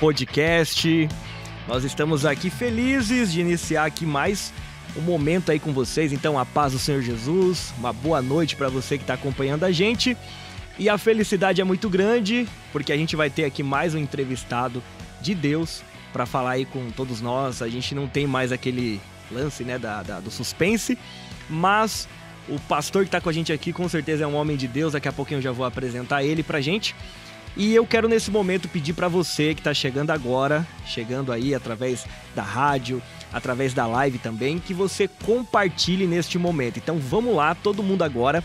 Podcast. Nós estamos aqui felizes de iniciar aqui mais um momento aí com vocês. Então, a paz do Senhor Jesus, uma boa noite para você que está acompanhando a gente. E a felicidade é muito grande, porque a gente vai ter aqui mais um entrevistado de Deus para falar aí com todos nós. A gente não tem mais aquele lance, né, da, da do suspense, mas o pastor que está com a gente aqui com certeza é um homem de Deus. Daqui a pouquinho eu já vou apresentar ele pra gente. E eu quero nesse momento pedir para você que está chegando agora, chegando aí através da rádio, através da live também, que você compartilhe neste momento. Então vamos lá, todo mundo agora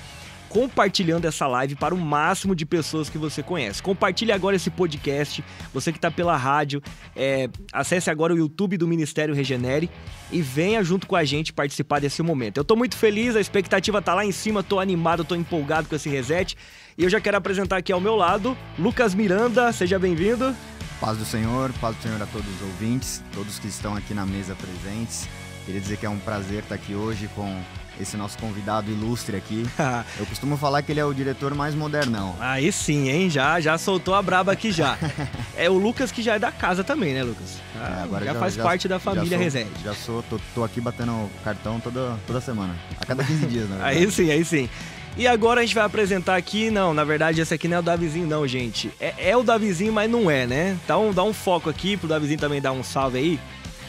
compartilhando essa live para o máximo de pessoas que você conhece. Compartilhe agora esse podcast. Você que está pela rádio, é, acesse agora o YouTube do Ministério Regenere e venha junto com a gente participar desse momento. Eu estou muito feliz, a expectativa está lá em cima, estou animado, estou empolgado com esse reset. E eu já quero apresentar aqui ao meu lado Lucas Miranda, seja bem-vindo. Paz do Senhor, paz do Senhor a todos os ouvintes, todos que estão aqui na mesa presentes. Queria dizer que é um prazer estar aqui hoje com esse nosso convidado ilustre aqui. Eu costumo falar que ele é o diretor mais modernão. Aí sim, hein? Já, já soltou a braba aqui já. é o Lucas que já é da casa também, né, Lucas? Ah, agora já, já faz já, parte da família Resende. Já sou, tô, tô, aqui batendo cartão toda, toda semana. A cada 15 dias, né? Aí sim, aí sim. E agora a gente vai apresentar aqui, não, na verdade esse aqui não é o Davizinho não, gente. É, é o Davizinho, mas não é, né? Então dá um foco aqui pro Davizinho também dar um salve aí.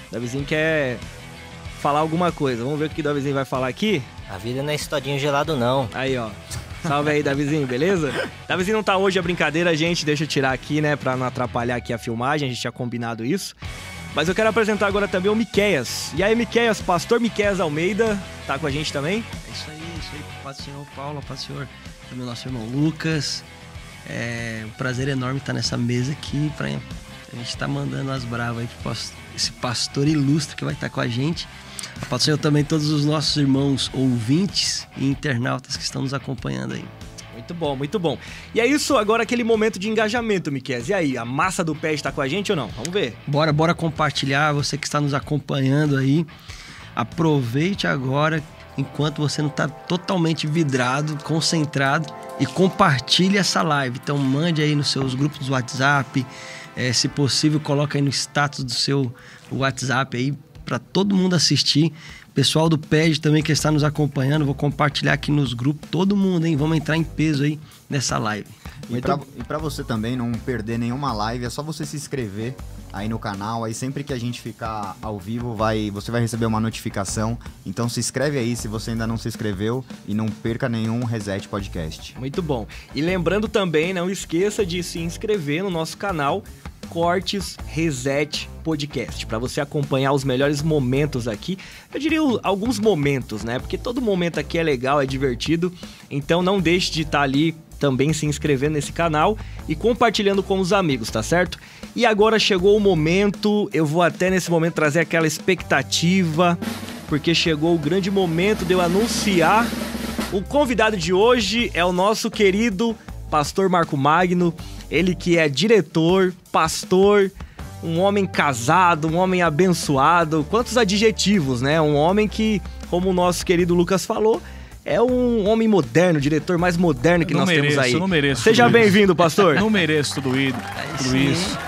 O Davizinho quer falar alguma coisa. Vamos ver o que o Davizinho vai falar aqui. A vida não é estodinho gelado, não. Aí, ó. Salve aí, Davizinho, beleza? Davizinho não tá hoje, a brincadeira, gente. Deixa eu tirar aqui, né, pra não atrapalhar aqui a filmagem. A gente tinha combinado isso. Mas eu quero apresentar agora também o Miqueias. E aí, Miqueias, pastor Miqueias Almeida, tá com a gente também? É isso aí, isso aí. Paz do Senhor Paulo, paz do Senhor também nosso irmão Lucas. É um prazer enorme estar nessa mesa aqui pra a gente estar tá mandando as bravas aí pro esse pastor ilustre que vai estar com a gente. A paz do Senhor também todos os nossos irmãos ouvintes e internautas que estão nos acompanhando aí. Muito bom, muito bom. E é isso agora, aquele momento de engajamento, Miquel. E aí, a massa do pé está com a gente ou não? Vamos ver. Bora, bora compartilhar. Você que está nos acompanhando aí, aproveite agora, enquanto você não está totalmente vidrado, concentrado, e compartilhe essa live. Então, mande aí nos seus grupos do WhatsApp. É, se possível, coloque aí no status do seu WhatsApp aí para todo mundo assistir. Pessoal do PED também que está nos acompanhando, vou compartilhar aqui nos grupos, todo mundo, hein? Vamos entrar em peso aí nessa live. E para você também não perder nenhuma live, é só você se inscrever aí no canal. Aí sempre que a gente ficar ao vivo, vai, você vai receber uma notificação. Então se inscreve aí se você ainda não se inscreveu e não perca nenhum Reset Podcast. Muito bom. E lembrando também, não esqueça de se inscrever no nosso canal Cortes Reset Podcast, para você acompanhar os melhores momentos aqui. Eu diria alguns momentos, né? Porque todo momento aqui é legal, é divertido. Então não deixe de estar tá ali também se inscrevendo nesse canal e compartilhando com os amigos, tá certo? E agora chegou o momento, eu vou até nesse momento trazer aquela expectativa, porque chegou o grande momento de eu anunciar. O convidado de hoje é o nosso querido Pastor Marco Magno. Ele que é diretor, pastor, um homem casado, um homem abençoado. Quantos adjetivos, né? Um homem que, como o nosso querido Lucas falou, é um homem moderno, diretor mais moderno que não nós mereço, temos aí. Eu não mereço. Seja bem-vindo, pastor. não mereço tudo, isso, tudo isso.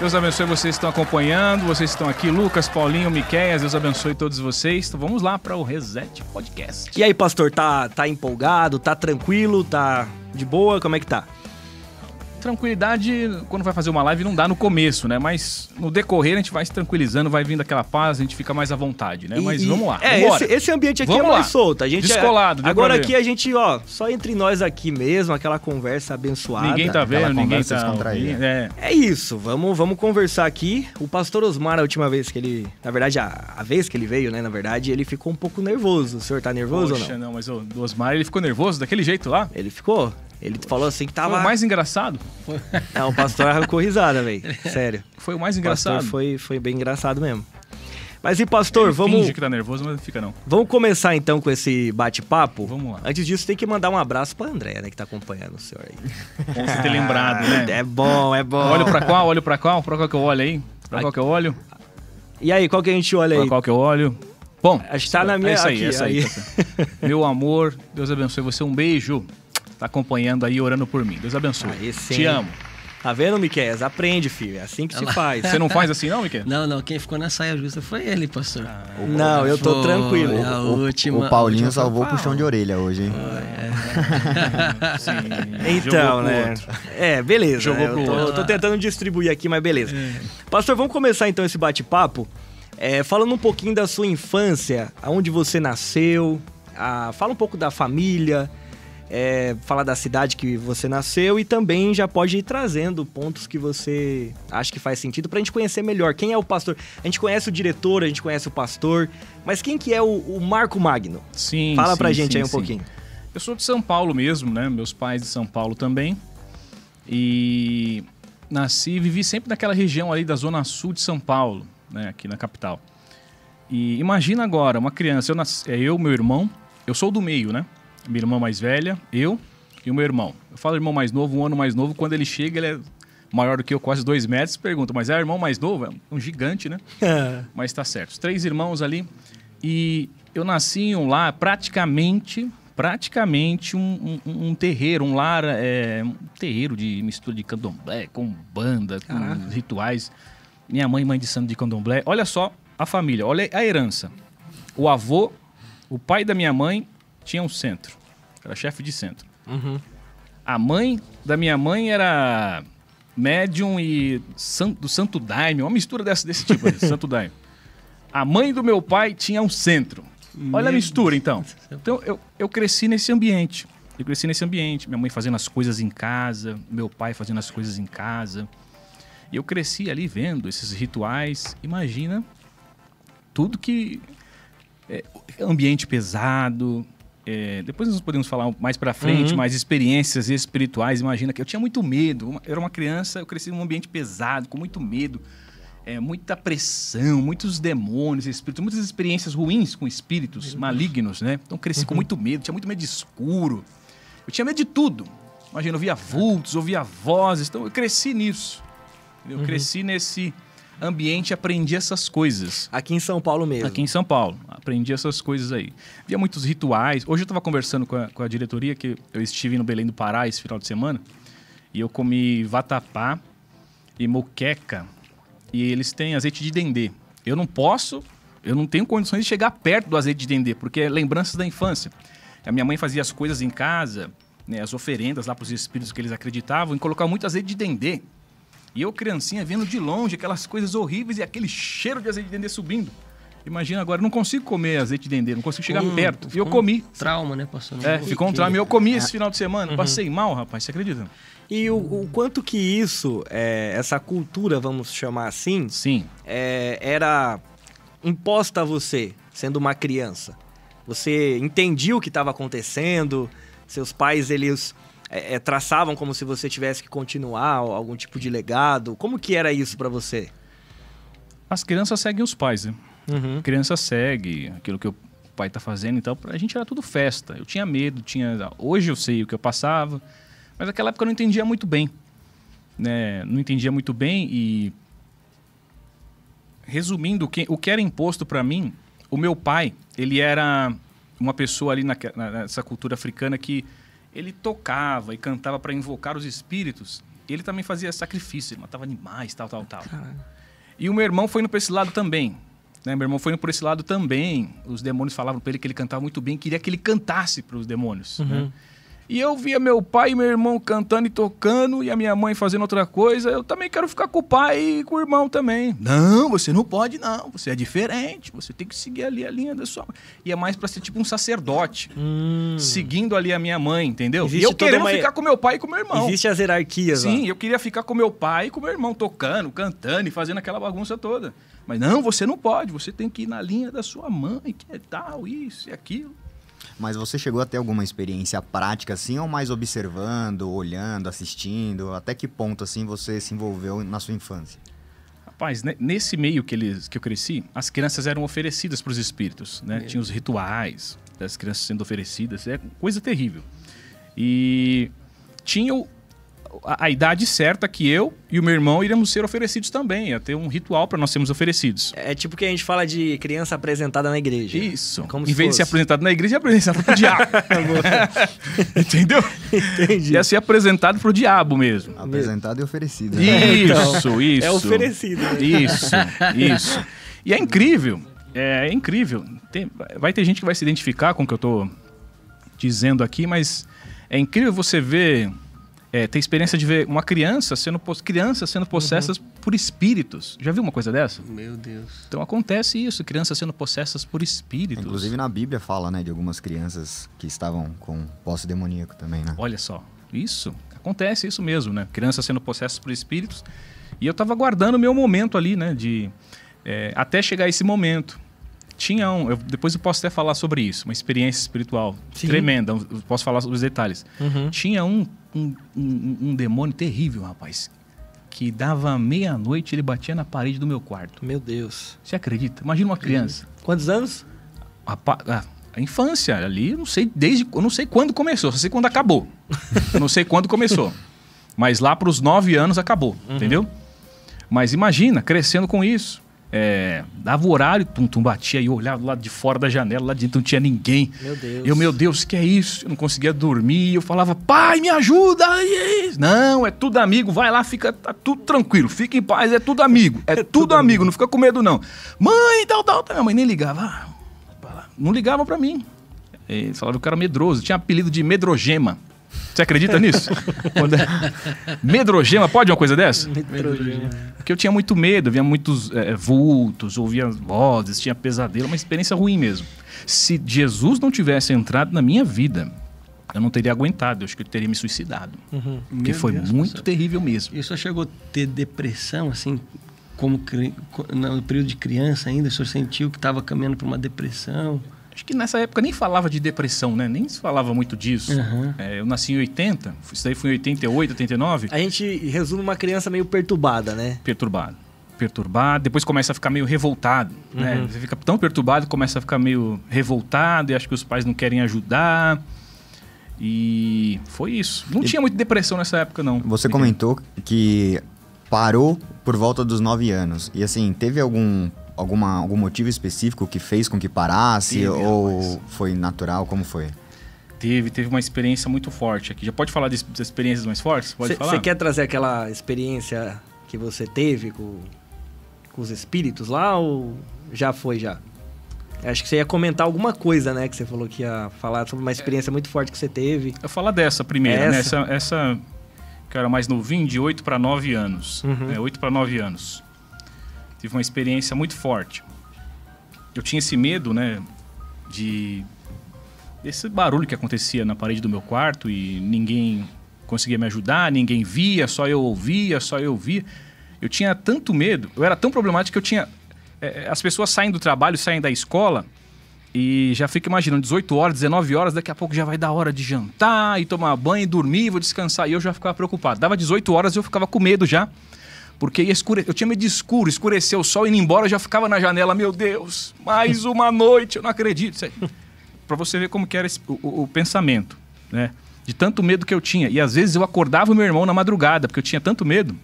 Deus abençoe vocês que estão acompanhando, vocês que estão aqui, Lucas, Paulinho, Miquéias, Deus abençoe todos vocês. Então vamos lá para o Reset Podcast. E aí, pastor, tá, tá empolgado, tá tranquilo, tá de boa? Como é que tá? Tranquilidade, quando vai fazer uma live, não dá no começo, né? Mas no decorrer a gente vai se tranquilizando, vai vindo aquela paz, a gente fica mais à vontade, né? Mas e, vamos lá. É, esse, esse, ambiente aqui vamos é mais lá. solto. A gente é- Descolado. É, agora aqui a gente, ó, só entre nós aqui mesmo, aquela conversa abençoada. Ninguém tá vendo, ninguém tá. É. é isso, vamos, vamos conversar aqui. O pastor Osmar, a última vez que ele. Na verdade, a, a vez que ele veio, né? Na verdade, ele ficou um pouco nervoso. O senhor tá nervoso Poxa, ou não? não, mas o Osmar, ele ficou nervoso daquele jeito lá? Ele ficou? Ele falou assim que tava. Foi o mais engraçado? Não, o pastor arrancou risada, velho. Sério. Foi o mais engraçado. O pastor foi, foi bem engraçado mesmo. Mas e pastor, Ele vamos. Finge que tá nervoso, mas não fica não. Vamos começar então com esse bate-papo? Vamos lá. Antes disso, tem que mandar um abraço pra André, né, que tá acompanhando o senhor aí. Bom você ter lembrado, né? É bom, é bom. Olho pra qual? Olho pra qual? Pra qual que eu olho aí? Pra qual que eu olho? E aí, qual que a gente olha aí? Pra qual que eu olho? Bom, acho que tá na minha. É isso aí, é isso aí. aí. Meu amor, Deus abençoe você. Um beijo tá acompanhando aí, orando por mim. Deus abençoe. Aí sim. Te amo. Tá vendo, Miquel? Aprende, filho. É assim que se faz. Você não faz assim, não, Miquel? Não, não, quem ficou na saia justa foi ele, pastor. Não, eu tô Foi tranquilo. a O- última. o Paulinho última salvou o puxão de orelha hoje, hein? Então, Jogou pro né? outro. É, beleza. Jogou né? pro eu tô, outro. tô tentando distribuir aqui, mas beleza. Pastor, vamos começar então esse bate-papo. é, falando um pouquinho da sua infância, aonde você nasceu, a- fala um pouco da família, é, fala da cidade que você nasceu e também já pode ir trazendo pontos que você acha que faz sentido pra gente conhecer melhor. Quem é o pastor? A gente conhece o diretor, a gente conhece o pastor, mas quem que é o, o Marco Magno? Sim. Fala sim, pra gente sim, aí um sim. pouquinho. Eu sou de São Paulo mesmo, né? Meus pais de São Paulo também. E nasci e vivi sempre naquela região ali da zona sul de São Paulo, né? Aqui na capital. E imagina agora, uma criança, eu nasci, é eu, meu irmão, eu sou do meio, né? Minha irmã mais velha, eu e o meu irmão. Eu falo irmão mais novo, um ano mais novo, quando ele chega, ele é maior do que eu, quase dois metros, pergunta, mas é irmão mais novo? É um gigante, né? Mas tá certo. Os três irmãos ali. E eu nasci em um lar praticamente, praticamente um, um- um terreiro, um lar, é, um terreiro de mistura de candomblé, com banda, com rituais. Minha mãe, mãe de santo de candomblé. Olha só a família, olha a herança. O avô, o pai da minha mãe, tinha um centro. Era chefe de centro. A mãe da minha mãe era médium e san- do Santo Daime, uma mistura dessa, desse tipo, aí, Santo Daime. A mãe do meu pai tinha um centro. Olha a mistura, então. Então, eu, eu cresci nesse ambiente. Eu cresci nesse ambiente. Minha mãe fazendo as coisas em casa, meu pai fazendo as coisas em casa. E eu cresci ali vendo esses rituais. Imagina tudo que. é, ambiente pesado. É, depois nós podemos falar mais pra frente, mais experiências espirituais. Imagina que eu tinha muito medo. Uma- Eu era uma criança, eu cresci num ambiente pesado, com muito medo é, muita pressão, muitos demônios, espíritos, muitas experiências ruins com espíritos malignos, né? Então cresci com muito medo, tinha muito medo de escuro. Eu tinha medo de tudo. Imagina, eu via vultos, ouvia vozes, então eu cresci nisso. Eu cresci nesse ambiente aprendi essas coisas. Aqui em São Paulo mesmo. Aqui em São Paulo. Aprendi essas coisas aí. Via muitos rituais. Hoje eu estava conversando com a, com a diretoria, que eu estive no Belém do Pará esse final de semana, e eu comi vatapá e moqueca, e eles têm azeite de dendê. Eu não posso, eu não tenho condições de chegar perto do azeite de dendê, porque é lembranças da infância. A minha mãe fazia as coisas em casa, né, as oferendas lá para os espíritos que eles acreditavam, e colocava muito azeite de dendê. E eu, criancinha, vendo de longe aquelas coisas horríveis e aquele cheiro de azeite de dendê subindo. Imagina agora, eu não consigo comer azeite de dendê, não consigo chegar Hum, perto. E eu ficou um comi. Trauma, né, pastor? É, ficou um trauma. E eu comi É. esse final de semana. Passei mal, rapaz, você acredita? E o, o quanto que isso, é, essa cultura, vamos chamar assim, Sim. é, era imposta a você, sendo uma criança? Você entendia o que estava acontecendo? Seus pais, eles é, é, traçavam como se você tivesse que continuar algum tipo de legado? Como que era isso pra você? As crianças seguem os pais, né? Uhum. A criança segue aquilo que o pai tá fazendo, então pra gente era tudo festa. Eu tinha medo, tinha. Hoje eu sei o que eu passava, mas naquela época eu não entendia muito bem. Né? Não entendia muito bem e. Resumindo, o que, o que era imposto pra mim, o meu pai, ele era uma pessoa ali na- nessa cultura africana que ele tocava e cantava pra invocar os espíritos. Ele também fazia sacrifício, ele matava animais, tal, tal, tal. E o meu irmão foi indo para esse lado também. Né? Meu irmão foi indo por esse lado também. Os demônios falavam para ele que ele cantava muito bem, queria que ele cantasse para os demônios. né? E eu via meu pai e meu irmão cantando e tocando, e a minha mãe fazendo outra coisa. Eu também quero ficar com o pai e com o irmão também. Não, você não pode, não. Você é diferente. Você tem que seguir ali a linha da sua mãe. E é mais para ser tipo um sacerdote, seguindo ali a minha mãe, entendeu? Existe e eu querendo uma- ficar com meu pai e com meu irmão. Existem as hierarquias lá. Sim, eu queria ficar com meu pai e com meu irmão tocando, cantando e fazendo aquela bagunça toda. Mas não, você não pode, você tem que ir na linha da sua mãe, que é tal, isso e aquilo. Mas você chegou a ter alguma experiência prática assim, ou mais observando, olhando, assistindo? Até que ponto assim você se envolveu na sua infância? Rapaz, ne- nesse meio que, eles, que eu cresci, as crianças eram oferecidas para os espíritos, né? Tinha os rituais das crianças sendo oferecidas, é coisa terrível. E tinha o- a, a idade certa que eu e o meu irmão iríamos ser oferecidos também. Ia ter um ritual para nós sermos oferecidos. É tipo que a gente fala de criança apresentada na igreja. Isso. Como em se vez de ser fosse. apresentado na igreja, é apresentado pro diabo. Entendeu? Entendi. Ia ser apresentado pro diabo mesmo. Apresentado e oferecido. né? Isso, isso. É oferecido. né? Isso, isso. E é incrível. É, é incrível. Tem- vai ter gente que vai se identificar com o que eu tô dizendo aqui, mas é incrível você ver. É, ter experiência de ver uma criança sendo, crianças sendo possessas por espíritos. Já viu uma coisa dessa? Meu Deus. Então acontece isso, crianças sendo possessas por espíritos. Inclusive na Bíblia fala, né, de algumas crianças que estavam com posse demoníaco também, né? Olha só, isso, acontece isso mesmo, né? Crianças sendo possessas por espíritos. E eu tava aguardando o meu momento ali, né? De, é, até chegar esse momento. Tinha um, eu- depois eu posso até falar sobre isso, uma experiência espiritual Sim. tremenda, posso falar sobre os detalhes. Uhum. Tinha um, um, um, um demônio terrível, rapaz, que dava meia-noite ele batia na parede do meu quarto. Meu Deus. Você acredita? Imagina uma criança. Quantos anos? A, a- a infância ali, eu não sei desde, eu não sei quando começou, só sei quando acabou. não sei quando começou. Mas lá para os nove anos acabou, entendeu? Mas imagina, crescendo com isso. É, dava o horário, tum, tum, batia e eu olhava lá de fora da janela, lá dentro não tinha ninguém. Meu Deus. Eu, meu Deus, que é isso? Eu não conseguia dormir. Eu falava, pai, me ajuda. É? Não, é tudo amigo. Vai lá, fica tá tudo tranquilo. Fica em paz, é tudo amigo. É, tudo amigo, não fica com medo, não. Mãe, tal, tal, tal. Minha mãe nem ligava. Ah, não ligava pra mim. Eles falavam que eu era medroso. Tinha apelido de medrogema. Você acredita nisso? Quando é- Medrogema, pode uma coisa dessa? Nitrogênio. Porque eu tinha muito medo, via muitos eh, vultos, ouvia vozes, tinha pesadelo, uma experiência ruim mesmo. Se Jesus não tivesse entrado na minha vida, eu não teria aguentado, eu acho que eu teria me suicidado. Uhum. Porque Meu foi Deus, muito terrível mesmo. E o senhor chegou a ter depressão, assim, como no período de criança ainda? O senhor sentiu que estava caminhando para uma depressão? Acho que nessa época nem falava de depressão, né? Nem se falava muito disso. Aham. Eh, eu nasci em 80, isso daí foi em 88, 89. A gente resume uma criança meio perturbada, né? perturbado. Perturbado, depois começa a ficar meio revoltado, né? Você fica tão perturbado, começa a ficar meio revoltado e acho que os pais não querem ajudar. E foi isso. Não tinha muita depressão nessa época, não. Você comentou que parou por volta dos nove anos. E assim, teve algum, alguma, algum motivo específico que fez com que parasse? Teve, ou rapaz. foi natural? Como foi? Teve, teve uma experiência muito forte aqui. Já pode falar de, das experiências mais fortes? Pode falar? Você quer trazer aquela experiência que você teve com, com os espíritos lá ou já foi já? Acho que você ia comentar alguma coisa, né? Que você falou que ia falar sobre uma experiência muito forte que você teve. Eu falar dessa primeira, né? Essa? Essa, essa que eu era mais novinho, de 8 para 9 anos. Uhum. Né? 8 para 9 anos. Tive uma experiência muito forte. Eu tinha esse medo, né? De. Esse barulho que acontecia na parede do meu quarto e ninguém conseguia me ajudar, ninguém via, só eu ouvia, só eu via. Eu tinha tanto medo, eu era tão problemático que eu tinha. eh, as pessoas saem do trabalho, saem da escola, e já fica imaginando, 18 horas, 19 horas, daqui a pouco já vai dar hora de jantar e tomar banho, e dormir, vou descansar. E eu já ficava preocupado. Dava 18 horas eu ficava com medo já. Porque ia escure... eu tinha medo de escuro, escureceu o sol indo embora, eu já ficava na janela, meu Deus, mais uma noite, eu não acredito. Pra você ver como que era esse- o, o- pensamento, né? De tanto medo que eu tinha. E às vezes eu acordava o meu irmão na madrugada, porque eu tinha tanto medo.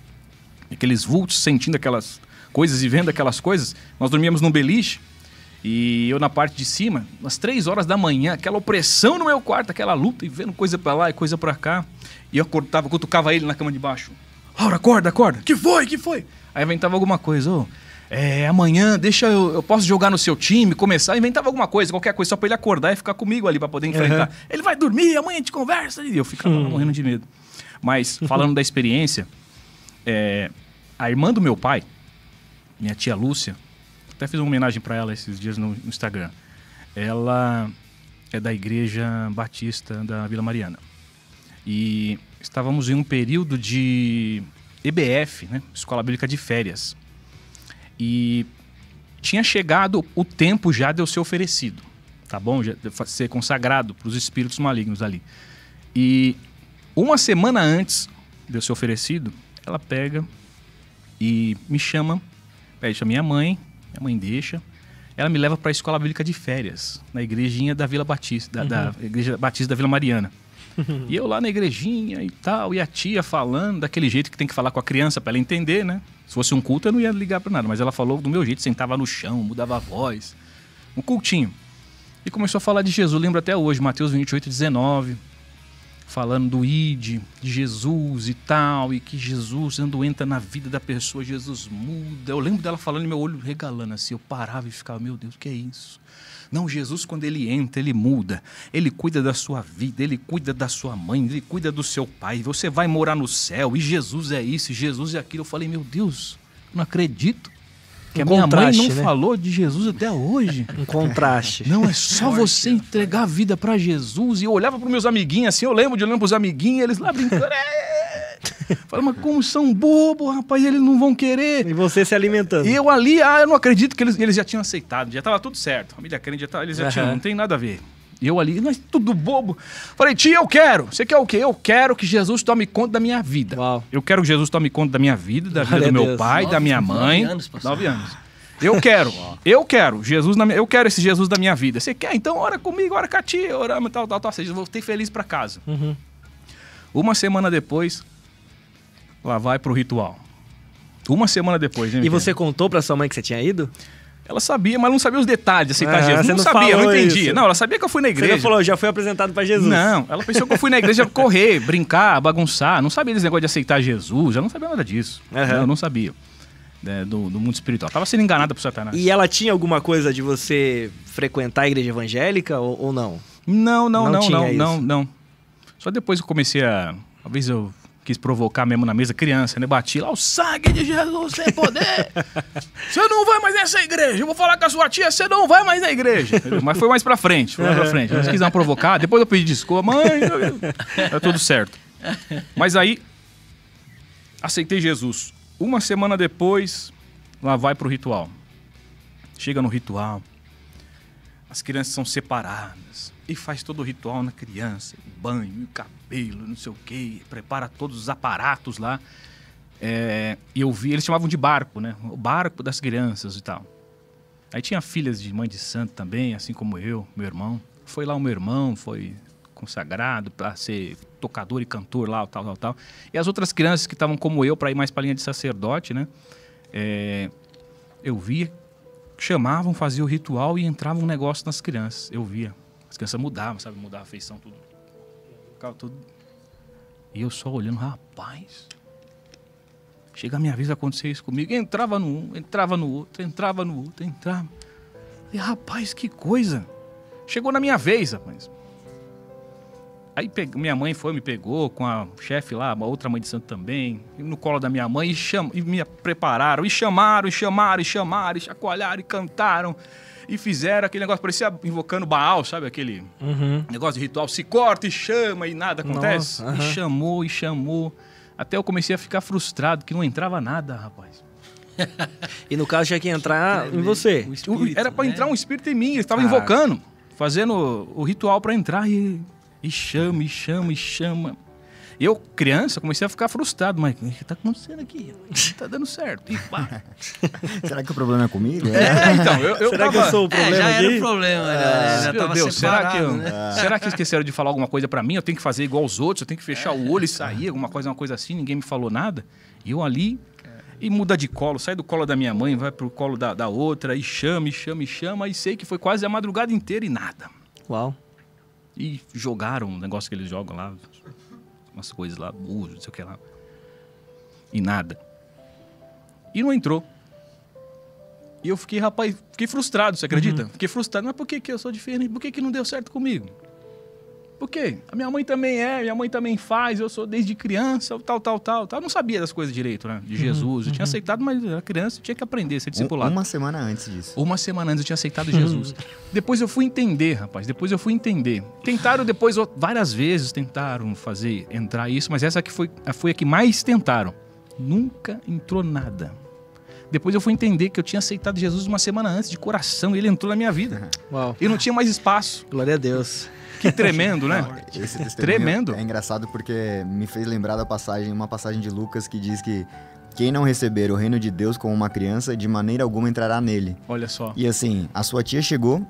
Aqueles vultos, sentindo aquelas coisas e vendo aquelas coisas. Nós dormíamos num beliche, e eu na parte de cima, às três horas da manhã, aquela opressão no meu quarto, aquela luta, e vendo coisa pra lá e coisa pra cá. E eu acordava, cutucava ele na cama de baixo. Laura, acorda, acorda. Que foi, que foi? Aí inventava alguma coisa, ô. é, amanhã, deixa eu. Eu posso jogar no seu time, começar. Inventava alguma coisa, qualquer coisa, só pra ele acordar e ficar comigo ali pra poder enfrentar. Ele vai dormir, amanhã a gente conversa. E eu ficava lá morrendo de medo. Mas, falando da experiência, é, a irmã do meu pai, minha tia Lúcia, até fiz uma homenagem para ela esses dias no, no Instagram. Ela é da Igreja Batista da Vila Mariana. E estávamos em um período de EBF, né? Escola Bíblica de Férias. E tinha chegado o tempo já de eu ser oferecido, tá bom? Já ser consagrado para os espíritos malignos ali. E uma semana antes de eu ser oferecido, ela pega e me chama, pede a minha mãe, minha mãe deixa. Ela me leva para a escola bíblica de férias, na igrejinha da Vila Batista, da, da igreja Batista da Vila Mariana. e eu lá na igrejinha e tal, e a tia falando daquele jeito que tem que falar com a criança para ela entender, né? Se fosse um culto, eu não ia ligar para nada, mas ela falou do meu jeito, sentava no chão, mudava a voz. Um cultinho. E começou a falar de Jesus, lembro até hoje, Mateus 28, 19 falando do ID, de Jesus e tal, e que Jesus, quando entra na vida da pessoa, Jesus muda. Eu lembro dela falando, meu olho regalando assim, eu parava e ficava, meu Deus, o que é isso? Não, Jesus, quando ele entra, ele muda. Ele cuida da sua vida, ele cuida da sua mãe, ele cuida do seu pai. Você vai morar no céu, e Jesus é isso, e Jesus é aquilo. Eu falei, meu Deus, não acredito. Que a minha mãe não né? falou de Jesus até hoje. Um contraste. Não, é só você entregar a vida para Jesus. E eu olhava para meus amiguinhos assim, eu lembro de olhar para os amiguinhos, eles lá brincando. Falei, mas como são bobos, rapaz, eles não vão querer. E você se alimentando. E eu ali, ah, eu não acredito que eles, eles já tinham aceitado, já estava tudo certo. A família crente já tava, eles já Aham. tinham, não tem nada a ver. E eu ali, mas tudo bobo. Falei, tia, eu quero. Você quer o quê? Eu quero que Jesus tome conta da minha vida. Uau. Eu quero que Jesus tome conta da minha vida, da vida Glória do meu Deus. pai, da Nove- minha nove mãe. anos, pastor. Nove anos. Eu quero, eu quero Jesus na minha, eu quero esse Jesus da minha vida. Você quer? Então ora comigo, ora com a tia, oramos, tal, tal, tal. Ou seja, eu voltei feliz para casa. Uhum. Uma semana depois, lá vai pro ritual. Uma semana depois, né, E você contou pra sua mãe que você tinha ido? Ela sabia, mas não sabia os detalhes de aceitar Ah, Jesus. você Não, não sabia, não entendia. isso. Não, ela sabia que eu fui na Você igreja. não falou, já foi apresentado pra Jesus. Não, ela pensou que eu fui na igreja correr, brincar, bagunçar. Não sabia desse negócio de aceitar Jesus. Eu não sabia nada disso. Aham. Não, eu não sabia. né, do, do mundo espiritual. Tava sendo enganada por Satanás. E ela tinha alguma coisa de você frequentar a igreja evangélica ou, ou não? Não, não, Não não, não, não, não. Só depois eu comecei a. Talvez eu quis provocar mesmo na mesa criança, né? Bati lá, o sangue de Jesus tem poder. Você não vai mais nessa igreja. Eu vou falar com a sua tia, você não vai mais na igreja. Mas foi mais pra frente, foi mais pra frente. Eu quis dar uma provocar. Depois eu pedi desculpa, mãe. Tá tudo certo. Mas aí, aceitei Jesus. Uma semana depois, lá vai pro ritual. Chega no ritual, as crianças são separadas e faz todo o ritual na criança, banho, e cabelo, não sei o quê, prepara todos os aparatos lá. É, e eu vi, eles chamavam de barco, né? O barco das crianças e tal. Aí tinha filhas de mãe de santo também, assim como eu, meu irmão. Foi lá o meu irmão, foi consagrado para ser tocador e cantor lá, tal, tal, tal. E as outras crianças que estavam como eu para ir mais para linha de sacerdote, né? É, eu via, chamavam, faziam o ritual e entrava um negócio nas crianças. Eu via. As crianças mudavam, sabe? Mudava a feição, tudo. Ficava. E eu só olhando, rapaz. Chega a minha vez acontecer isso comigo. Entrava no um, entrava no outro, entrava no outro, entrava. E rapaz, que coisa. Chegou na minha vez, rapaz. Aí minha mãe foi, me pegou com a chefe lá, uma outra mãe de santo também, e no colo da minha mãe, e, cham, e me prepararam, e chamaram, e chamaram, e chamaram, e chacoalharam, e cantaram, e fizeram aquele negócio, parecia invocando Baal, sabe? Aquele Uhum. negócio de ritual, se corta e chama, e nada acontece. Nossa, E aham. chamou, e chamou. Até eu comecei a ficar frustrado, que não entrava nada, rapaz. E no caso tinha que entrar em você. O O- espírito, Era pra né? entrar um espírito em mim, eles estavam Caraca. invocando, fazendo o ritual pra entrar e, e chama, e chama, e chama. Eu, criança, comecei a ficar frustrado, mas o que tá acontecendo aqui? Não tá dando certo. E pá. Será que o problema é comigo? É, então, eu, eu Será que tava- eu sou o É, problema já era aqui? o problema, né? Já Meu tava Deus, será que, eu- né? será que esqueceram de falar alguma coisa pra mim? Eu tenho que fazer igual os outros, eu tenho que fechar o olho e sair, alguma coisa, uma coisa assim, ninguém me falou nada. E eu ali, e muda de colo, sai do colo da minha mãe, vai pro colo da, da outra, e chama, e chama, e chama, e sei que foi quase a madrugada inteira e nada. Uau. E jogaram um negócio que eles jogam lá, umas coisas lá, burro, não sei o que lá. E nada. E não entrou. E eu fiquei, rapaz, fiquei frustrado, você acredita? Fiquei frustrado, mas por que, que eu sou diferente? Por que, que não deu certo comigo? Por quê? A minha mãe também é, minha mãe também faz, eu sou desde criança, tal, tal, tal, tal. Eu não sabia das coisas direito, né? De Jesus. Eu tinha aceitado, mas eu era criança, eu tinha que aprender, ser discipulado. uma semana antes disso. Uma semana antes eu tinha aceitado Jesus. depois eu fui entender, rapaz. Depois eu fui entender. Tentaram depois, várias vezes tentaram fazer entrar isso, mas essa que foi, foi a que mais tentaram. Nunca entrou nada. Depois eu fui entender que eu tinha aceitado Jesus uma semana antes, de coração, e ele entrou na minha vida. Uau. E não tinha mais espaço. Glória a Deus. Que tremendo, né? Esse testemunho Tremendo. É engraçado porque me fez lembrar da passagem, uma passagem de Lucas que diz que quem não receber o reino de Deus como uma criança, de maneira alguma entrará nele. Olha só. E assim, a sua tia chegou,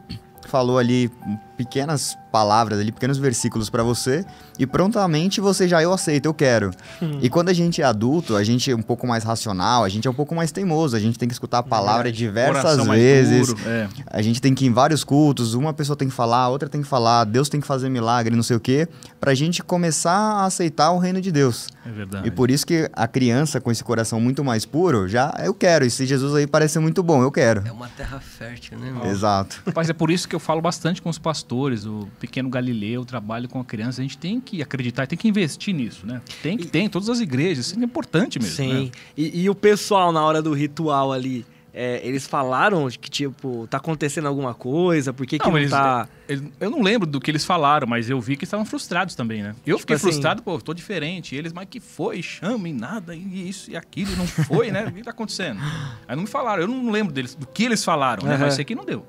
falou ali pequenas palavras ali, pequenos versículos para você e prontamente você já eu aceito, eu quero. E quando a gente é adulto, a gente é um pouco mais racional, a gente é um pouco mais teimoso, a gente tem que escutar a palavra diversas Coração mais vezes. duro, é. A gente tem que ir em vários cultos, uma pessoa tem que falar, a outra tem que falar, Deus tem que fazer milagre, não sei o quê, pra gente começar a aceitar o reino de Deus. É verdade. E por isso que a criança com esse coração muito mais puro, já eu quero. E se Jesus aí parece muito bom, eu quero. É uma terra fértil, né, irmão? Exato. Rapaz, é por isso que eu falo bastante com os pastores, o pequeno Galileu, eu trabalho com a criança, a gente tem que acreditar, tem que investir nisso, né? Tem que ter em todas as igrejas, isso é importante mesmo. Sim. né? E, e o pessoal, na hora do ritual ali, é, eles falaram que, tipo, tá acontecendo alguma coisa? Por que, que não, eles- tá. eles- eu não lembro do que eles falaram, mas eu vi que estavam frustrados também, né? Eu Tipo fiquei assim- frustrado, pô, tô diferente. E eles, mas que foi? Chama e nada, e isso e aquilo, não foi, né? O que tá acontecendo? Aí não me falaram, eu não lembro deles, do que eles falaram, né? Aham. Mas sei que não deu.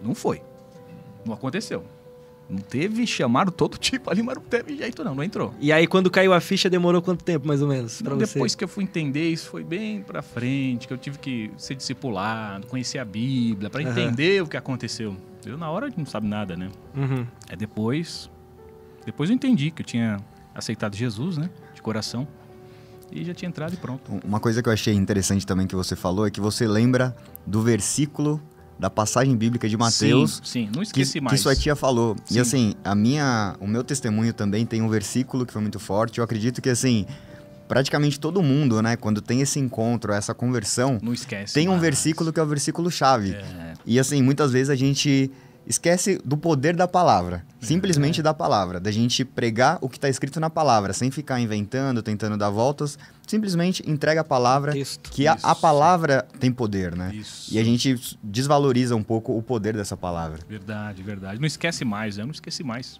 Não foi. Não aconteceu. Não teve, chamaram todo tipo ali, mas não teve jeito não, não entrou. E aí, quando caiu a ficha, demorou quanto tempo, mais ou menos, pra Não, você? depois que eu fui entender, isso foi bem pra frente, que eu tive que ser discipulado, conhecer a Bíblia, pra Aham. entender o que aconteceu. Eu na hora a gente não sabe nada, né? Uhum. Aí depois, depois eu entendi que eu tinha aceitado Jesus, né, de coração, e já tinha entrado e pronto. Uma coisa que eu achei interessante também que você falou é que você lembra do versículo da passagem bíblica de Mateus Sim, sim, não que, esqueci que mais. sua tia falou. Sim. E assim, a minha, o meu testemunho também tem um versículo que foi muito forte. Eu acredito que assim, praticamente todo mundo, né, quando tem esse encontro, essa conversão, Não esquece. tem um mais. versículo que é o versículo chave. É, E assim, muitas vezes a gente esquece do poder da palavra, simplesmente da palavra, da gente pregar o que está escrito na palavra, sem ficar inventando, tentando dar voltas, simplesmente entrega a palavra, Texto. que a, a palavra tem poder, né? Isso. E a gente desvaloriza um pouco o poder dessa palavra. Verdade, verdade. Não esquece mais, eu não esqueci mais.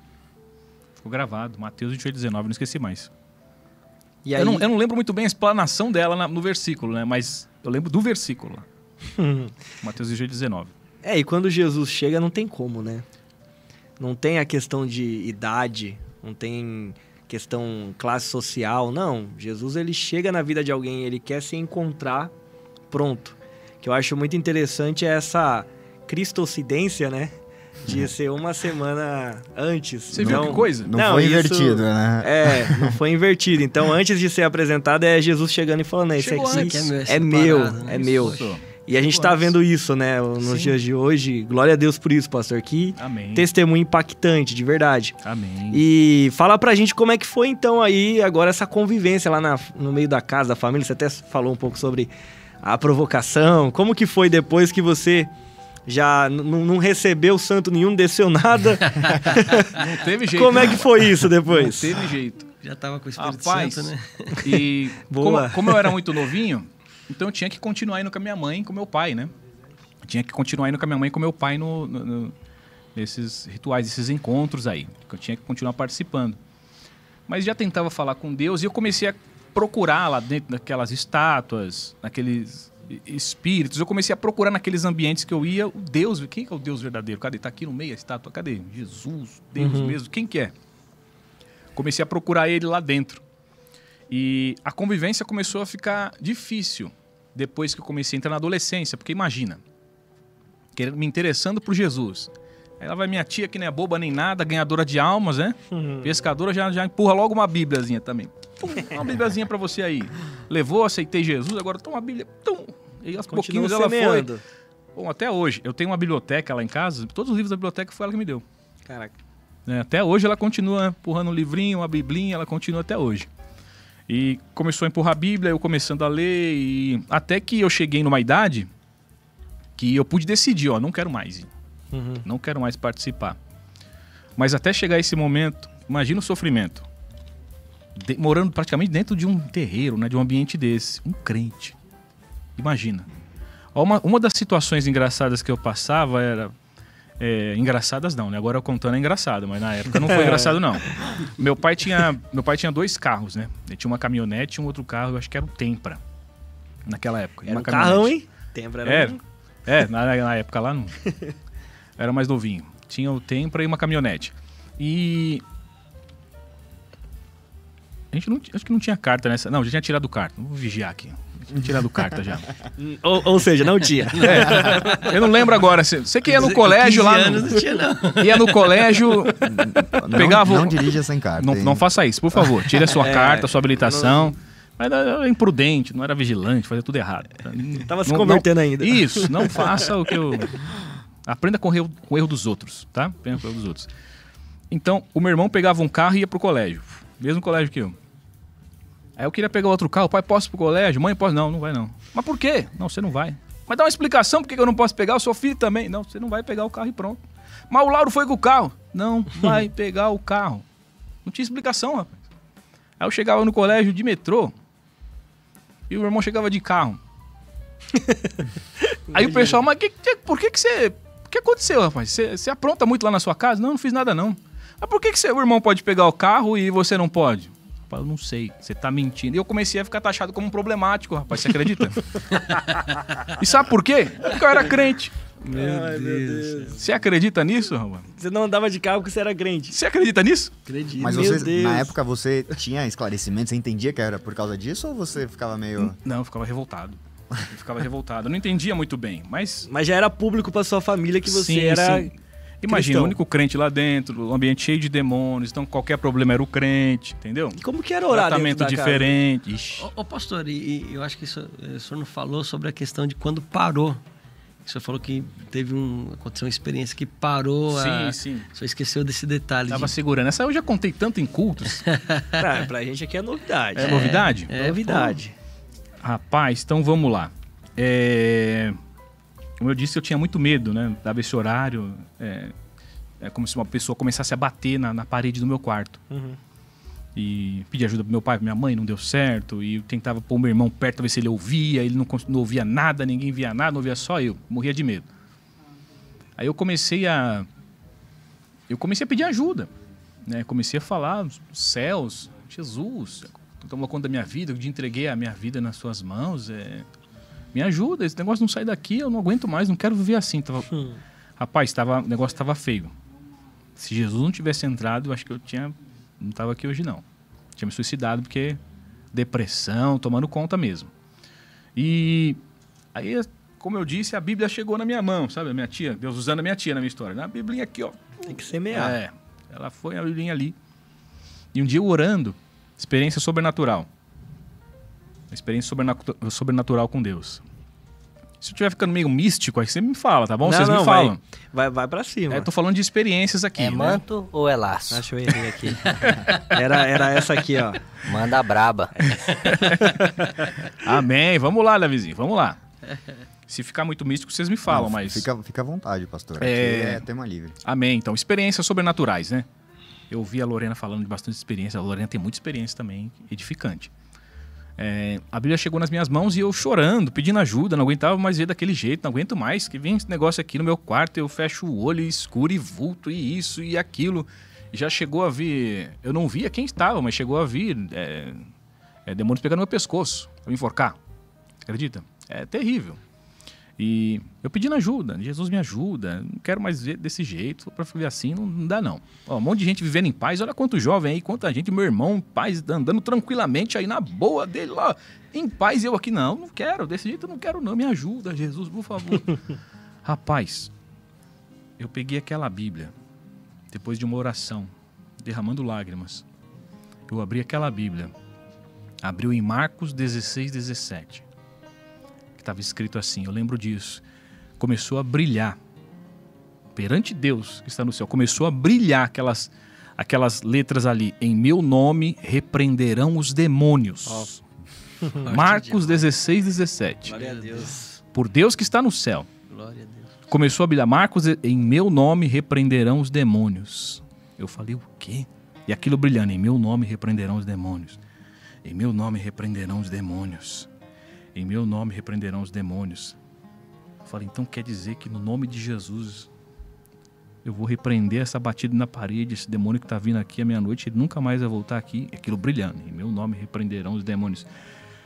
Ficou gravado. Mateus 28, 19, não esqueci mais. E aí, Eu, não, eu não lembro muito bem a explanação dela na- no versículo, né? Mas eu lembro do versículo lá. Mateus 28, 19. É, e quando Jesus chega, não tem como, né? Não tem a questão de idade, não tem questão classe social, não. Jesus, ele chega na vida de alguém, ele quer se encontrar, pronto. O que eu acho muito interessante é essa cristocidência, né? De ser uma semana antes. Você viu que coisa? Não, Não, foi isso- invertido, né? É, não foi invertido. Então, antes de ser apresentado, é Jesus chegando e falando: "É, Isso Chegou aqui aqui é meu, é essa meu, né? é meu. E a gente tá antes. vendo isso, né, nos Sim. dias de hoje. Glória a Deus por isso, pastor. Que Amém. testemunho impactante, de verdade. Amém. E fala pra gente como é que foi então aí agora essa convivência lá na- no meio da casa, da família. Você até falou um pouco sobre a provocação. Como que foi depois que você já não recebeu santo nenhum, não desceu nada? Não teve jeito. como é que foi isso Não depois? teve jeito. Já tava com o Espírito Rapaz, Santo, né? e Boa. como, como eu era muito novinho, então eu tinha que continuar indo com a minha mãe e com meu pai, né? Tinha que continuar indo com a minha mãe e com meu pai no, no- no- nesses rituais, esses encontros aí. Que eu tinha que continuar participando. Mas já tentava falar com Deus e eu comecei a procurar lá dentro daquelas estátuas, naqueles espíritos. Eu comecei a procurar naqueles ambientes que eu ia o Deus. Quem que é o Deus verdadeiro? Cadê? Tá aqui no meio a estátua. Cadê? Jesus, Deus Uhum. mesmo. Quem que é? Comecei a procurar ele lá dentro. E a convivência começou a ficar difícil depois que eu comecei a entrar na adolescência, porque imagina, me interessando por Jesus. Aí lá vai minha tia, que não é boba nem nada, ganhadora de almas, né? Uhum. Pescadora já, já empurra logo uma bíbliazinha também. Pum, uma bíbliazinha pra você aí. Levou, aceitei Jesus, agora toma a bíblia. Tum. E aos Continua pouquinhos ela foi. Bom, até hoje, eu tenho uma biblioteca lá em casa, todos os livros da biblioteca foi ela que me deu. Caraca. né? Até hoje ela continua empurrando um livrinho, uma biblinha, ela continua até hoje. E começou a empurrar a Bíblia, eu começando a ler, e até que eu cheguei numa idade que eu pude decidir, ó, não quero mais Uhum. não quero mais participar. Mas até chegar esse momento, imagina o sofrimento. De- morando praticamente dentro de um terreiro, né, de um ambiente desse, um crente. Imagina. Uma, uma das situações engraçadas que eu passava era. É, engraçadas não, né? Agora eu contando é engraçado, mas na época não foi engraçado, não. Meu pai tinha, meu pai tinha dois carros, né? Ele tinha uma caminhonete e um outro carro, eu acho que era o Tempra. Naquela época. Era um carrão, caminhonete. hein? Tempra era Era. um- É, na, na época lá não. Era mais novinho. Tinha o Tempra e uma caminhonete. E. A gente não, acho que não tinha carta nessa. Não, já tinha tirado carta. Vou vigiar aqui. Tinha tirado carta já. Ou, ou seja, não tinha. É, eu não lembro agora. Você você que ia no colégio lá. anos No, não tinha, não. ia no colégio. Não, Pegava não dirija sem carta. Não, não faça isso, por favor. Tire a sua É, carta, a sua habilitação. Mas era imprudente, não era vigilante, fazia tudo errado. Tava se convertendo não- ainda. Isso, não faça o que eu. Aprenda com o erro, com o erro dos outros, tá? Aprenda com o erro dos outros. Então, o meu irmão pegava um carro e ia pro colégio. Mesmo colégio que eu. Aí eu queria pegar outro carro. Pai, posso ir pro colégio? Mãe, posso? Não, não vai não. Mas por quê? Não, você não vai. Mas dá uma explicação por que eu não posso pegar. Eu sou filho também. Não, você não vai pegar o carro e pronto. Mas o Lauro foi com o carro. Não, vai pegar o carro. Não tinha explicação, rapaz. Aí eu chegava no colégio de metrô e o irmão chegava de carro. Aí o pessoal, mas que, que- por que que você... O que aconteceu, rapaz? Você, você apronta muito lá na sua casa? Não, não fiz nada não. Mas por que que seu irmão pode pegar o carro e você não pode? Rapaz, eu não sei, você tá mentindo. E eu comecei a ficar taxado como um problemático, rapaz, você acredita? e sabe por quê? Porque eu era crente. Ai, meu Deus. Você acredita nisso, rapaz? Você não andava de carro porque você era crente. Você acredita nisso? Acredito. Mas Meu você, Deus. na época você tinha esclarecimento, você entendia que era por causa disso ou você ficava meio. Não, eu ficava revoltado. Eu ficava revoltado. Eu não entendia muito bem, mas Mas já era público pra sua família que você Sim, era. sim. Imagina, cristão. o único crente lá dentro, o ambiente cheio de demônios, então qualquer problema era o crente, entendeu? E como que era orar Tratamento diferente. Ô, ô, pastor, e, e eu acho que isso, eh, o senhor não falou sobre a questão de quando parou. O senhor falou que teve um. aconteceu uma experiência que parou. Sim, a, sim. O senhor esqueceu desse detalhe. Tava de- segurando. Essa eu já contei tanto em cultos. Pra, pra gente aqui é novidade. É, novidade? é, novidade. Rapaz, então vamos lá. É... Como eu disse, eu tinha muito medo, né? Dava esse horário. É, é como se uma pessoa começasse a bater na, na parede do meu quarto. Uhum. E pedi ajuda pro meu pai, pra minha mãe, não deu certo. E eu tentava pôr meu irmão perto pra ver se ele ouvia. Ele não, não ouvia nada, ninguém via nada, não ouvia só eu. Morria de medo. Aí eu comecei a. Eu comecei a pedir ajuda. Né? Comecei a falar, céus, Jesus, tomou conta da minha vida, eu te entreguei a minha vida nas suas mãos. é, Me ajuda, esse negócio não sai daqui, eu não aguento mais, não quero viver assim. Tava... Rapaz, tava, o negócio tava feio. Se Jesus não tivesse entrado, eu acho que eu tinha. Não tava aqui hoje, não. Tinha me suicidado porque depressão, tomando conta mesmo. E aí, como eu disse, a Bíblia chegou na minha mão, sabe? A minha tia, Deus usando a minha tia na minha história. Na Bíblia aqui, ó. Tem que semear. É, ela foi a Bíblia ali. E um dia eu orando, experiência sobrenatural. Uma experiência sobrenatu- sobrenatural com Deus. Se eu estiver ficando meio místico, aí você me fala, tá bom? Não, Vocês não, me falam. Vai, vai pra cima. É, tô falando de experiências aqui. É né? manto ou é laço? Deixa eu errei aqui. Era, era essa aqui, ó. Manda braba. Amém. Vamos lá, Davizinho, vamos lá. Se ficar muito místico, vocês me falam, Não, mas. Fica, fica à vontade, pastor. É. é tema livre. Amém. Então, experiências sobrenaturais, né? Eu vi a Lorena falando de bastante experiência. A Lorena tem muita experiência também, edificante. É, a Bíblia chegou nas minhas mãos e eu chorando, pedindo ajuda, não aguentava mais ver daquele jeito, não aguento mais, que vem esse negócio aqui no meu quarto, eu fecho o olho escuro e vulto e isso e aquilo. Já chegou a vir, eu não via quem estava, mas chegou a vir é, é, demônios pegando meu pescoço, pra me enforcar. Acredita? É terrível. E eu pedindo ajuda, Jesus me ajuda, não quero mais ver desse jeito, pra viver assim não, não dá não. Ó, um monte de gente vivendo em paz, olha quanto jovem aí, quanta gente, meu irmão, paz, andando tranquilamente aí na boa dele lá, em paz, e eu aqui, não, não quero, desse jeito eu não quero não, me ajuda, Jesus, por favor. Rapaz, eu peguei aquela Bíblia, depois de uma oração, derramando lágrimas, eu abri aquela Bíblia, abriu em Marcos 16, 17 que estava escrito assim, eu lembro disso. Começou a brilhar perante Deus que está no céu. Começou a brilhar aquelas aquelas letras ali. Em meu nome repreenderão os demônios. Marcos 16, 17. Glória a Deus. Por Deus que está no céu. Glória a Deus. Começou a brilhar. Marcos, em meu nome repreenderão os demônios. Eu falei, o quê? E aquilo brilhando, em meu nome repreenderão os demônios. Em meu nome repreenderão os demônios. Em meu nome repreenderão os demônios. Eu falei, então quer dizer que no nome de Jesus eu vou repreender essa batida na parede, esse demônio que está vindo aqui à meia-noite, ele nunca mais vai voltar aqui. E Aquilo brilhando. Em meu nome repreenderão os demônios.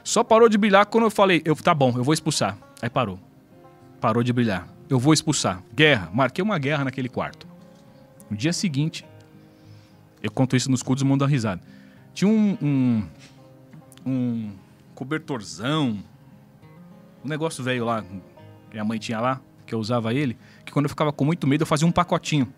Só parou de brilhar quando eu falei, eu, tá bom, eu vou expulsar. Aí parou. Parou de brilhar. Eu vou expulsar. Guerra. Marquei uma guerra naquele quarto. No dia seguinte, eu conto isso nos cultos, o mundo dá risada. Tinha um, um, um cobertorzão, um negócio velho lá, que a mãe tinha lá, que eu usava ele, que quando eu ficava com muito medo, eu fazia um pacotinho.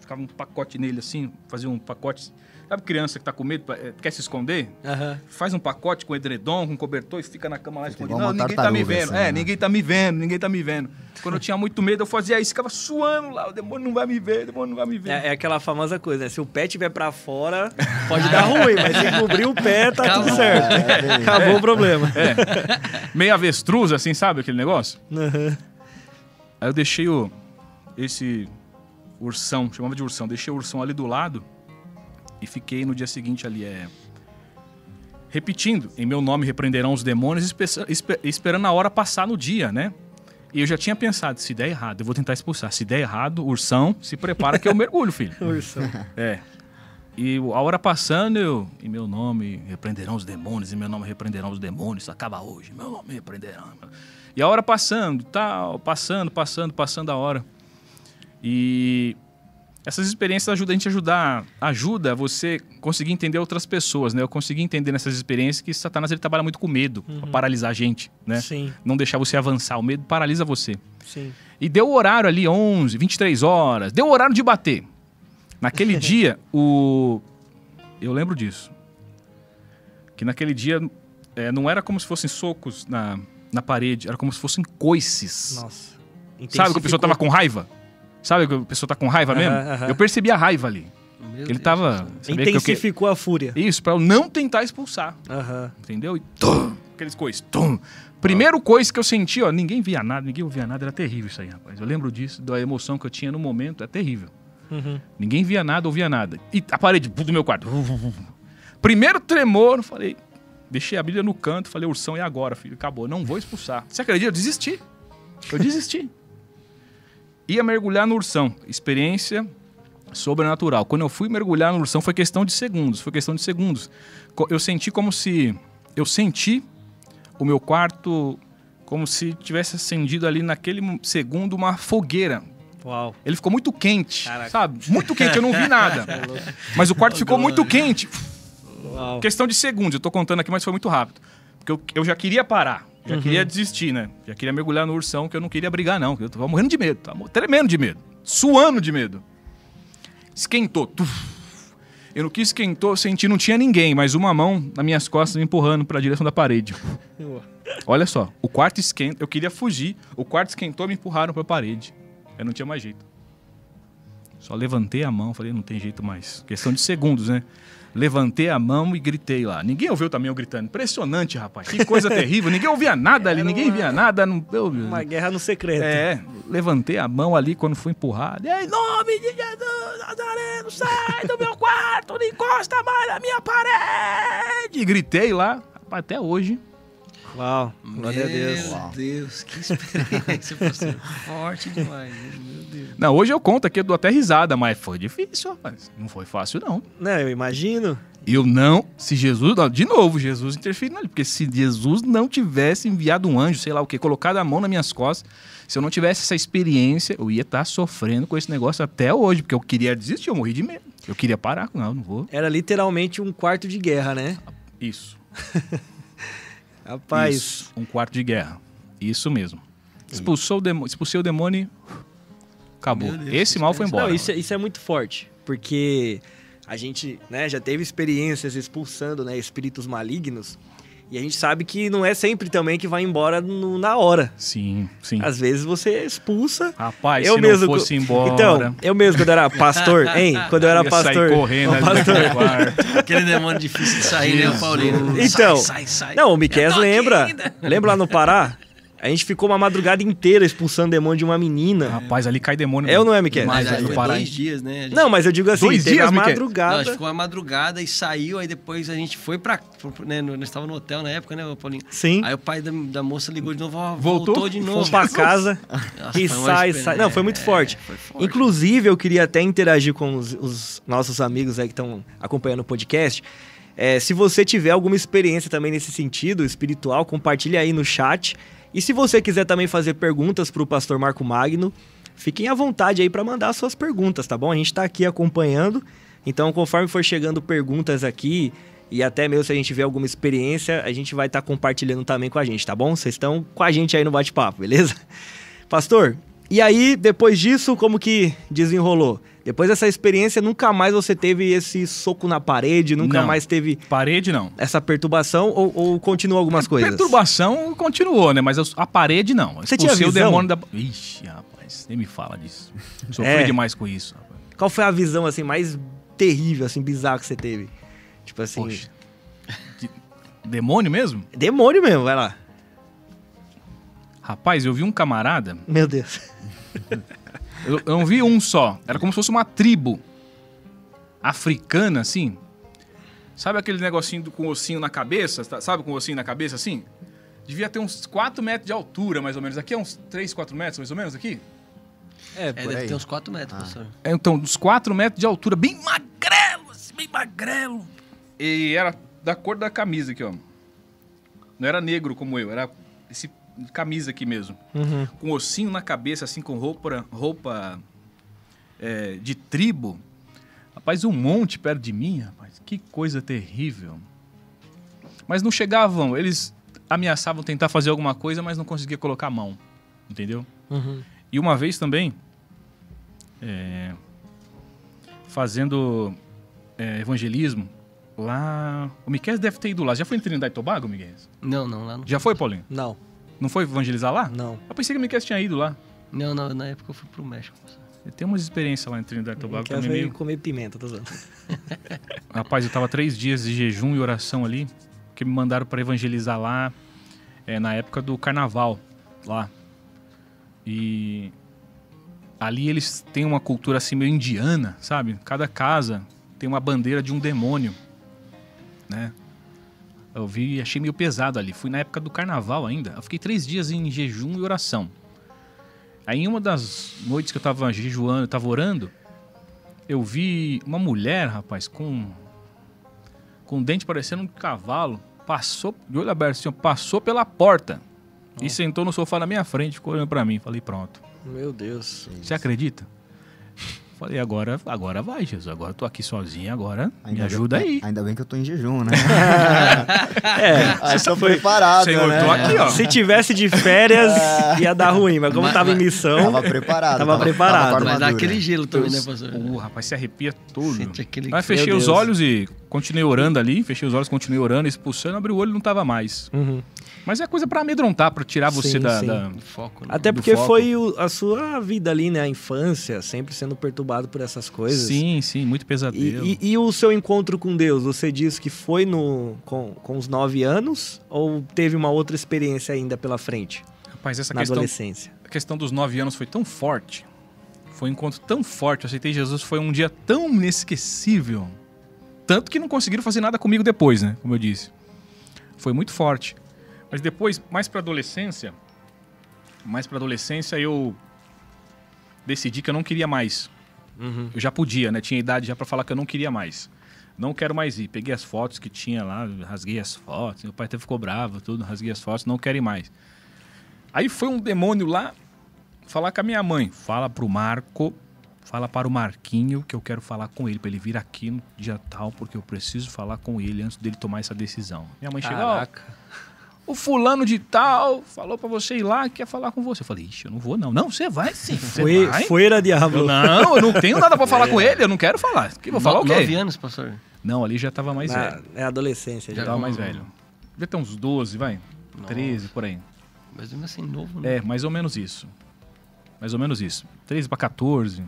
Ficava um pacote nele assim, fazia um pacote. Sabe criança que tá com medo, eh, quer se esconder? Aham. Faz um pacote com edredom, com cobertor e fica na cama lá escondido. Não, ninguém tá me vendo. assim, é, né? ninguém tá me vendo, ninguém tá me vendo. Quando eu tinha muito medo, eu fazia isso, ficava suando lá. O demônio não vai me ver, o demônio não vai me ver. É, é aquela famosa coisa, né? Se o pé estiver pra fora, pode dar ruim, mas se cobrir o pé, tá tudo certo. É, bem- Acabou o problema. Meio avestruz, assim, sabe aquele negócio? Aham. Aí eu deixei o, esse ursão, chamava de ursão, deixei o ursão ali do lado e fiquei no dia seguinte ali, é. Repetindo, em meu nome repreenderão os demônios, espe- espe- esperando a hora passar no dia, né? E eu já tinha pensado, se der errado, eu vou tentar expulsar. Se der errado, ursão, se prepara que eu mergulho, filho. Ursão. É. E a hora passando, eu. Em meu nome repreenderão os demônios, em meu nome repreenderão os demônios, acaba hoje, em meu nome repreenderão. E a hora passando, tal, passando, passando, passando a hora. E essas experiências ajudam a gente a ajudar, ajuda você conseguir entender outras pessoas, né? Eu consegui entender nessas experiências que Satanás ele trabalha muito com medo, pra paralisar a gente, né? Sim, Não deixar você avançar, o medo paralisa você. sim. E deu o horário ali, 11, 23 horas. Deu o horário de bater. Naquele dia, o. Eu lembro disso. Que naquele dia é, não era como se fossem socos na, na parede, era como se fossem coices. Nossa. Sabe que a pessoa tava com raiva? Sabe que a pessoa tá com raiva mesmo? Aham, aham. Eu percebi a raiva ali. Meu Ele Deus tava. vê que Intensificou a fúria. Isso, pra eu não tentar expulsar. Entendeu? E tum, aqueles coices. Tum. Primeiro coice que eu senti, ó, ninguém via nada, ninguém ouvia nada, era terrível isso aí, rapaz. Eu lembro disso, da emoção que eu tinha no momento, é terrível. Uhum. Ninguém via nada, ouvia nada. E a parede do meu quarto. Primeiro tremor, eu falei, deixei a Bíblia no canto, falei, ursão, e agora, filho? Acabou, não vou expulsar. Você acredita? Eu desisti. Eu desisti. Ia mergulhar no ursão. Experiência sobrenatural. Quando eu fui mergulhar no ursão, foi questão de segundos. Foi questão de segundos. Eu senti como se. Eu senti o meu quarto como se tivesse acendido ali naquele segundo uma fogueira. Uau. Ele ficou muito quente, Caraca. sabe? Muito quente, eu não vi nada. Mas o quarto ficou muito quente. Uau. Questão de segundos, eu tô contando aqui, mas foi muito rápido. Porque eu, eu já queria parar, já Uhum. queria desistir, né? Já queria mergulhar no ursão, que eu não queria brigar, não. Eu tava morrendo de medo, tava tremendo de medo, suando de medo. Esquentou. tuf. Eu no que esquentou, eu senti não tinha ninguém, mas uma mão nas minhas costas me empurrando para a direção da parede. Olha só, o quarto esquenta, eu queria fugir, o quarto esquentou, me empurraram para a parede. Eu não tinha mais jeito. Só levantei a mão, falei, não tem jeito mais. Questão de segundos, né? Levantei a mão e gritei lá. Ninguém ouviu também eu gritando. Impressionante, rapaz. Que coisa terrível. Ninguém ouvia nada ali, Era ninguém uma- via nada. Não, eu- Uma guerra no secreto. é, levantei a mão ali quando fui empurrado. Em nome de Jesus, Nazareno, sai do meu quarto, não encosta mais na minha parede. E gritei lá, rapaz, até hoje. Uau. Glória a Deus. Meu. Deus, que experiência, pastor. Forte demais, meu Deus. Não, hoje eu conto aqui, eu dou até risada, mas foi difícil, rapaz. Não foi fácil, não. Não, eu imagino. Eu não, se Jesus, não, de novo, Jesus interferindo ali, porque se Jesus não tivesse enviado um anjo, sei lá o que, colocado a mão nas minhas costas, se eu não tivesse essa experiência, eu ia estar sofrendo com esse negócio até hoje, porque eu queria desistir, eu morri de medo. Eu queria parar, não, não vou. Era literalmente um quarto de guerra, né? Isso. Rapaz. Isso, um quarto de guerra. Isso mesmo. Expulsou o demônio, expulsei o demônio e acabou. Deus, Esse mal foi embora. Não, isso, é- isso é muito forte, porque a gente né, já teve experiências expulsando né, espíritos malignos e a gente sabe que não é sempre também que vai embora no- na hora. Sim, sim. Às vezes você expulsa. Rapaz, eu se mesmo. não fosse embora... Então, eu mesmo quando era pastor, hein? Quando eu era ia pastor. sair correndo ali pastor. Aquele demônio difícil de sair, né, o Paulino? Então, sai, sai, sai. Não, o Miquel Eu lembra. Lembra lá no Pará? A gente ficou uma madrugada inteira expulsando demônio de uma menina. Rapaz, ali cai demônio. É ou não é, Miquel? Mas Mas aí foi Pará, dois dias, né? Gente- Não, mas eu digo assim, Dois teve dias, a Miquel? Não, a madrugada. gente ficou uma madrugada e saiu, aí depois a gente foi pra. Né, no- nós estávamos no hotel na época, né, Paulinho? Sim. Aí o pai da, da moça ligou de novo, ó, Voltou? voltou, de novo. Fomos pra casa. Nossa, E sai, sai. Não, foi muito é, forte. foi forte. Inclusive, eu queria até interagir com os, os nossos amigos aí que estão acompanhando o podcast. É, se você tiver alguma experiência também nesse sentido espiritual, compartilhe aí no chat. E se você quiser também fazer perguntas para o pastor Marco Magno, fiquem à vontade aí para mandar suas perguntas, tá bom? A gente está aqui acompanhando. Então, conforme for chegando perguntas aqui E até mesmo se a gente vê alguma experiência, a gente vai estar compartilhando também com a gente, tá bom? Vocês estão com a gente aí no bate-papo, beleza? Pastor, e aí, depois disso, como que desenrolou? Depois dessa experiência, nunca mais você teve esse soco na parede, nunca Não. mais teve Parede não. essa perturbação ou, ou continuou algumas coisas? Perturbação continuou, né? Mas a- parede não. Você tinha Expulsei o visão? demônio da. Ixi, rapaz, nem me fala disso. Sofri É. demais com isso. Rapaz. Qual foi a visão assim mais terrível, assim, bizarra que você teve? Tipo assim, Poxa. De- Demônio mesmo? demônio mesmo, vai lá. Rapaz, eu vi um camarada. Meu Deus. Eu, eu não vi um só. Era como se fosse uma tribo africana, assim. Sabe aquele negocinho do- com ossinho na cabeça? Sabe com ossinho na cabeça, assim? Devia ter uns 4 metros de altura, mais ou menos. Aqui é uns 3, 4 metros, mais ou menos, aqui? É, É, deve aí. ter uns 4 metros, pastor. É, Então, uns 4 metros de altura, bem magrelo, assim, bem magrelo. E era da cor da camisa aqui, ó. Não era negro como eu, era esse camisa aqui mesmo. Uhum. Com ossinho na cabeça, assim, com roupa, roupa é, de tribo. Rapaz, um monte perto de mim, rapaz. Que coisa terrível. Mas não chegavam, eles ameaçavam tentar fazer alguma coisa, mas não conseguia colocar a mão. Entendeu? Uhum. E uma vez também, é, fazendo é, evangelismo, lá. O Miquel deve ter ido lá. Já foi em Trinidad e Tobago, Miquel? Não, não, lá não. Já foi, Paulinho? Não, Não foi evangelizar lá? não. Eu pensei que o Miquel tinha ido lá. Não, não, na época eu fui pro México. pastor. Tem umas experiências lá em Trinidad e Tobago Quer também. ver Meio... comer pimenta, tô zoando. Rapaz, eu tava três dias de jejum e oração ali, que me mandaram para evangelizar lá, é, na época do carnaval, lá. E ali eles têm uma cultura assim meio indiana, sabe? Cada casa tem uma bandeira de um demônio, né? Eu vi e achei meio pesado ali. Fui na época do carnaval ainda. Eu fiquei três dias em jejum e oração. Aí em uma das noites que eu tava jejuando, eu tava orando, eu vi uma mulher, rapaz, com com um dente parecendo um cavalo, passou, de olho aberto, assim, passou pela porta e sentou no sofá na minha frente, ficou olhando pra mim. Falei, pronto. Meu Deus. Você acredita? Falei, agora, agora vai, Jesus. Agora eu tô aqui sozinho, agora me Ainda ajuda bem, aí. Ainda bem que eu tô em jejum, né? É, Aí tô preparado, Senhor, né? tô aqui, ó. se tivesse de férias, ia dar ruim, mas como Mas- tava em mas- missão, Tava preparado. Tava preparado. com a Mas dá aquele gelo também, né, pastor? Uh, rapaz, se arrepia todo. Sente aquele- Mas fechei Meu os Deus. olhos e continuei orando ali. Fechei os olhos, continuei orando, expulsando, abri o olho e não tava mais. Uhum. Mas é coisa pra amedrontar, pra tirar você Sim, da, sim. da- Foco, né? Até do porque foco. foi o- a sua vida ali, né? A infância, sempre sendo perturbado por essas coisas. Sim, sim, muito E, pesadelo. e- e o seu encontro com Deus, você disse que foi no, com, com os nove anos ou teve uma outra experiência ainda pela frente, Rapaz, essa na questão, adolescência? a questão dos nove anos foi tão forte. Foi um encontro tão forte. Eu aceitei Jesus, foi um dia tão inesquecível. Tanto que não conseguiram fazer nada comigo depois, né? Como eu disse. Foi muito forte. Mas depois, mais pra adolescência, mais pra adolescência, eu decidi que eu não queria mais. Uhum. Eu já podia, né? Tinha idade já pra falar que eu não queria mais. Não quero mais ir. Peguei as fotos que tinha lá, rasguei as fotos. Meu pai até ficou bravo, tudo, rasguei as fotos, não quero ir mais. Aí foi um demônio lá falar com a minha mãe. Fala pro Marco, fala para o Marquinho que eu quero falar com ele, pra ele vir aqui no dia tal, porque eu preciso falar com ele antes dele tomar essa decisão. Minha mãe chegou, ó, o fulano de tal falou pra você ir lá, quer falar com você. Eu falei, ixi, eu não vou não. Não, você vai sim, Foi, vai. diabo. Eu, não, eu não tenho nada pra falar com ele, eu não quero falar. Que, vou falar o No- Nove quê? anos, pastor? Não, ali já tava mais Na- velho. é adolescência Já já. tava mais velho. Devia ter uns 12, vai. 13, por aí. Mas mesmo assim, novo, né? É, mais ou menos isso. Mais ou menos isso. 13 pra 14.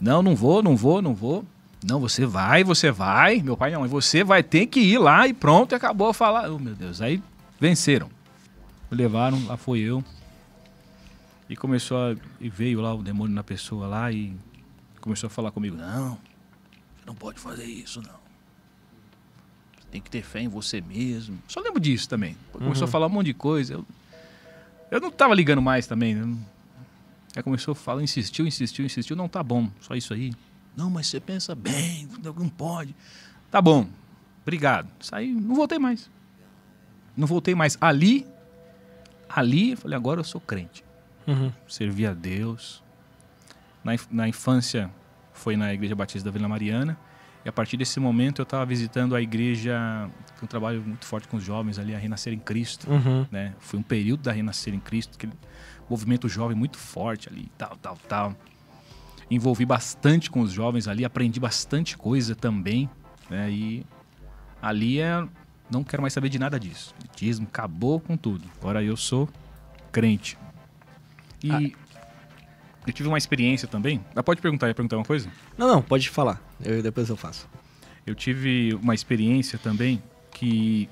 Não, não vou, não vou, não vou. Não, você vai, você vai. Meu pai, não, você vai ter que ir lá e pronto, e acabou a falar. Oh, meu Deus. Aí venceram. Me levaram, lá foi eu. E começou a. E veio lá o demônio na pessoa lá e começou a falar comigo: Não, você não pode fazer isso, não. Você tem que ter fé em você mesmo. Só lembro disso também. Começou a falar um monte de coisa. Eu, eu não tava ligando mais também. né? Aí começou a falar, insistiu, insistiu, insistiu. Não, tá bom, só isso aí. Não, mas você pensa bem, não pode. Tá bom, obrigado. Saí, não voltei mais. Não voltei mais. Ali, ali, eu falei, agora eu sou crente. Uhum. Servi a Deus. Na, na infância, foi na Igreja Batista da Vila Mariana. E a partir desse momento eu estava visitando a igreja, é um trabalho muito forte com os jovens ali, a Renascer em Cristo. Uhum. Né? Foi um período da Renascer em Cristo, aquele movimento jovem muito forte ali, tal, tal, tal. Envolvi bastante com os jovens ali, aprendi bastante coisa também. Né? E ali é. Não quero mais saber de nada disso. O acabou com tudo. Agora eu sou crente. E eu tive uma experiência também. Ah, pode perguntar, ia perguntar uma coisa? Não, não, pode falar. Eu, depois eu faço. Eu tive uma experiência também que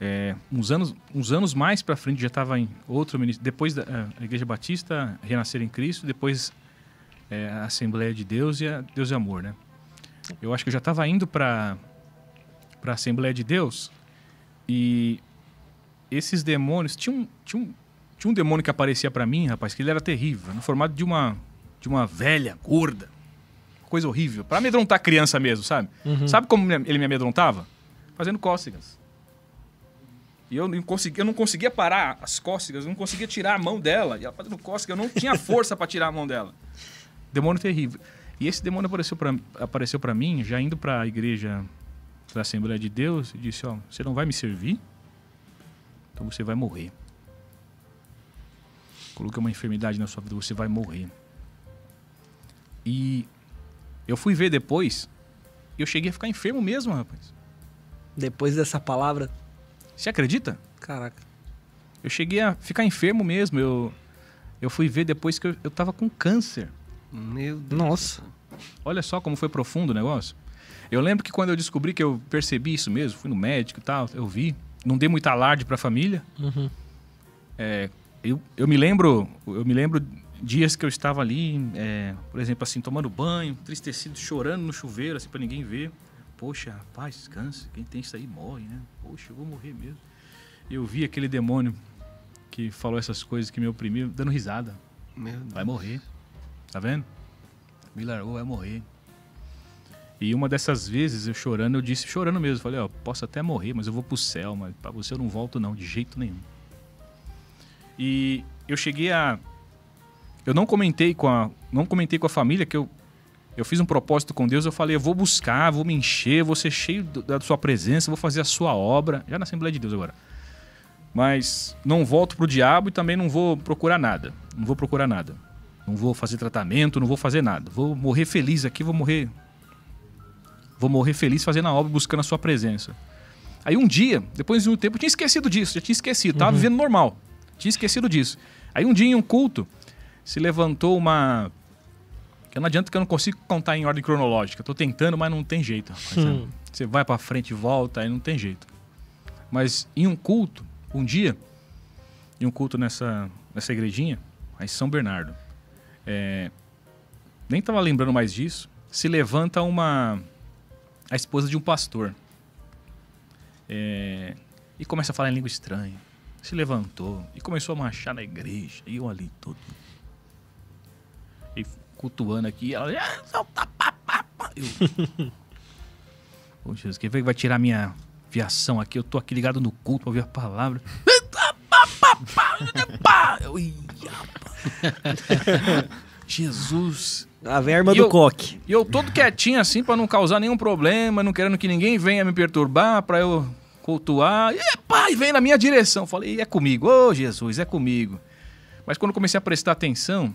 é, uns anos uns anos mais para frente já estava em outro ministério depois da a Igreja Batista Renascer em Cristo depois é, a Assembleia de Deus e a Deus e Amor né eu acho que eu já estava indo para para a Assembleia de Deus e esses demônios tinha um, tinha um, tinha um demônio que aparecia para mim rapaz que ele era terrível no formato de uma de uma velha gorda coisa horrível para amedrontar criança mesmo sabe sabe como ele me amedrontava fazendo cócegas e eu não, conseguia, eu não conseguia parar as cócegas, eu não conseguia tirar a mão dela. E ela fazendo cócega, eu não tinha força para tirar a mão dela. Demônio terrível. E esse demônio apareceu para apareceu pra mim, já indo para a igreja da Assembleia de Deus, e disse: Ó, você não vai me servir? Então você vai morrer. Coloquei uma enfermidade na sua vida, você vai morrer. E eu fui ver depois, e eu cheguei a ficar enfermo mesmo, rapaz. Depois dessa palavra, Você acredita? caraca. Eu cheguei a ficar enfermo mesmo. Eu, eu fui ver depois que eu, eu tava com câncer. Meu Deus. Nossa. Olha só como foi profundo o negócio. Eu lembro que quando eu descobri que eu percebi isso mesmo, fui no médico e tal, eu vi. Não dei muito alarde pra família. Uhum. É, eu, eu me lembro, eu me lembro dias que eu estava ali, é, por exemplo, assim, tomando banho, entristecido, chorando no chuveiro, assim, pra ninguém ver. Poxa, rapaz, câncer, quem tem isso aí morre, né? Poxa, eu vou morrer mesmo. Eu vi aquele demônio que falou essas coisas que me oprimiu, dando risada. Meu Deus. Vai morrer. Tá vendo? Me largou, vai morrer. E uma dessas vezes, eu chorando, eu disse, chorando mesmo, falei, ó, posso até morrer, mas eu vou pro céu, mas pra você eu não volto não, de jeito nenhum. E eu cheguei a eu não comentei com a não comentei com a família que eu eu fiz um propósito com Deus, eu falei, eu vou buscar, vou me encher, vou ser cheio da sua presença, vou fazer a sua obra, já na Assembleia de Deus agora. Mas não volto pro diabo e também não vou procurar nada. Não vou procurar nada. Não vou fazer tratamento, não vou fazer nada. Vou morrer feliz aqui, vou morrer. Vou morrer feliz fazendo a obra, buscando a sua presença. Aí um dia, depois de um tempo, eu tinha esquecido disso, já tinha esquecido, tava vivendo normal. Tinha esquecido disso. Aí um dia em um culto, se levantou uma. Que não adianta que eu não consigo contar em ordem cronológica. Tô tentando, mas não tem jeito. sabe? Você vai pra frente e volta, aí não tem jeito. Mas em um culto, um dia, em um culto nessa, nessa igrejinha, aí São Bernardo, é, nem estava lembrando mais disso, se levanta uma a esposa de um pastor É, e começa a falar em língua estranha. Se levantou e começou a marchar na igreja. E eu ali todo. E cultuando aqui. Ela. Eu, Ô Jesus, quem vai tirar minha viação aqui? Eu tô aqui ligado no culto pra ouvir a palavra. Jesus. A verba E do eu- coque. E eu todo quietinho assim pra não causar nenhum problema, não querendo que ninguém venha me perturbar pra eu cultuar. E pai, vem na minha direção. Falei, é comigo. Ô Jesus, é comigo. Mas quando comecei a prestar atenção,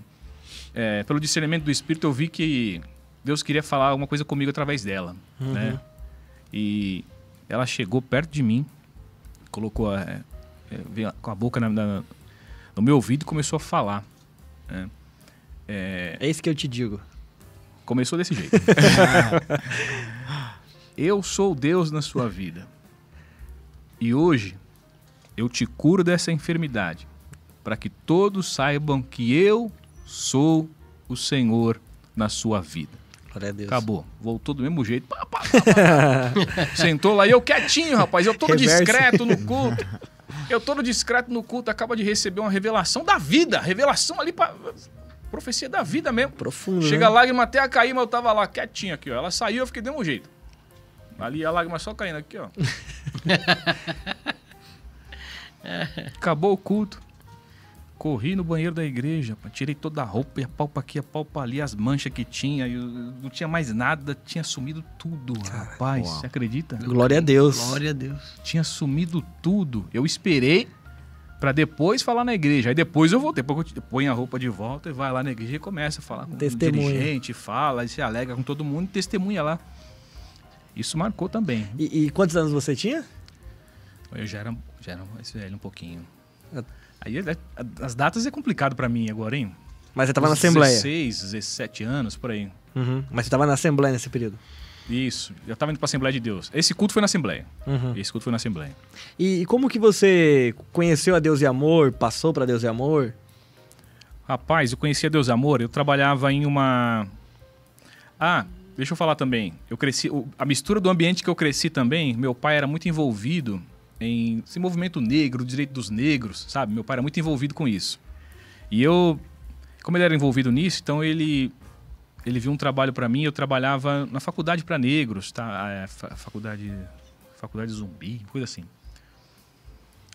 é, pelo discernimento do Espírito, eu vi que Deus queria falar alguma coisa comigo através dela. Né? E ela chegou perto de mim, colocou a, veio com a boca na- na- no meu ouvido e começou a falar. né? É, É isso que eu te digo. Começou desse jeito. eu sou Deus na sua vida. E hoje eu te curo dessa enfermidade, para que todos saibam que eu sou o Senhor na sua vida. Glória a Deus. Acabou. Voltou do mesmo jeito. Sentou lá e eu quietinho, rapaz. Eu todo discreto no culto. Eu todo discreto no culto. Acaba de receber uma revelação da vida. Revelação ali pra... Profecia da vida mesmo. Profundo, Chega a né? lágrima até a cair, mas eu tava lá quietinho aqui, ó. Ela saiu, eu fiquei do mesmo jeito. Ali a lágrima só caindo aqui, ó. Acabou o culto. Corri no banheiro da igreja, pá, tirei toda a roupa, e a palpa aqui, a palpa ali, as manchas que tinha, eu, eu não tinha mais nada, tinha sumido tudo, rapaz. uau. Você acredita? Glória a Deus. Glória a Deus. Tinha sumido tudo. Eu esperei pra depois falar na igreja. Aí depois eu voltei, depois eu põe a roupa de volta e vai lá na igreja e começa a falar com Testemunha. o dirigente, fala, e se alega com todo mundo e testemunha lá. Isso marcou também. E, e quantos anos você tinha? Eu já era, já era mais velho um pouquinho. Ah. Aí é- as datas é complicado pra mim agora, hein? Mas você tava na Assembleia. 16, 17 anos, por aí. Uhum. Mas você tava na Assembleia nesse período. Isso. Eu tava indo pra Assembleia de Deus. Esse culto foi na Assembleia. Uhum. Esse culto foi na Assembleia. E, e como que você conheceu a Deus e Amor, passou pra Deus e Amor? Rapaz, eu conhecia Deus e Amor, eu trabalhava em uma. Ah, deixa eu falar também. Eu cresci. A mistura do ambiente que eu cresci também, meu pai era muito envolvido em esse movimento negro, direito dos negros, sabe? Meu pai era muito envolvido com isso. E eu, como ele era envolvido nisso, então ele ele viu um trabalho para mim, eu trabalhava na faculdade para negros, tá? É, fa- faculdade faculdade zumbi, coisa assim.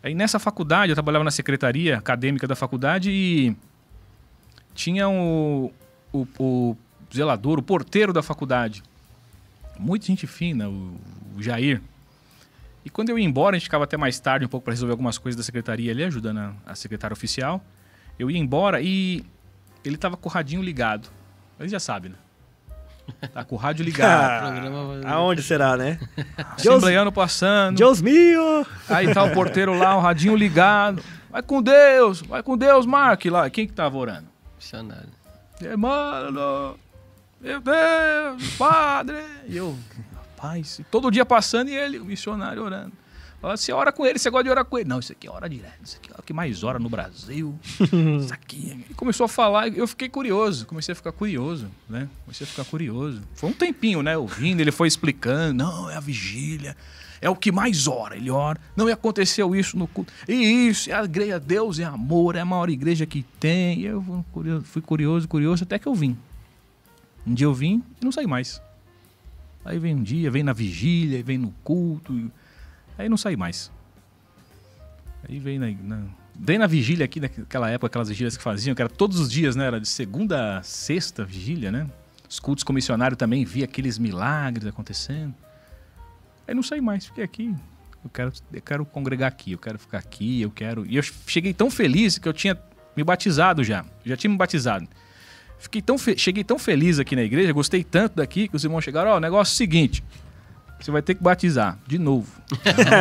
Aí nessa faculdade, eu trabalhava na secretaria acadêmica da faculdade e tinha o, o, o zelador, o porteiro da faculdade. Muita gente fina, o, o Jair. E quando eu ia embora, a gente ficava até mais tarde um pouco para resolver algumas coisas da secretaria ali, ajudando a, a secretária oficial. Eu ia embora e ele tava com o radinho ligado. Ele já sabe, né? Tá com o rádio ligado. vai- Aonde será, né? Assembleiano passando. Deus mio! Aí tá o porteiro lá, o radinho ligado. Vai com Deus, vai com Deus, Mark lá. Quem que tava orando? Missionário. Mano, meu Deus, padre. E eu, rapaz, todo dia passando e ele, o missionário orando. Fala, Você ora com ele, você gosta de orar com ele. Não, isso aqui é hora direta, isso aqui é o que mais ora no Brasil. isso aqui. E começou a falar, eu fiquei curioso, comecei a ficar curioso, né? Comecei a ficar curioso. Foi um tempinho, né? Ouvindo, ele foi explicando, não, é a vigília. É o que mais ora, ele ora. Não, e aconteceu isso no culto. E isso, e a igreja, Deus é amor, é a maior igreja que tem. E eu fui curioso, fui curioso, curioso, até que eu vim. Um dia eu vim e não saí mais. Aí vem um dia, vem na vigília, vem no culto. Aí não saí mais. Aí vem na, na, vem na vigília aqui, naquela época, aquelas vigílias que faziam, que era todos os dias, né? Era de segunda a sexta vigília, né? Os cultos comissionários também via aqueles milagres acontecendo. Aí não saí mais, fiquei aqui. Eu quero, eu quero congregar aqui, eu quero ficar aqui, eu quero. E eu cheguei tão feliz que eu tinha me batizado já. Já tinha me batizado. Fiquei tão fe- Cheguei tão feliz aqui na igreja, gostei tanto daqui, que os irmãos chegaram, ó, o negócio é o seguinte. Você vai ter que batizar de novo.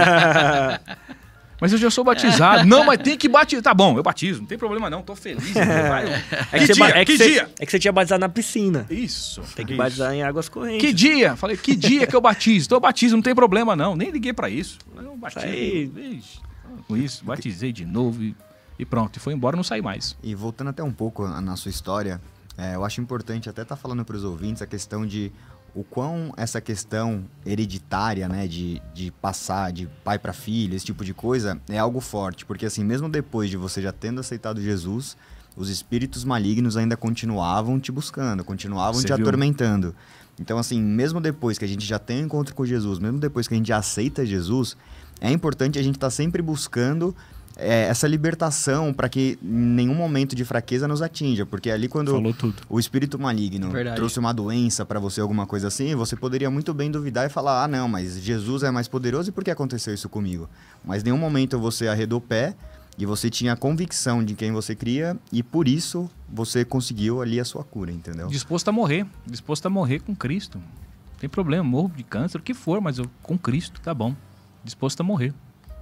mas eu já sou batizado. Não, mas tem que batizar. Tá bom, eu batizo, não tem problema não, tô feliz. É que dia? é que você- dia? É que você tinha batizado na piscina. Isso. Tem que isso. batizar em águas correntes. Que dia? Falei, que dia que eu batizo? Então eu batizo, não tem problema não. Nem liguei pra isso. Eu batizo. aí. Ixi, Com isso, batizei de novo e, e pronto. E foi embora, não saí mais. E voltando até um pouco na sua história, é, eu acho importante até estar falando para os ouvintes a questão de o quão essa questão hereditária, né, de, de passar de pai para filho, esse tipo de coisa, é algo forte. Porque assim, mesmo depois de você já tendo aceitado Jesus, os espíritos malignos ainda continuavam te buscando, continuavam Você te viu? atormentando. Então, assim, mesmo depois que a gente já tem um encontro com Jesus, mesmo depois que a gente já aceita Jesus, é importante a gente estar sempre buscando é, essa libertação para que nenhum momento de fraqueza nos atinja. Porque ali, quando Falou tudo. o espírito maligno Verdade. trouxe uma doença para você, alguma coisa assim, você poderia muito bem duvidar e falar: ah, não, mas Jesus é mais poderoso e por que aconteceu isso comigo? Mas em nenhum momento você arredou o pé e você tinha a convicção de quem você cria e por isso você conseguiu ali a sua cura, entendeu? Disposto a morrer. Disposto a morrer com Cristo. Não tem problema, morro de câncer, o que for, mas eu com Cristo, tá bom. Disposto a morrer.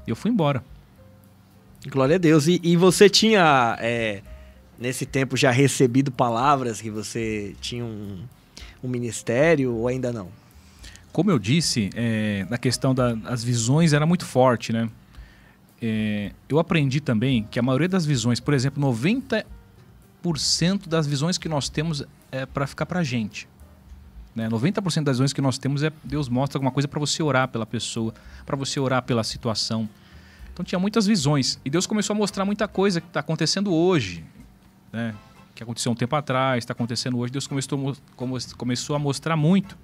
E eu fui embora. Glória a Deus. E, e você tinha, é, nesse tempo, já recebido palavras que você tinha um, um ministério ou ainda não? Como eu disse, é, na questão das visões era muito forte, né? É, eu aprendi também que a maioria das visões, por exemplo, 90% das visões que nós temos é para ficar pra gente. Né? 90% das visões que nós temos é Deus mostra alguma coisa para você orar pela pessoa, para você orar pela situação. Então tinha muitas visões. E Deus começou a mostrar muita coisa que está acontecendo hoje. Né? Que aconteceu um tempo atrás, está acontecendo hoje. Deus começou, começou a mostrar muito.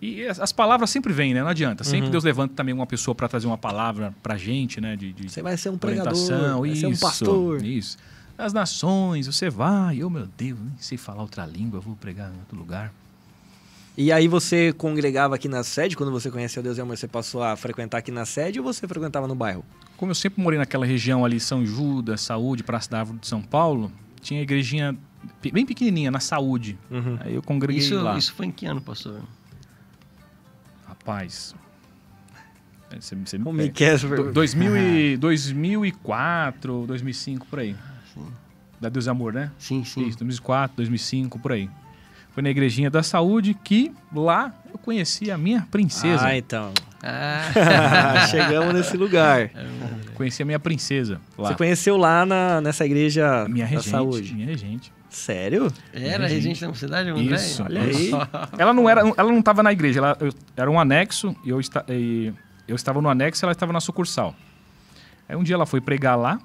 E as, as palavras sempre vêm, né? Não adianta. Uhum. Sempre Deus levanta também uma pessoa para trazer uma palavra pra gente, né? De, de Você vai ser um pregador, vai ser um isso, pastor. Isso. As nações, você vai. Oh, meu Deus, nem sei falar outra língua, vou pregar em outro lugar. E aí você congregava aqui na sede, quando você conheceu Deus e Amor, você passou a frequentar aqui na sede ou você frequentava no bairro? Como eu sempre morei naquela região ali, São Judas, Saúde, Praça da Árvore de São Paulo, tinha igrejinha bem pequenininha, na Saúde. Uhum. Aí eu congreguei Isso, lá. isso foi em que ano, pastor? Rapaz. É, Você, você me me quer essa Do- pergunta? 2000 e, 2004, 2005, por aí. Sim. Da Deus e Amor, né? Sim, sim. Isso, 2004, 2005, por aí. Foi na igrejinha da saúde que lá eu conheci a minha princesa. Ah, então. Ah, Chegamos nesse lugar. Conheci a minha princesa lá. Você conheceu lá na, nessa igreja Minha da regente. saúde? Minha regente. Sério? era Gente. regente da mocidade, André? Isso. Olha aí. Ela não era, ela não estava na igreja, ela eu- era um anexo e eu, esta, e eu estava no anexo e ela estava na sucursal. Aí um dia ela foi pregar lá,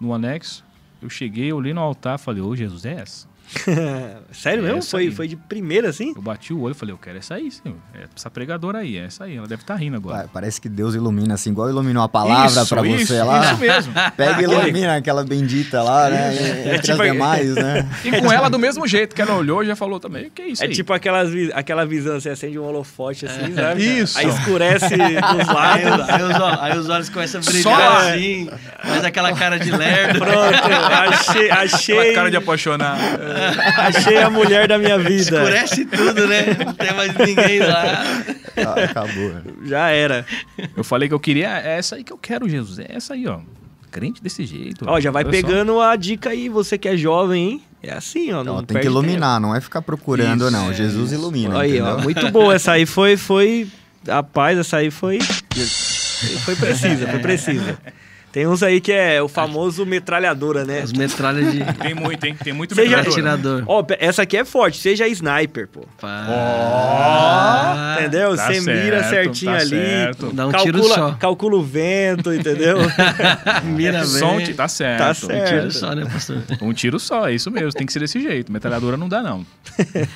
no anexo. Eu cheguei, olhei no altar falei, ô Jesus, é essa? Sério mesmo? Essa Foi, aí. foi de primeira assim? Eu bati o olho e falei, eu quero essa aí, senhor. É essa pregadora aí, é essa aí. Ela deve estar rindo agora. Pa- Parece que Deus ilumina, assim, igual iluminou a palavra Isso, pra você isso, lá. Isso mesmo. Pega e ilumina aquela bendita lá, né? Entre É tipo- as demais, né? E com ela do mesmo jeito, que ela olhou e já falou também, o que é isso É aí? tipo aquelas, aquela visão, você acende um holofote assim, sabe? Isso. Aí escurece dos Aí, lados. os- aí os, ó- aí os olhos começam a Só brilhar lá. assim, faz aquela cara de lerdo. Pronto, achei, achei, cara de apaixonar. achei a mulher da minha vida. Escurece tudo, né? Não tem mais ninguém lá. Ah, Acabou. Já era. Eu falei que eu queria, é essa aí que eu quero, Jesus. É essa aí, ó. Crente desse jeito. Ó, já vai Olha só. pegando a dica aí, você que é jovem, hein? É assim, ó. Não Ó, tem perde que iluminar, não é ficar procurando, Isso, não. é, Jesus ilumina, tempo. Aí, ó, entendeu? muito boa. Essa aí foi, foi. Rapaz, essa aí foi. Foi precisa, foi precisa. Tem uns aí que é o famoso metralhadora, né? As metralhas de Tem muito, hein? Tem muito Seja- metralhadora. Ó, pe- essa aqui é forte, seja sniper, pô. Pá. Entendeu? tá Você mira certo, certinho tá ali. certo. Dá um calcula, tiro só. Calcula o vento, entendeu? Mira Som, bem. tá certo. Tá Um certo. tiro só, né, pastor? Um tiro só, é isso mesmo. Tem que ser desse jeito. Metralhadora não dá, não.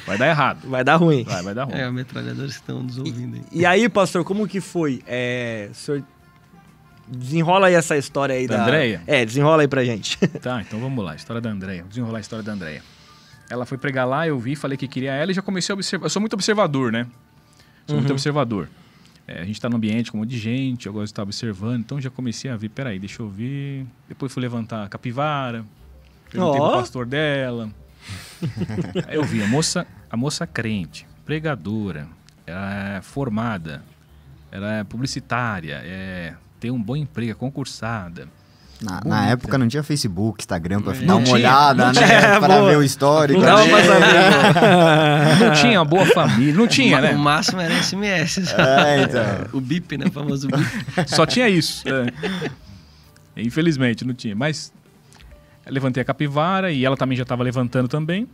Vai dar errado. Vai dar ruim. Vai, vai dar ruim. É, metralhadores que estão nos ouvindo aí. E aí, pastor, como que foi? É, o senhor desenrola aí essa história aí Da da... Andréia? É, desenrola aí pra gente. Tá, então vamos lá. História da Andréia. Desenrolar a história da Andréia. Ela foi pregar lá, eu vi, falei que queria ela e já comecei a observar. Eu sou muito observador, né? Sou muito observador. É, a gente tá no ambiente com um monte de gente, eu gosto de estar observando, então já comecei a ver, peraí, deixa eu ver. Depois fui levantar a capivara, perguntei Ó. pro pastor dela. Aí eu vi a moça, a moça crente, pregadora, ela é formada, ela é publicitária, é, tem um bom emprego, concursada. Na, na época não tinha Facebook, Instagram pra Não dar uma tinha, olhada, né? tinha. Para Boa. ver o histórico. Não saber. Não tinha boa família, não tinha, O né? máximo era SMS. É, então. O BIP, né? O famoso BIP. Só tinha isso. é. Infelizmente, não tinha. Mas levantei a capivara e ela também já estava levantando também.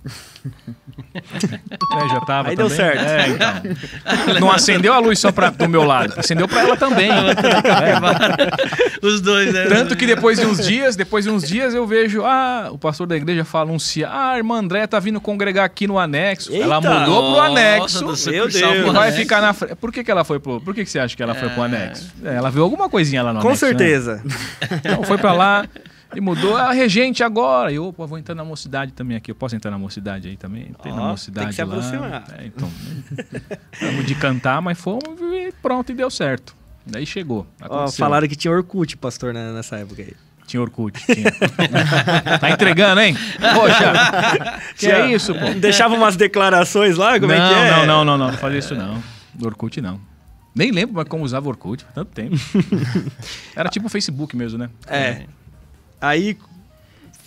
É, já tava Aí deu também. certo. É, então. Não acendeu a luz só pra, do meu lado, acendeu para ela também. É. Os dois, né? Tanto que depois de uns dias, depois de uns dias eu vejo, ah, o pastor da igreja fala, anuncia, ah, a irmã André tá vindo congregar aqui no anexo. ela Eita! mudou pro anexo. Meu Deus. vai anexo. ficar na frente. Por que, que ela foi pro. Por que, que você acha que ela foi pro É. anexo? É, ela viu alguma coisinha lá no Com anexo. né? certeza. Então foi pra lá e mudou a regente agora. E eu, opa, vou entrar na mocidade também aqui. Eu posso entrar na mocidade aí também? Entrei na Ó, mocidade tem que se lá. aproximar. É, então. Vamos de cantar, mas fomos e pronto, e deu certo. Daí chegou. Aconteceu. falaram que tinha Orkut, pastor, né, nessa época aí. Tinha Orkut. Tinha. tá entregando, hein? Poxa. que Tinha- é isso, pô? Deixava umas declarações lá, como não, é que é? não, não, não, não. Não fazia isso não. Orkut não. Nem lembro mais como usava Orkut, faz tanto tempo. Era tipo o Facebook mesmo, né? É. Aí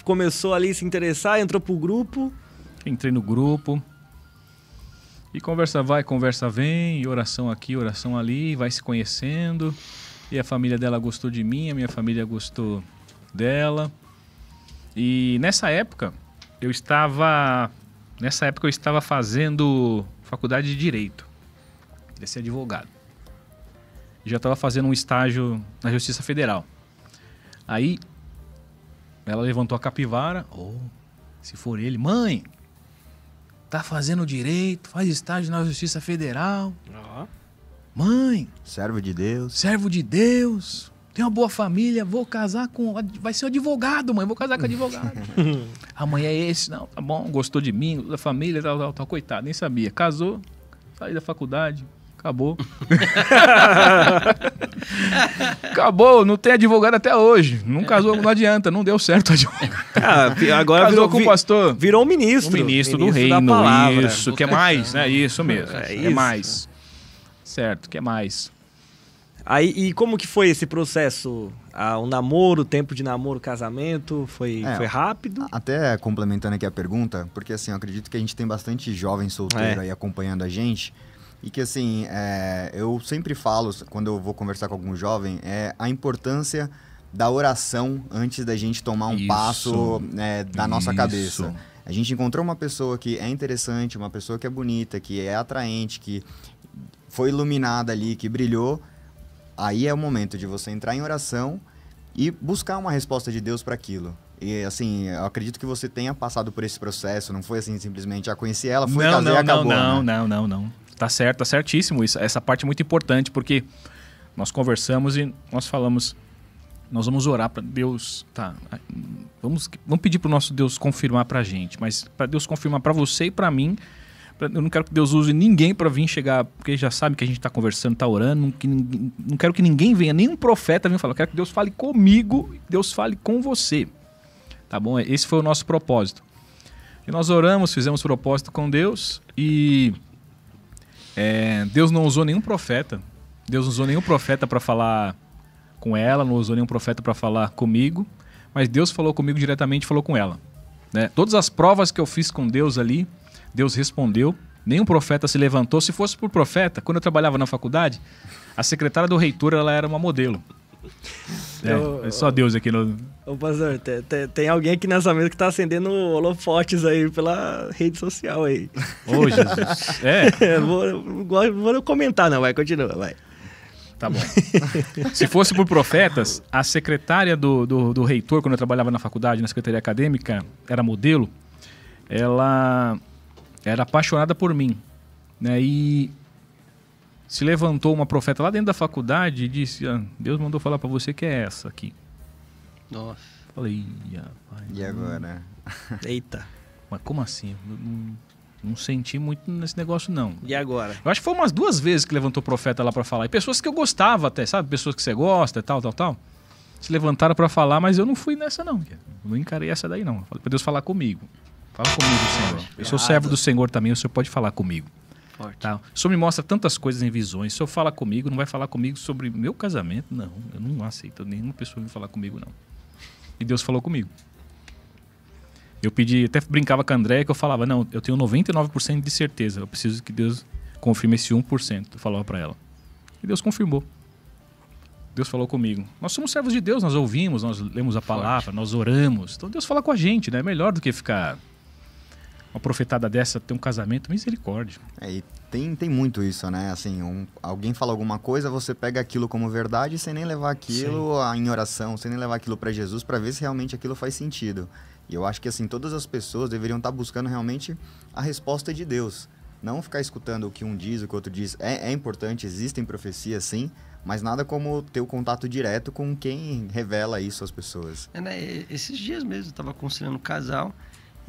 começou ali a se interessar, entrou pro grupo. Entrei no grupo. E conversa vai, conversa vem, e oração aqui, oração ali, vai se conhecendo. E a família dela gostou de mim, a minha família gostou dela. E nessa época, eu estava. Nessa época eu estava fazendo faculdade de Direito. Ia ser advogado. Já estava fazendo um estágio na Justiça Federal. Aí ela levantou a capivara. Oh, se for ele, mãe, tá fazendo direito, faz estágio na Justiça Federal. Ó. Mãe, Servo de Deus. servo de Deus, tem uma boa família, vou casar com. Vai ser um advogado, mãe, vou casar com advogado. a mãe é esse, não, tá bom, gostou de mim, da família, tal, tal, tal. Coitado, nem sabia. Casou, saí da faculdade, acabou. acabou, não tem advogado até hoje. Não casou, não adianta, não deu certo o advogado. Ah, agora Casou virou, com o pastor. virou um ministro. O ministro, do reino, palavra. isso, que é mais, né? Isso mesmo, É é, isso. mais. Certo, que é mais. Aí, e como que foi esse processo? Ah, o namoro, o tempo de namoro, casamento, foi, É, foi rápido? Até complementando aqui a pergunta, porque assim, eu acredito que a gente tem bastante jovem solteiro É. aí acompanhando a gente. E que assim, é, eu sempre falo, quando eu vou conversar com algum jovem, é a importância da oração antes da gente tomar um Isso. passo né, da nossa Isso. cabeça. A gente encontrou uma pessoa que é interessante, uma pessoa que é bonita, que é atraente, que foi iluminada ali, que brilhou. Aí é o momento de você entrar em oração e buscar uma resposta de Deus para aquilo. E assim, eu acredito que você tenha passado por esse processo, não foi assim simplesmente a conheci ela, foi não, casei não, e acabou. não, né? não, não, não, não. Tá certo, tá certíssimo isso. Essa parte é muito importante porque nós conversamos e nós falamos, nós vamos orar para Deus, tá? Vamos, vamos pedir para o nosso Deus confirmar para a gente, mas para Deus confirmar para você e para mim. eu não quero que Deus use ninguém para vir chegar, porque já sabe que a gente está conversando, está orando. Não, que não quero que ninguém venha, nenhum profeta venha falar. Eu quero que Deus fale comigo, Deus fale com você. Tá bom? Esse foi o nosso propósito. E nós oramos, fizemos propósito com Deus e é, Deus não usou nenhum profeta. Deus não usou nenhum profeta para falar com ela, não usou nenhum profeta para falar comigo, mas Deus falou comigo diretamente, falou com ela. né? Todas as provas que eu fiz com Deus ali, Deus respondeu. Nenhum profeta se levantou. Se fosse por profeta, quando eu trabalhava na faculdade, a secretária do reitor ela era uma modelo. É, é só Deus aqui no, Ô, pastor, tem, tem- tem alguém aqui nessa mesa que tá acendendo holofotes aí pela rede social aí. Ô, Jesus. É, vou, vou, vou comentar, não, vai, continua, vai. tá bom. Se fosse por profetas, a secretária do, do, do reitor, quando eu trabalhava na faculdade, na secretaria acadêmica, era modelo, ela era apaixonada por mim. Né? E se levantou uma profeta lá dentro da faculdade e disse: "Ah, Deus mandou falar para você que é essa aqui. Nossa. Falei, "Ih, rapaz, E agora? Eita. mas como assim? Não, não senti muito nesse negócio, não. E agora? Eu acho que foi umas duas vezes que levantou profeta lá pra falar. E pessoas que eu gostava até, sabe? Pessoas que você gosta e tal, tal, tal. Se levantaram pra falar, mas eu não fui nessa não. não encarei essa daí não. Eu Falei pra Deus falar comigo. Fala comigo, Senhor. Eu sou servo do Senhor também, o Senhor pode falar comigo. Forte. Tá? O Senhor me mostra tantas coisas em visões. O Senhor fala comigo, não vai falar comigo sobre meu casamento? Não, eu não aceito nenhuma pessoa vir falar comigo, não. E Deus falou comigo. Eu pedi, até brincava com a André que eu falava, não, eu tenho 99% de certeza, eu preciso que Deus confirme esse 1%. Eu falava pra ela. E Deus confirmou. Deus falou comigo. Nós somos servos de Deus, nós ouvimos, nós lemos a palavra, nós oramos. Então Deus fala com a gente, né? É melhor do que ficar uma profetada dessa, ter um casamento, misericórdia. É, e tem, tem muito isso, né? Assim, um- alguém fala alguma coisa, você pega aquilo como verdade sem nem levar aquilo a- em oração, sem nem levar aquilo para Jesus para ver se realmente aquilo faz sentido. E eu acho que assim, todas as pessoas deveriam estar buscando realmente a resposta de Deus. Não ficar escutando o que um diz, o que o outro diz. É, é importante, existem profecias sim, mas nada como ter o contato direto com quem revela isso às pessoas. É, né, Esses dias mesmo, eu estava aconselhando um casal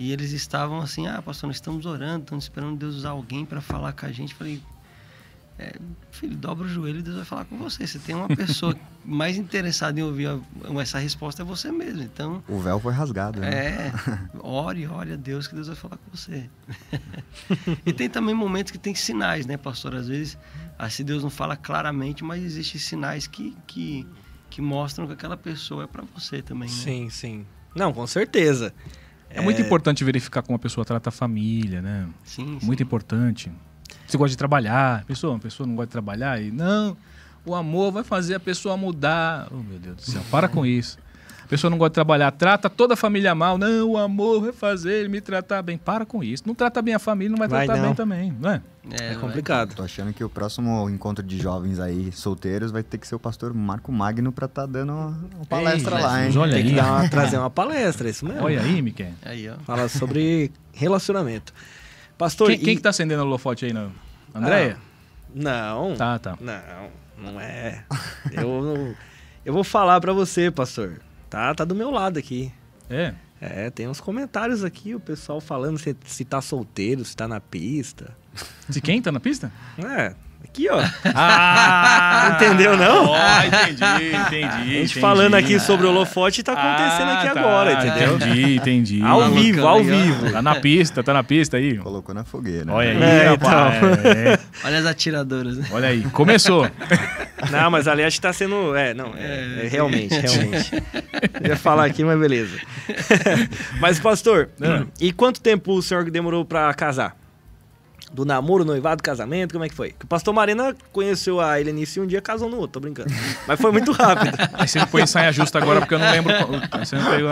e eles estavam assim: ah, pastor, nós estamos orando, estamos esperando Deus usar alguém para falar com a gente. Falei, é, filho, dobra o joelho e Deus vai falar com você. Você tem uma pessoa mais interessada em ouvir essa resposta é você mesmo. Então, O véu foi rasgado, né? é, ore, ore a Deus que Deus vai falar com você. e tem também momentos que tem sinais, né, pastor? Às vezes, se Deus não fala claramente, mas existem sinais que, que, que mostram que aquela pessoa é para você também, né? Sim, sim. Não, com certeza. É, muito importante verificar como a pessoa trata a família, né? Sim, sim. Muito importante. Você gosta de trabalhar, pessoa, a pessoa não gosta de trabalhar e não, o amor vai fazer a pessoa mudar. Oh, meu Deus do céu, para com isso. A pessoa não gosta de trabalhar, trata toda a família mal. Não, o amor vai fazer ele me tratar bem. Para com isso. Não trata bem a família, não vai, Vai tratar não. bem também, não é? É, não complicado. Tô achando que o próximo encontro de jovens aí, solteiros, vai ter que ser o pastor Marco Magno pra tá dando uma palestra Ei, lá, hein? Olha Tem que aí. dar uma- trazer uma palestra, isso mesmo. Olha aí, Miquel. Aí, ó. Fala sobre relacionamento. Pastor, Quem, quem e- que tá acendendo o holofote aí? Não? Andréia? Não. Tá, tá. Não, não é. Eu, eu vou falar pra você, pastor. Tá, tá do meu lado aqui. É. É, tem uns comentários aqui, o pessoal falando se, se tá solteiro, se tá na pista. De quem tá na pista? É, aqui, ó. Ah! Entendeu, não? Ó, entendi, entendi. A gente entendi. falando aqui sobre o holofote tá acontecendo Ah, aqui tá, agora, entendeu? Entendi, entendi. Ao Malucão vivo, ao aí, ó. vivo. Tá na pista, tá na pista aí. Colocou na fogueira. Olha aí, É, rapaz. É, Olha as atiradoras, né? Olha aí, começou. Não, mas ali acho que tá sendo. É, não, é, é realmente, realmente. Eu ia falar aqui, mas beleza. mas, pastor, Ah. e quanto tempo o senhor demorou pra casar? Do namoro, noivado, casamento, como é que foi? Que o pastor Marina conheceu a Helenice um dia casou no outro, tô brincando. Mas foi muito rápido. Aí você me põe em saia justa agora porque eu não lembro. Você não pegou.